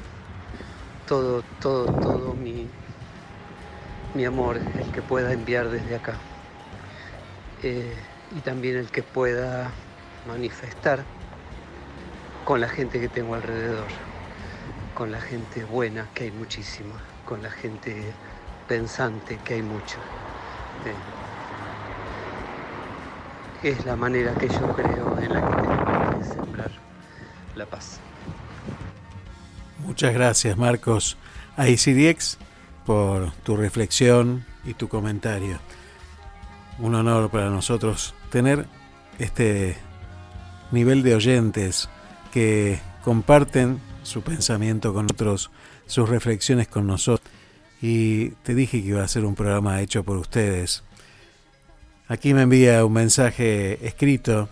Todo, todo, todo mi, mi amor, el que pueda enviar desde acá. Eh, y también el que pueda manifestar con la gente que tengo alrededor, con la gente buena, que hay muchísima, con la gente pensante, que hay mucho. Eh, es la manera que yo creo en la que tenemos que sembrar la paz. Muchas gracias, Marcos. A ICDX por tu reflexión y tu comentario. Un honor para nosotros tener este nivel de oyentes que comparten su pensamiento con otros, sus reflexiones con nosotros. Y te dije que iba a ser un programa hecho por ustedes. Aquí me envía un mensaje escrito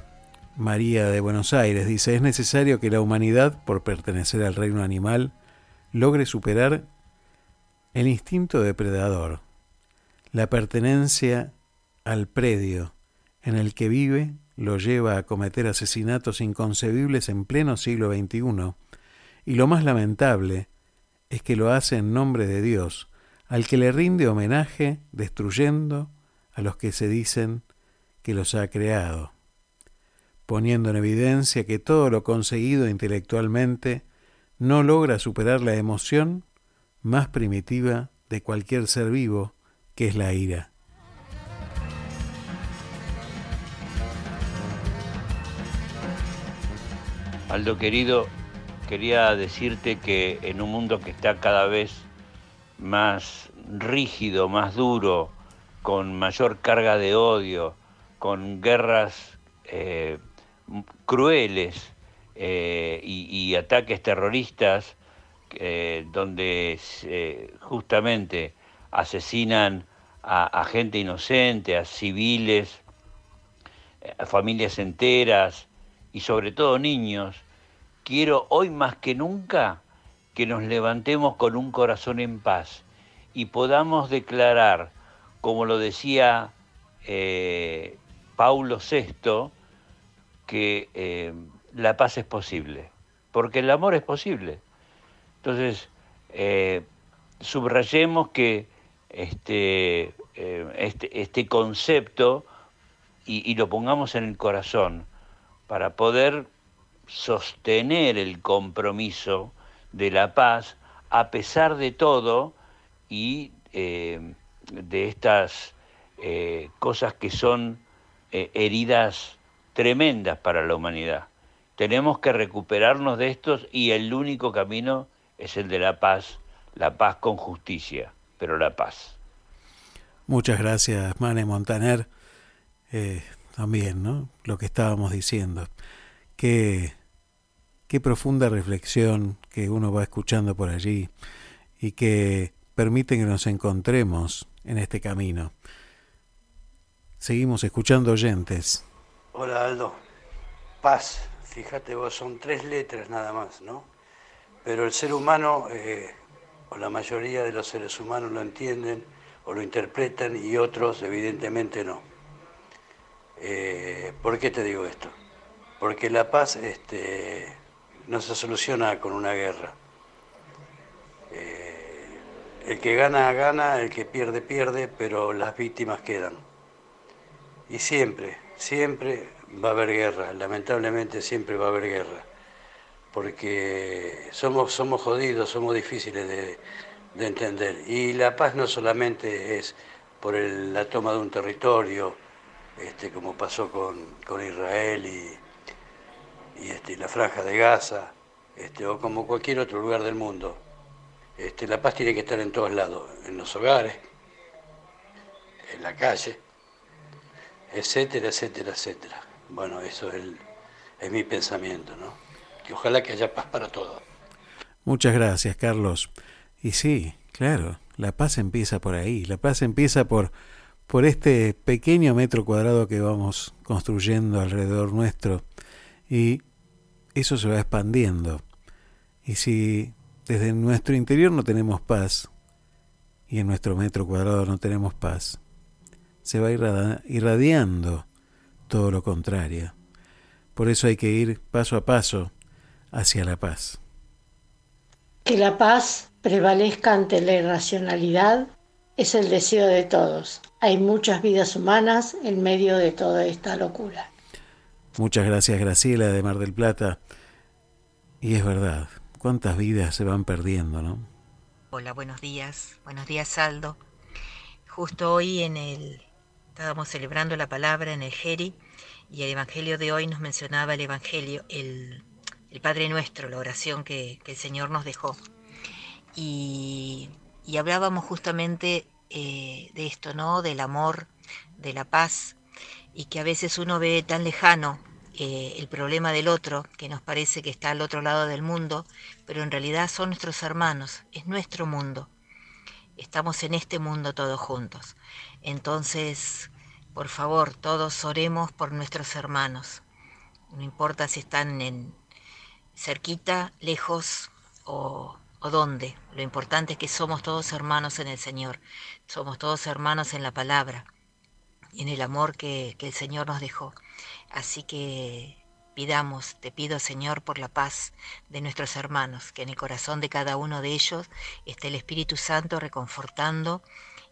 María de Buenos Aires. Dice, es necesario que la humanidad, por pertenecer al reino animal, logre superar el instinto depredador, la pertenencia al predio en el que vive lo lleva a cometer asesinatos inconcebibles en pleno siglo XXI, y lo más lamentable es que lo hace en nombre de Dios, al que le rinde homenaje destruyendo a los que se dicen que los ha creado, poniendo en evidencia que todo lo conseguido intelectualmente no logra superar la emoción más primitiva de cualquier ser vivo, que es la ira. Aldo querido, quería decirte que en un mundo que está cada vez más rígido, más duro, con mayor carga de odio, con guerras eh, crueles eh, y, ataques terroristas, eh, donde justamente asesinan a, a, gente inocente, a civiles, a familias enteras y sobre todo niños, quiero hoy más que nunca que nos levantemos con un corazón en paz y podamos declarar, como lo decía eh, Paulo VI, que eh, la paz es posible, porque el amor es posible. Entonces, eh, subrayemos que este, este, este, concepto y lo pongamos en el corazón para poder sostener el compromiso de la paz a pesar de todo y eh, de estas eh, cosas que son eh, heridas tremendas para la humanidad. Tenemos que recuperarnos de estos y el único camino es el de la paz, la paz con justicia, pero la paz. Muchas gracias, Mane Montaner. También, ¿no? Lo que estábamos diciendo. Qué, qué profunda reflexión que uno va escuchando por allí y que permiten que nos encontremos en este camino. Seguimos escuchando oyentes. Hola Aldo. Paz, fíjate vos, son tres letras nada más, ¿no? Pero el ser humano, eh, o la mayoría de los seres humanos lo entienden o lo interpretan y otros evidentemente no. Eh, ¿Por qué te digo esto? Porque la paz este, no se soluciona con una guerra. Eh, el que gana, gana, el que pierde, pierde, pero las víctimas quedan. Y siempre, siempre va a haber guerra, lamentablemente siempre va a haber guerra, porque somos, somos jodidos, somos difíciles de, de entender. Y la paz no solamente es por el- la toma de un territorio, este, como pasó con, con Israel y, y, este, la franja de Gaza, este, o como cualquier otro lugar del mundo. Este, la paz tiene que estar en todos lados, en los hogares, en la calle, etcétera, etcétera, etcétera. Bueno, eso es, es mi pensamiento, ¿no? Que ojalá que haya paz para todos. Muchas gracias, Carlos. Y sí, claro, la paz empieza por ahí. La paz empieza por, por este pequeño metro cuadrado que vamos construyendo alrededor nuestro. Y eso se va expandiendo. Y si desde nuestro interior no tenemos paz, y en nuestro metro cuadrado no tenemos paz, se va irradiando todo lo contrario. Por eso hay que ir paso a paso hacia la paz. Que la paz prevalezca ante la irracionalidad es el deseo de todos. Hay muchas vidas humanas en medio de toda esta locura. Muchas gracias Graciela de Mar del Plata. Y es verdad, cuántas vidas se van perdiendo, ¿no? Hola, buenos días. Buenos días, Aldo. Justo hoy en el estábamos celebrando la palabra en el Geri y el evangelio de hoy nos mencionaba el evangelio, el, el Padre Nuestro, la oración que, el Señor nos dejó. Y, y hablábamos justamente eh, de esto, ¿no? Del amor, de la paz, y que a veces uno ve tan lejano eh, el problema del otro, que nos parece que está al otro lado del mundo, pero en realidad son nuestros hermanos, es nuestro mundo. Estamos en este mundo todos juntos. Entonces, por favor, todos oremos por nuestros hermanos. No importa si están en cerquita, lejos o, o dónde. Lo importante es que somos todos hermanos en el Señor. Somos todos hermanos en la palabra en el amor que, que el Señor nos dejó. Así que pidamos, te pido Señor por la paz de nuestros hermanos, que en el corazón de cada uno de ellos esté el Espíritu Santo reconfortando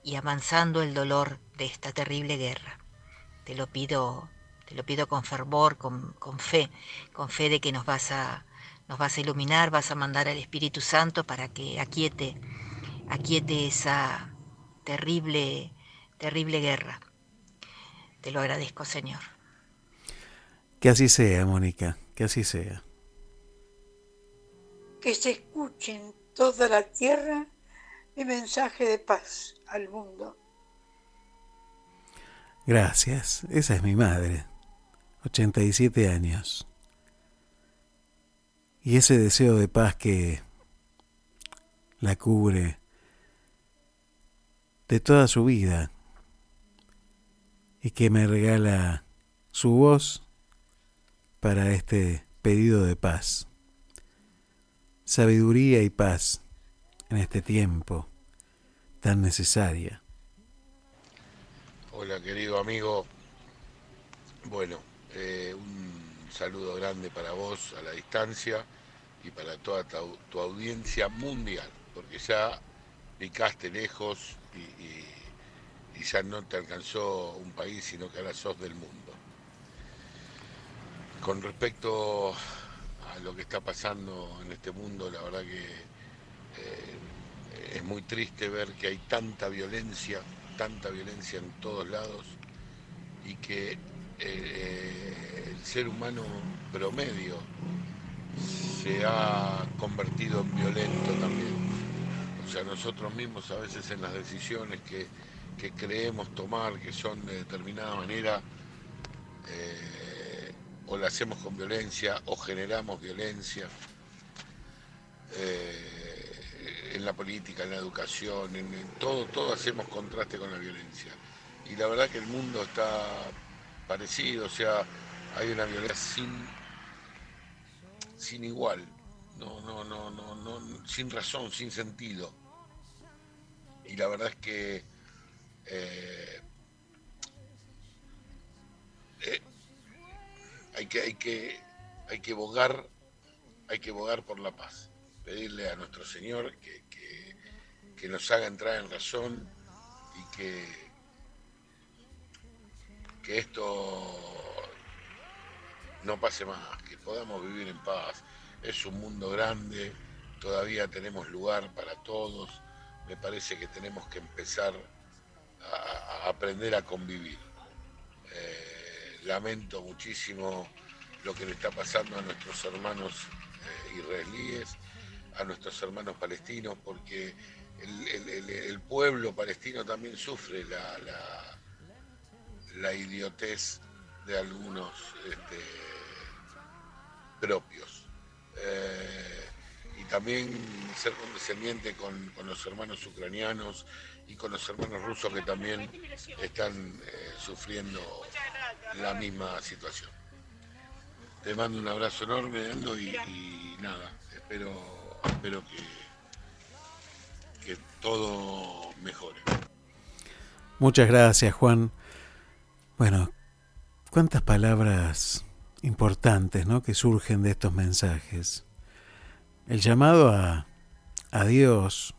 y avanzando el dolor de esta terrible guerra. Te lo pido, te lo pido con fervor, con, con fe, con fe de que nos vas a, nos vas a iluminar, vas a mandar al Espíritu Santo para que aquiete, aquiete esa terrible, terrible guerra. Te lo agradezco, Señor. Que así sea, Mónica, que así sea. que se escuche en toda la tierra mi mensaje de paz al mundo. Gracias, esa es mi madre, 87 años. Y ese deseo de paz que la cubre de toda su vida y que me regala su voz para este pedido de paz. Sabiduría y paz en este tiempo tan necesaria. Hola querido amigo. Bueno, eh, un saludo grande para vos a la distancia y para toda tu, audiencia mundial, porque ya picaste lejos y- y ya no te alcanzó un país, sino que ahora sos del mundo. Con respecto a lo que está pasando en este mundo, la verdad que eh, es muy triste ver que hay tanta violencia, tanta violencia en todos lados y que eh, el ser humano promedio se ha convertido en violento también. O sea, nosotros mismos a veces en las decisiones que, que creemos tomar, que son de determinada manera, eh, o la hacemos con violencia o generamos violencia. Eh, en la política, en la educación, en, en todo, todo hacemos contraste con la violencia. Y la verdad que el mundo está parecido, o sea, hay una violencia sin, sin igual, no, no, no, no, no, sin razón, sin sentido. Y la verdad es que eh, eh, hay que, hay que, hay que bogar, hay que bogar por la paz, pedirle a nuestro Señor que, que, que nos haga entrar en razón y que, que esto no pase más, que podamos vivir en paz. Es un mundo grande, todavía tenemos lugar para todos. Me parece que tenemos que empezar aprender a convivir. Eh, lamento muchísimo lo que le está pasando a nuestros hermanos eh, israelíes, a nuestros hermanos palestinos, porque el, pueblo palestino también sufre la, la- la idiotez de algunos este, propios. Eh, y también ser condescendiente con, con los hermanos ucranianos y con los hermanos rusos que también están eh, sufriendo la misma situación. Te mando un abrazo enorme, Aldo, y, nada, espero, espero que, que todo mejore. Muchas gracias, Juan. Bueno, cuántas palabras importantes ¿no? que surgen de estos mensajes. El llamado a, a Dios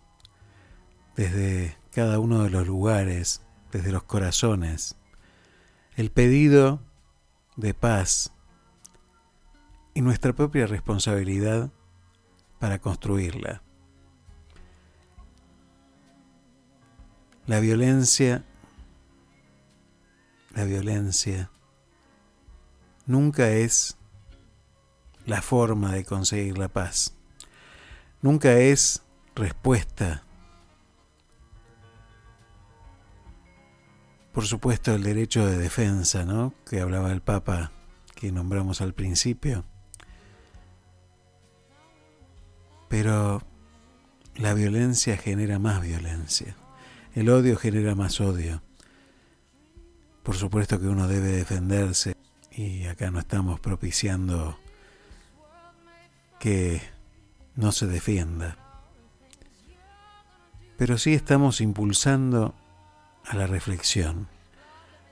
desde cada uno de los lugares, desde los corazones. El pedido de paz y nuestra propia responsabilidad para construirla. La violencia, la violencia nunca es la forma de conseguir la paz. Nunca es respuesta. Por supuesto el derecho de defensa, ¿no? Que hablaba el Papa, que nombramos al principio. Pero la violencia genera más violencia. El odio genera más odio. Por supuesto que uno debe defenderse y acá no estamos propiciando que no se defienda. Pero sí estamos impulsando a la reflexión,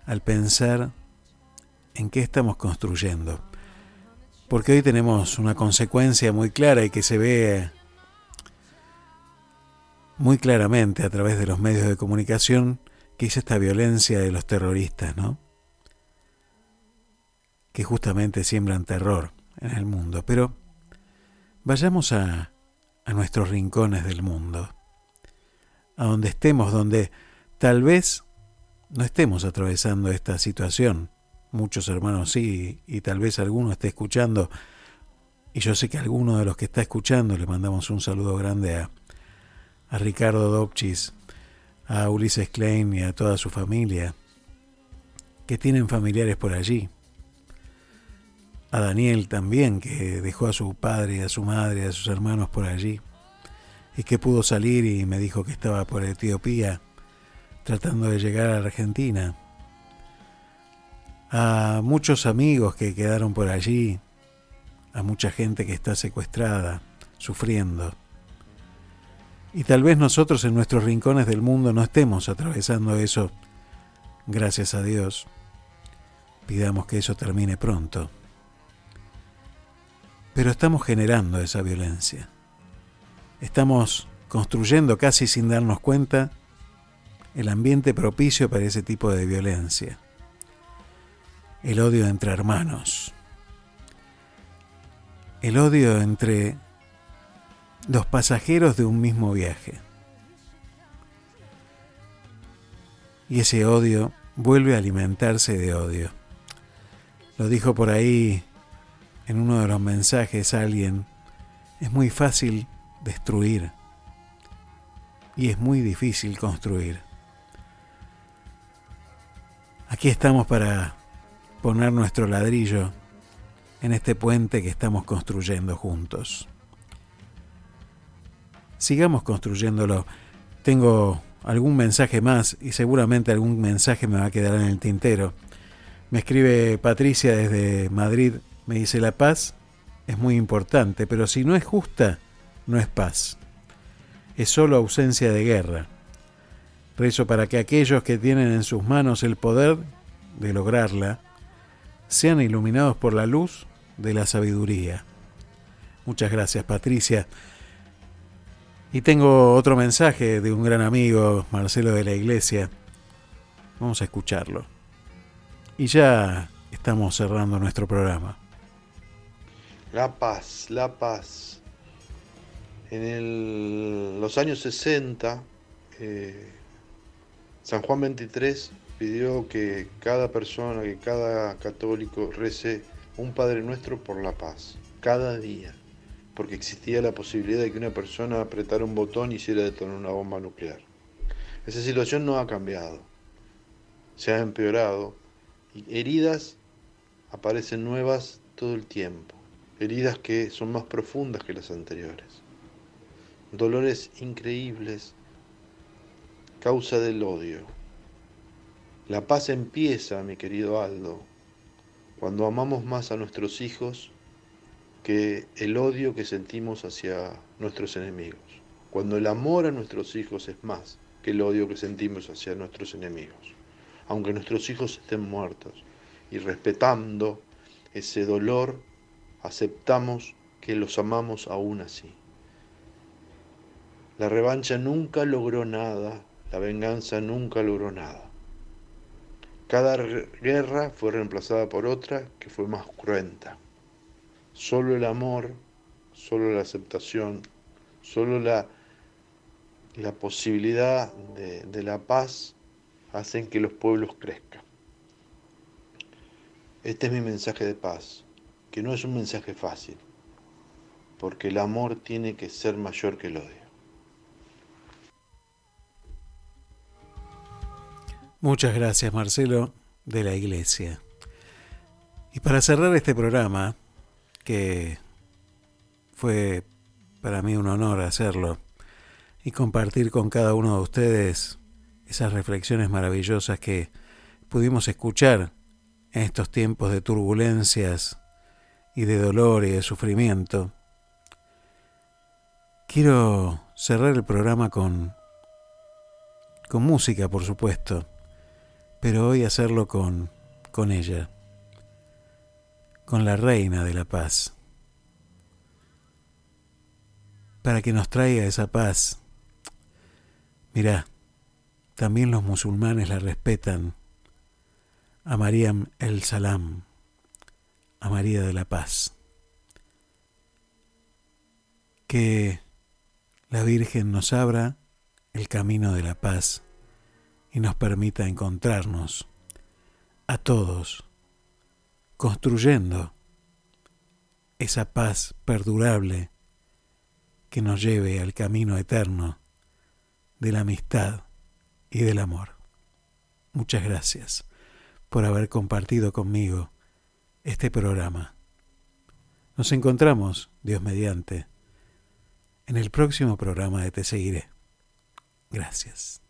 al pensar en qué estamos construyendo. Porque hoy tenemos una consecuencia muy clara y que se ve muy claramente a través de los medios de comunicación que es esta violencia de los terroristas, ¿no? Que justamente siembran terror en el mundo. Pero vayamos a, a nuestros rincones del mundo, a donde estemos, donde tal vez no estemos atravesando esta situación. Muchos hermanos sí, y tal vez alguno esté escuchando, y yo sé que alguno de los que está escuchando, le mandamos un saludo grande a, a Ricardo Dobchis, a Ulises Klein y a toda su familia, que tienen familiares por allí. A Daniel también, que dejó a su padre, a su madre, a sus hermanos por allí, y que pudo salir y me dijo que estaba por Etiopía, tratando de llegar a Argentina. A muchos amigos que quedaron por allí, a mucha gente que está secuestrada, sufriendo. Y tal vez nosotros en nuestros rincones del mundo no estemos atravesando eso. Gracias a Dios. Pidamos que eso termine pronto. Pero estamos generando esa violencia. Estamos construyendo casi sin darnos cuenta el ambiente propicio para ese tipo de violencia. El odio entre hermanos. El odio entre los pasajeros de un mismo viaje. Y ese odio vuelve a alimentarse de odio. Lo dijo por ahí en uno de los mensajes alguien, es muy fácil destruir y es muy difícil construir. Aquí estamos para poner nuestro ladrillo en este puente que estamos construyendo juntos. sigamos construyéndolo. Tengo algún mensaje más y seguramente algún mensaje me va a quedar en el tintero. Me escribe Patricia desde Madrid, me dice la paz es muy importante, pero si no es justa, no es paz. Es solo ausencia de guerra. Rezo para que aquellos que tienen en sus manos el poder de lograrla sean iluminados por la luz de la sabiduría. Muchas gracias, Patricia. Y tengo otro mensaje de un gran amigo, Marcelo de la Iglesia. Vamos a escucharlo. Y ya estamos cerrando nuestro programa. La paz, la paz. En los años 60, eh, San Juan 23 pidió que cada persona, que cada católico rece un Padre Nuestro por la paz, cada día, porque existía la posibilidad de que una persona apretara un botón y hiciera detonar una bomba nuclear. Esa situación no ha cambiado, se ha empeorado y heridas aparecen nuevas todo el tiempo, heridas que son más profundas que las anteriores, dolores increíbles, causa del odio. La paz empieza, mi querido Aldo, cuando amamos más a nuestros hijos que el odio que sentimos hacia nuestros enemigos. Cuando el amor a nuestros hijos es más que el odio que sentimos hacia nuestros enemigos. Aunque nuestros hijos estén muertos y respetando ese dolor, aceptamos que los amamos aún así. La revancha nunca logró nada, la venganza nunca logró nada. Cada guerra fue reemplazada por otra que fue más cruenta. Solo el amor, solo la aceptación, solo la, la posibilidad de, de la paz hacen que los pueblos crezcan. Este es mi mensaje de paz, que no es un mensaje fácil, porque el amor tiene que ser mayor que el odio. Muchas gracias, Marcelo, de la Iglesia. Y para cerrar este programa, que fue para mí un honor hacerlo y compartir con cada uno de ustedes esas reflexiones maravillosas que pudimos escuchar en estos tiempos de turbulencias y de dolor y de sufrimiento. Quiero cerrar el programa con con música, por supuesto, pero hoy hacerlo con con ella, con la reina de la paz, para que nos traiga esa paz. Mirá, también los musulmanes la respetan. A Mariam el Salam, a María de la Paz. Que la Virgen nos abra el camino de la paz y nos permita encontrarnos a todos construyendo esa paz perdurable que nos lleve al camino eterno de la amistad y del amor. Muchas gracias por haber compartido conmigo este programa. Nos encontramos, Dios mediante, en el próximo programa de Te Seguiré. Gracias.